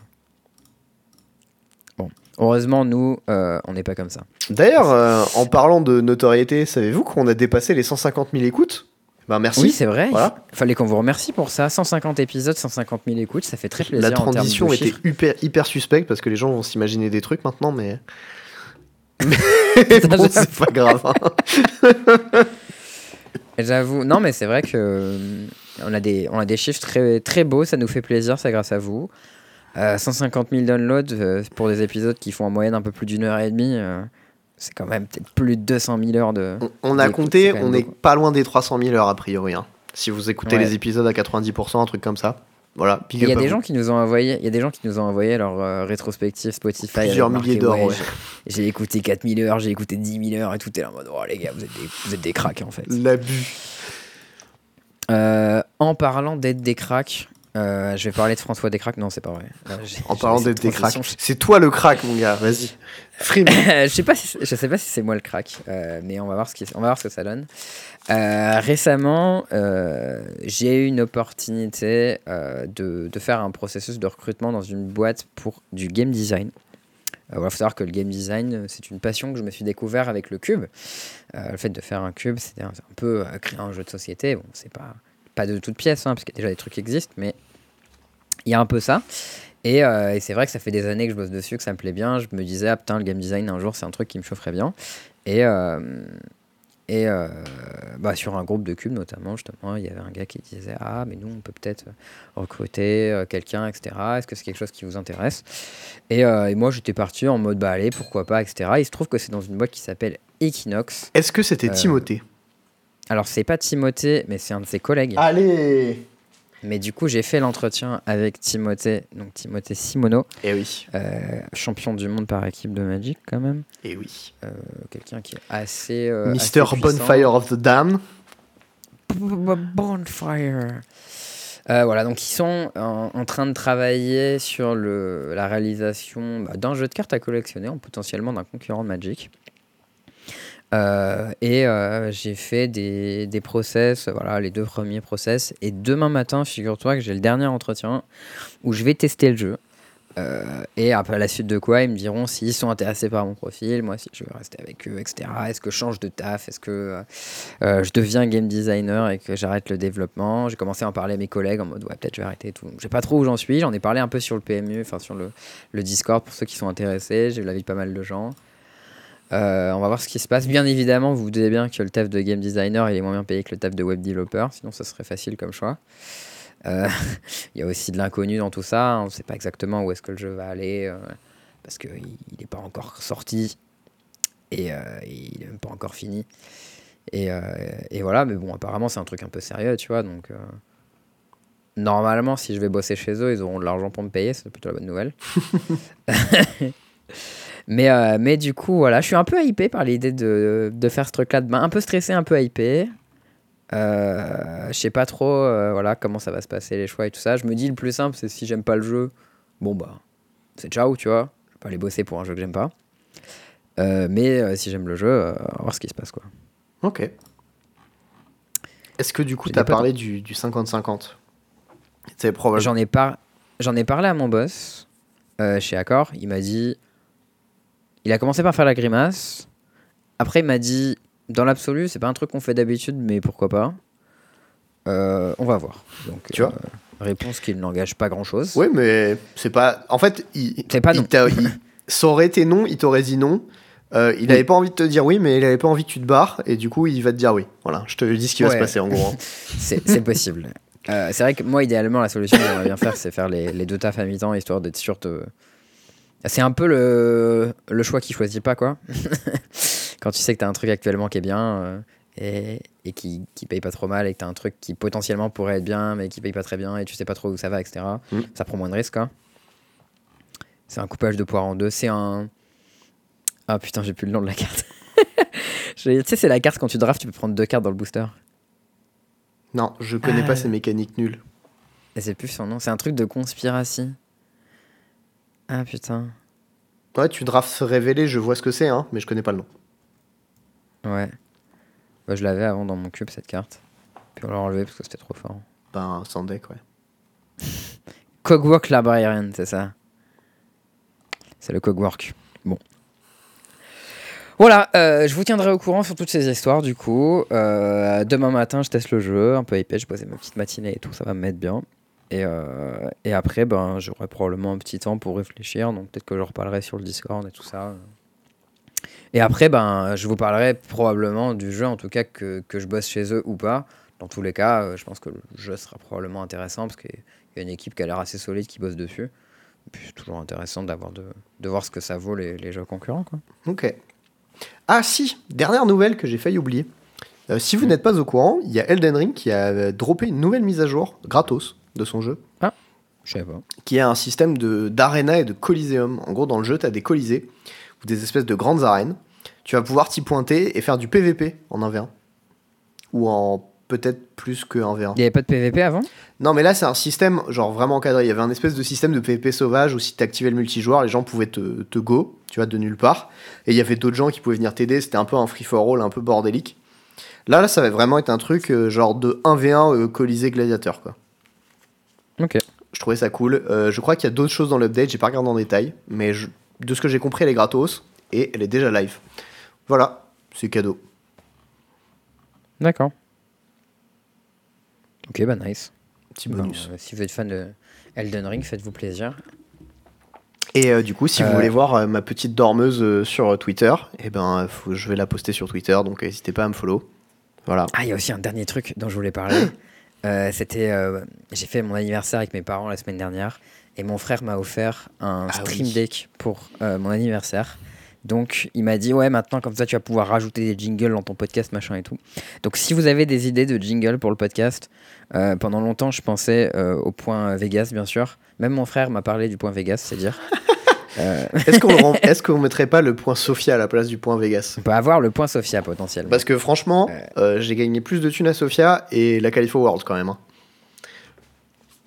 Bon, heureusement, nous, euh, on n'est pas comme ça. D'ailleurs, euh, en parlant de notoriété, savez-vous qu'on a dépassé les 150 000 écoutes? Ben merci. Oui, c'est vrai. Voilà. Fallait qu'on vous remercie pour ça. 150 épisodes, 150 000 écoutes, ça fait très plaisir. La en transition de était hyper suspecte parce que les gens vont s'imaginer des trucs maintenant, mais. mais bon, c'est pas grave. hein. J'avoue. Non, mais c'est vrai que euh, on a des, on a des chiffres très, très beaux. Ça nous fait plaisir. C'est grâce à vous. Euh, 150 000 downloads euh, pour des épisodes qui font en moyenne un peu plus d'une heure et demie. euh, c'est quand même peut-être plus de 200 000 heures de. On, on a compté, on est beaucoup. pas loin des 300 000 heures a priori. hein. Si vous écoutez Ouais. les épisodes à 90%, un truc comme ça. Voilà. Il y a des gens qui nous ont envoyé, il y a des gens qui nous ont envoyé leur euh, rétrospective Spotify. Plusieurs milliers d'heures, ouais, ouais. j'ai- J'ai écouté 4000 heures, j'ai écouté 10 000 heures et tout est là en mode oh les gars vous êtes des, vous êtes des cracks en fait. L'abus. Euh, en parlant d'être des cracks, euh, je vais parler de François Descraques. Non, c'est pas vrai. En parlant laissé d'être des transition. cracks. C'est toi le crack, mon gars. Vas-y. Frime. je sais pas, si, je sais pas si c'est moi le crack, euh, mais on va voir ce qui, on va voir ce que ça donne. Euh, récemment, j'ai eu une opportunité de, de faire un processus de recrutement dans une boîte pour du game design. Il faut savoir que le game design, c'est une passion que je me suis découvert avec le cube. Le fait de faire un cube, c'est un, un peu créer un jeu de société. Bon, c'est pas, pas de toute pièce, hein, parce qu'il y a déjà des trucs qui existent, mais il y a un peu ça. Et, euh, et c'est vrai que ça fait des années que je bosse dessus, que ça me plaît bien. Je me disais, ah putain, le game design, un jour, c'est un truc qui me chaufferait bien. Et, euh, et euh, bah, sur un groupe de cubes, notamment, justement, il y avait un gars qui disait, ah, mais nous, on peut peut-être recruter quelqu'un, etc. Est-ce que c'est quelque chose qui vous intéresse? Et, et moi, j'étais parti en mode, bah allez, pourquoi pas, etc. Il se trouve que c'est dans une boîte qui s'appelle Equinox. Est-ce que c'était Timothée? Alors, c'est pas Timothée, mais c'est un de ses collègues. Allez Mais du coup, j'ai fait l'entretien avec Timothée, donc Timothée Simono, Eh oui. euh, champion du monde par équipe de Magic quand même. Eh oui. Euh, Quelqu'un qui est assez. euh, Mister assez. Bonfire of the Damned. Bonfire. Euh, voilà, donc ils sont en, en train de travailler sur le, la réalisation bah, d'un jeu de cartes à collectionner, en potentiellement d'un concurrent de Magic. Euh, et euh, j'ai fait des, des process, voilà, les deux premiers process. Et demain matin, figure-toi que j'ai le dernier entretien où je vais tester le jeu. Euh, et après, à la suite de quoi, ils me diront s'ils sont intéressés par mon profil, moi si je veux rester avec eux, etc. Est-ce que je change de taf? Est-ce que je deviens game designer et que j'arrête le développement? J'ai commencé à en parler à mes collègues en mode ouais, peut-être je vais arrêter et tout. Je sais pas trop où j'en suis. J'en ai parlé un peu sur le PMU, enfin sur le, le Discord pour ceux qui sont intéressés. J'ai eu l'avis de pas mal de gens. Euh, on va voir ce qui se passe. Bien évidemment, vous vous doutez bien que le taf de game designer il est moins bien payé que le taf de web developer, sinon ça serait facile comme choix. Euh, Il y a aussi de l'inconnu dans tout ça. On ne sait pas exactement où est-ce que le jeu va aller euh, parce qu'il n'est pas encore sorti et il n'est même pas encore fini. Et, voilà, mais bon, apparemment c'est un truc un peu sérieux, tu vois. Donc normalement, si je vais bosser chez eux, ils auront de l'argent pour me payer, c'est plutôt la bonne nouvelle. mais, euh, mais du coup, voilà, je suis un peu hypé par l'idée de, de faire ce truc-là demain. Un peu stressé, un peu hypé. Euh, je sais pas trop euh, voilà, comment ça va se passer, les choix et tout ça. Je me dis le plus simple, c'est si j'aime pas le jeu, bon bah, c'est ciao, tu vois. Je vais pas aller bosser pour un jeu que j'aime pas. Euh, mais si j'aime le jeu, on va voir ce qui se passe quoi. Ok. Est-ce que du coup, des potes- parlé du du 50-50 C'est probable. J'en ai, par... Ai parlé à mon boss euh, chez Accor. Il m'a dit. Il a commencé par faire la grimace. Après, il m'a dit Dans l'absolu, c'est pas un truc qu'on fait d'habitude, mais pourquoi pas Euh, On va voir. Donc, Tu vois euh, Réponse qui n'engage pas grand chose. Oui, mais c'est pas. En fait, il, C'est pas il non. t'a- il- Ça aurait été non, il t'aurait dit non. Euh, il Oui. avait pas envie de te dire oui, mais il avait pas envie que tu te barres, et du coup, il va te dire oui. Voilà, je te dis ce qui va se passer en gros. hein. C'est possible. C'est vrai que moi, idéalement, la solution que j'aimerais bien faire, c'est faire les, les deux tafs à mi-temps, histoire d'être sûr de. C'est un peu le, le choix qui choisit pas, quoi. Quand tu sais que tu as un truc actuellement qui est bien euh, et, et qui, qui paye pas trop mal, et que tu as un truc qui potentiellement pourrait être bien, mais qui paye pas très bien, et tu sais pas trop où ça va, etc. Mm. Ça prend moins de risques, quoi. C'est un coupage de poire en deux. C'est un. Ah putain, j'ai plus le nom de la carte. Je- Tu sais, c'est la carte quand tu drafts, tu peux prendre deux cartes dans le booster. Non, je connais Ah. pas ces mécaniques nulles. Et c'est plus son nom, c'est un truc de conspiration. Ah putain. Ouais, tu drafts se révéler, je vois ce que c'est, hein, mais je connais pas le nom. Ouais. Bah, je l'avais avant dans mon cube cette carte. Puis on l'a enlevé parce que c'était trop fort. Ben, sans deck, ouais. Cogwork Librarian, c'est ça. C'est le Cogwork. Bon. Voilà, euh, je vous tiendrai au courant sur toutes ces histoires du coup. Euh, demain matin, je teste le jeu, un peu épais, je posais ma petite matinée et tout, ça va me mettre bien. Et, euh, et après, ben, j'aurai probablement un petit temps pour réfléchir, donc peut-être que je reparlerai sur le Discord et tout ça. Et après, ben, je vous parlerai probablement du jeu, en tout cas que, que je bosse chez eux ou pas. Dans tous les cas, euh, je pense que le jeu sera probablement intéressant parce qu'il y a une équipe qui a l'air assez solide qui bosse dessus. Et puis c'est toujours intéressant d'avoir de, de voir ce que ça vaut les, les jeux concurrents. Quoi. Ok. Ah si, dernière nouvelle que j'ai failli oublier. Euh, si vous n'êtes pas au courant, il y a Elden Ring qui a droppé une nouvelle mise à jour gratos de son jeu, Je sais pas. qui a un système de d'arena et de coliséum. En gros, dans le jeu, tu as des colisées ou des espèces de grandes arènes. Tu vas pouvoir t'y pointer et faire du PVP en 1v1 ou en peut-être plus que 1v1. Il n'y avait pas de PVP avant? Non, mais là, c'est un système genre vraiment encadré. Il y avait un espèce de système de PvP sauvage où si tu activais le multijoueur, les gens pouvaient te, te go, tu vois, de nulle part. Et il y avait d'autres gens qui pouvaient venir t'aider. C'était un peu un free-for-all, un peu bordélique. Là, là, ça va vraiment être un truc euh, genre de 1v1 euh, Colisée Gladiateur, quoi. Ok. Je trouvais ça cool. Euh, je crois qu'il y a d'autres choses dans l'update, j'ai pas regardé en détail. Mais je- de ce que j'ai compris, elle est gratos et elle est déjà live. Voilà, c'est cadeau. D'accord. Ok, bah nice. Petit Ben, bonus. euh, si vous êtes fan de Elden Ring, faites-vous plaisir. Et euh, du coup, si vous voulez voir ma petite dormeuse sur Twitter, eh ben, faut- je vais la poster sur Twitter, donc n'hésitez pas à me follow. Voilà. Ah, il y a aussi un dernier truc dont je voulais parler. Euh, C'était, euh, j'ai fait mon anniversaire avec mes parents la semaine dernière et mon frère m'a offert un Ah stream oui. deck pour euh, mon anniversaire. Donc il m'a dit ouais maintenant comme ça tu vas pouvoir rajouter des jingles dans ton podcast machin et tout. Donc si vous avez des idées de jingles pour le podcast, pendant longtemps je pensais au point Vegas bien sûr. Même mon frère m'a parlé du point Vegas, c'est dire. Euh, Est-ce qu'on rend- qu'on mettrait pas le point Sofia à la place du point Vegas? On peut avoir le point Sophia potentiellement. Parce que franchement, euh, j'ai gagné plus de thunes à Sofia et la Califo World quand même. hein.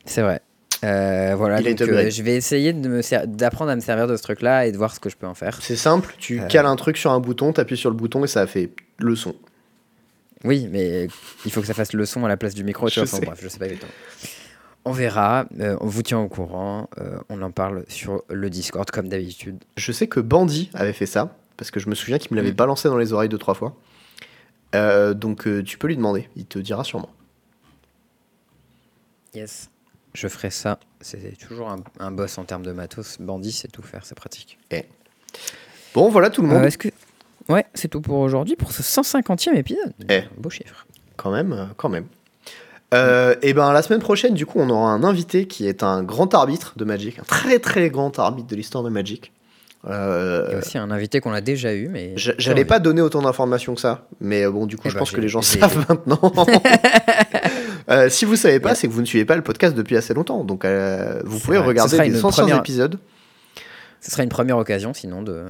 C'est vrai. Euh, voilà, Il est donc euh, je vais essayer d'apprendre à me servir de ce truc-là et de voir ce que je peux en faire. C'est simple, tu Euh. cales un truc sur un bouton, t'appuies sur le bouton et ça fait le son. Oui, mais il faut que ça fasse le son à la place du micro. Tu Je vois, enfin, sais. bref, je sais pas exactement. On verra, euh, on vous tient au courant, euh, on en parle sur le Discord comme d'habitude. Je sais que Bandy avait fait ça, parce que je me souviens qu'il me l'avait Mm. balancé dans les oreilles deux, trois fois. Euh, donc tu peux lui demander, il te dira sûrement. Yes. Je ferai ça. C'est toujours un, un boss en termes de matos. Bandit, c'est tout faire, c'est pratique. Bon, voilà tout le monde. Est-ce que... Ouais, c'est tout pour aujourd'hui, pour ce 150e épisode. Eh. Un beau chiffre. Quand même, quand même. Euh, et ben la semaine prochaine, du coup, on aura un invité qui est un grand arbitre de Magic, un très très grand arbitre de l'histoire de Magic. Euh, Il y a aussi un invité qu'on a déjà eu, mais. j'a- J'allais pas donner autant d'informations que ça, mais euh, bon, du coup, Eh je ben, pense que les gens savent maintenant. Euh, si vous savez pas, c'est que vous ne suivez pas le podcast depuis assez longtemps, donc euh, vous pouvez vrai. Regarder sera les une anciens première- épisodes. Ce serait une première occasion, sinon, de,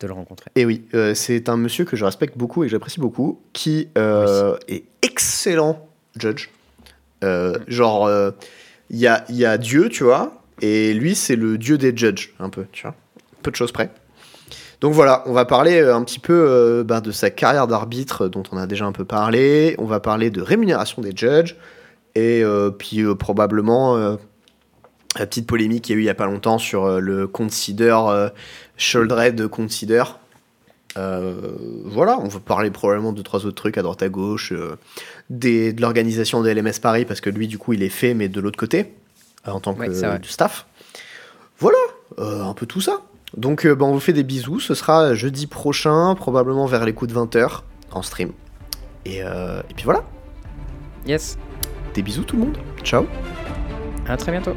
de le rencontrer. Et oui, euh, c'est un monsieur que je respecte beaucoup et que j'apprécie beaucoup, qui est excellent judge. Euh, genre, euh, il y, a, y a Dieu, tu vois, et lui, c'est le dieu des judges, un peu, tu vois. Peu de choses près. Donc voilà, on va parler euh, un petit peu euh, ben, de sa carrière d'arbitre, dont on a déjà un peu parlé. On va parler de rémunération des judges, et euh, puis euh, probablement euh, la petite polémique qu'il y a eu il y a pas longtemps sur euh, le consider, euh, Sholdred consider. Euh, voilà, on va parler probablement de trois autres trucs à droite à gauche, euh, des, de l'organisation de LMS Paris, parce que lui, du coup, il est fait, mais de l'autre côté, euh, en tant que Ouais, staff. Voilà, euh, un peu tout ça. Donc, euh, bah, on vous fait des bisous. Ce sera jeudi prochain, probablement vers les coups de 20h, en stream. Et, et puis voilà, Yes. des bisous tout le monde. Ciao. À très bientôt.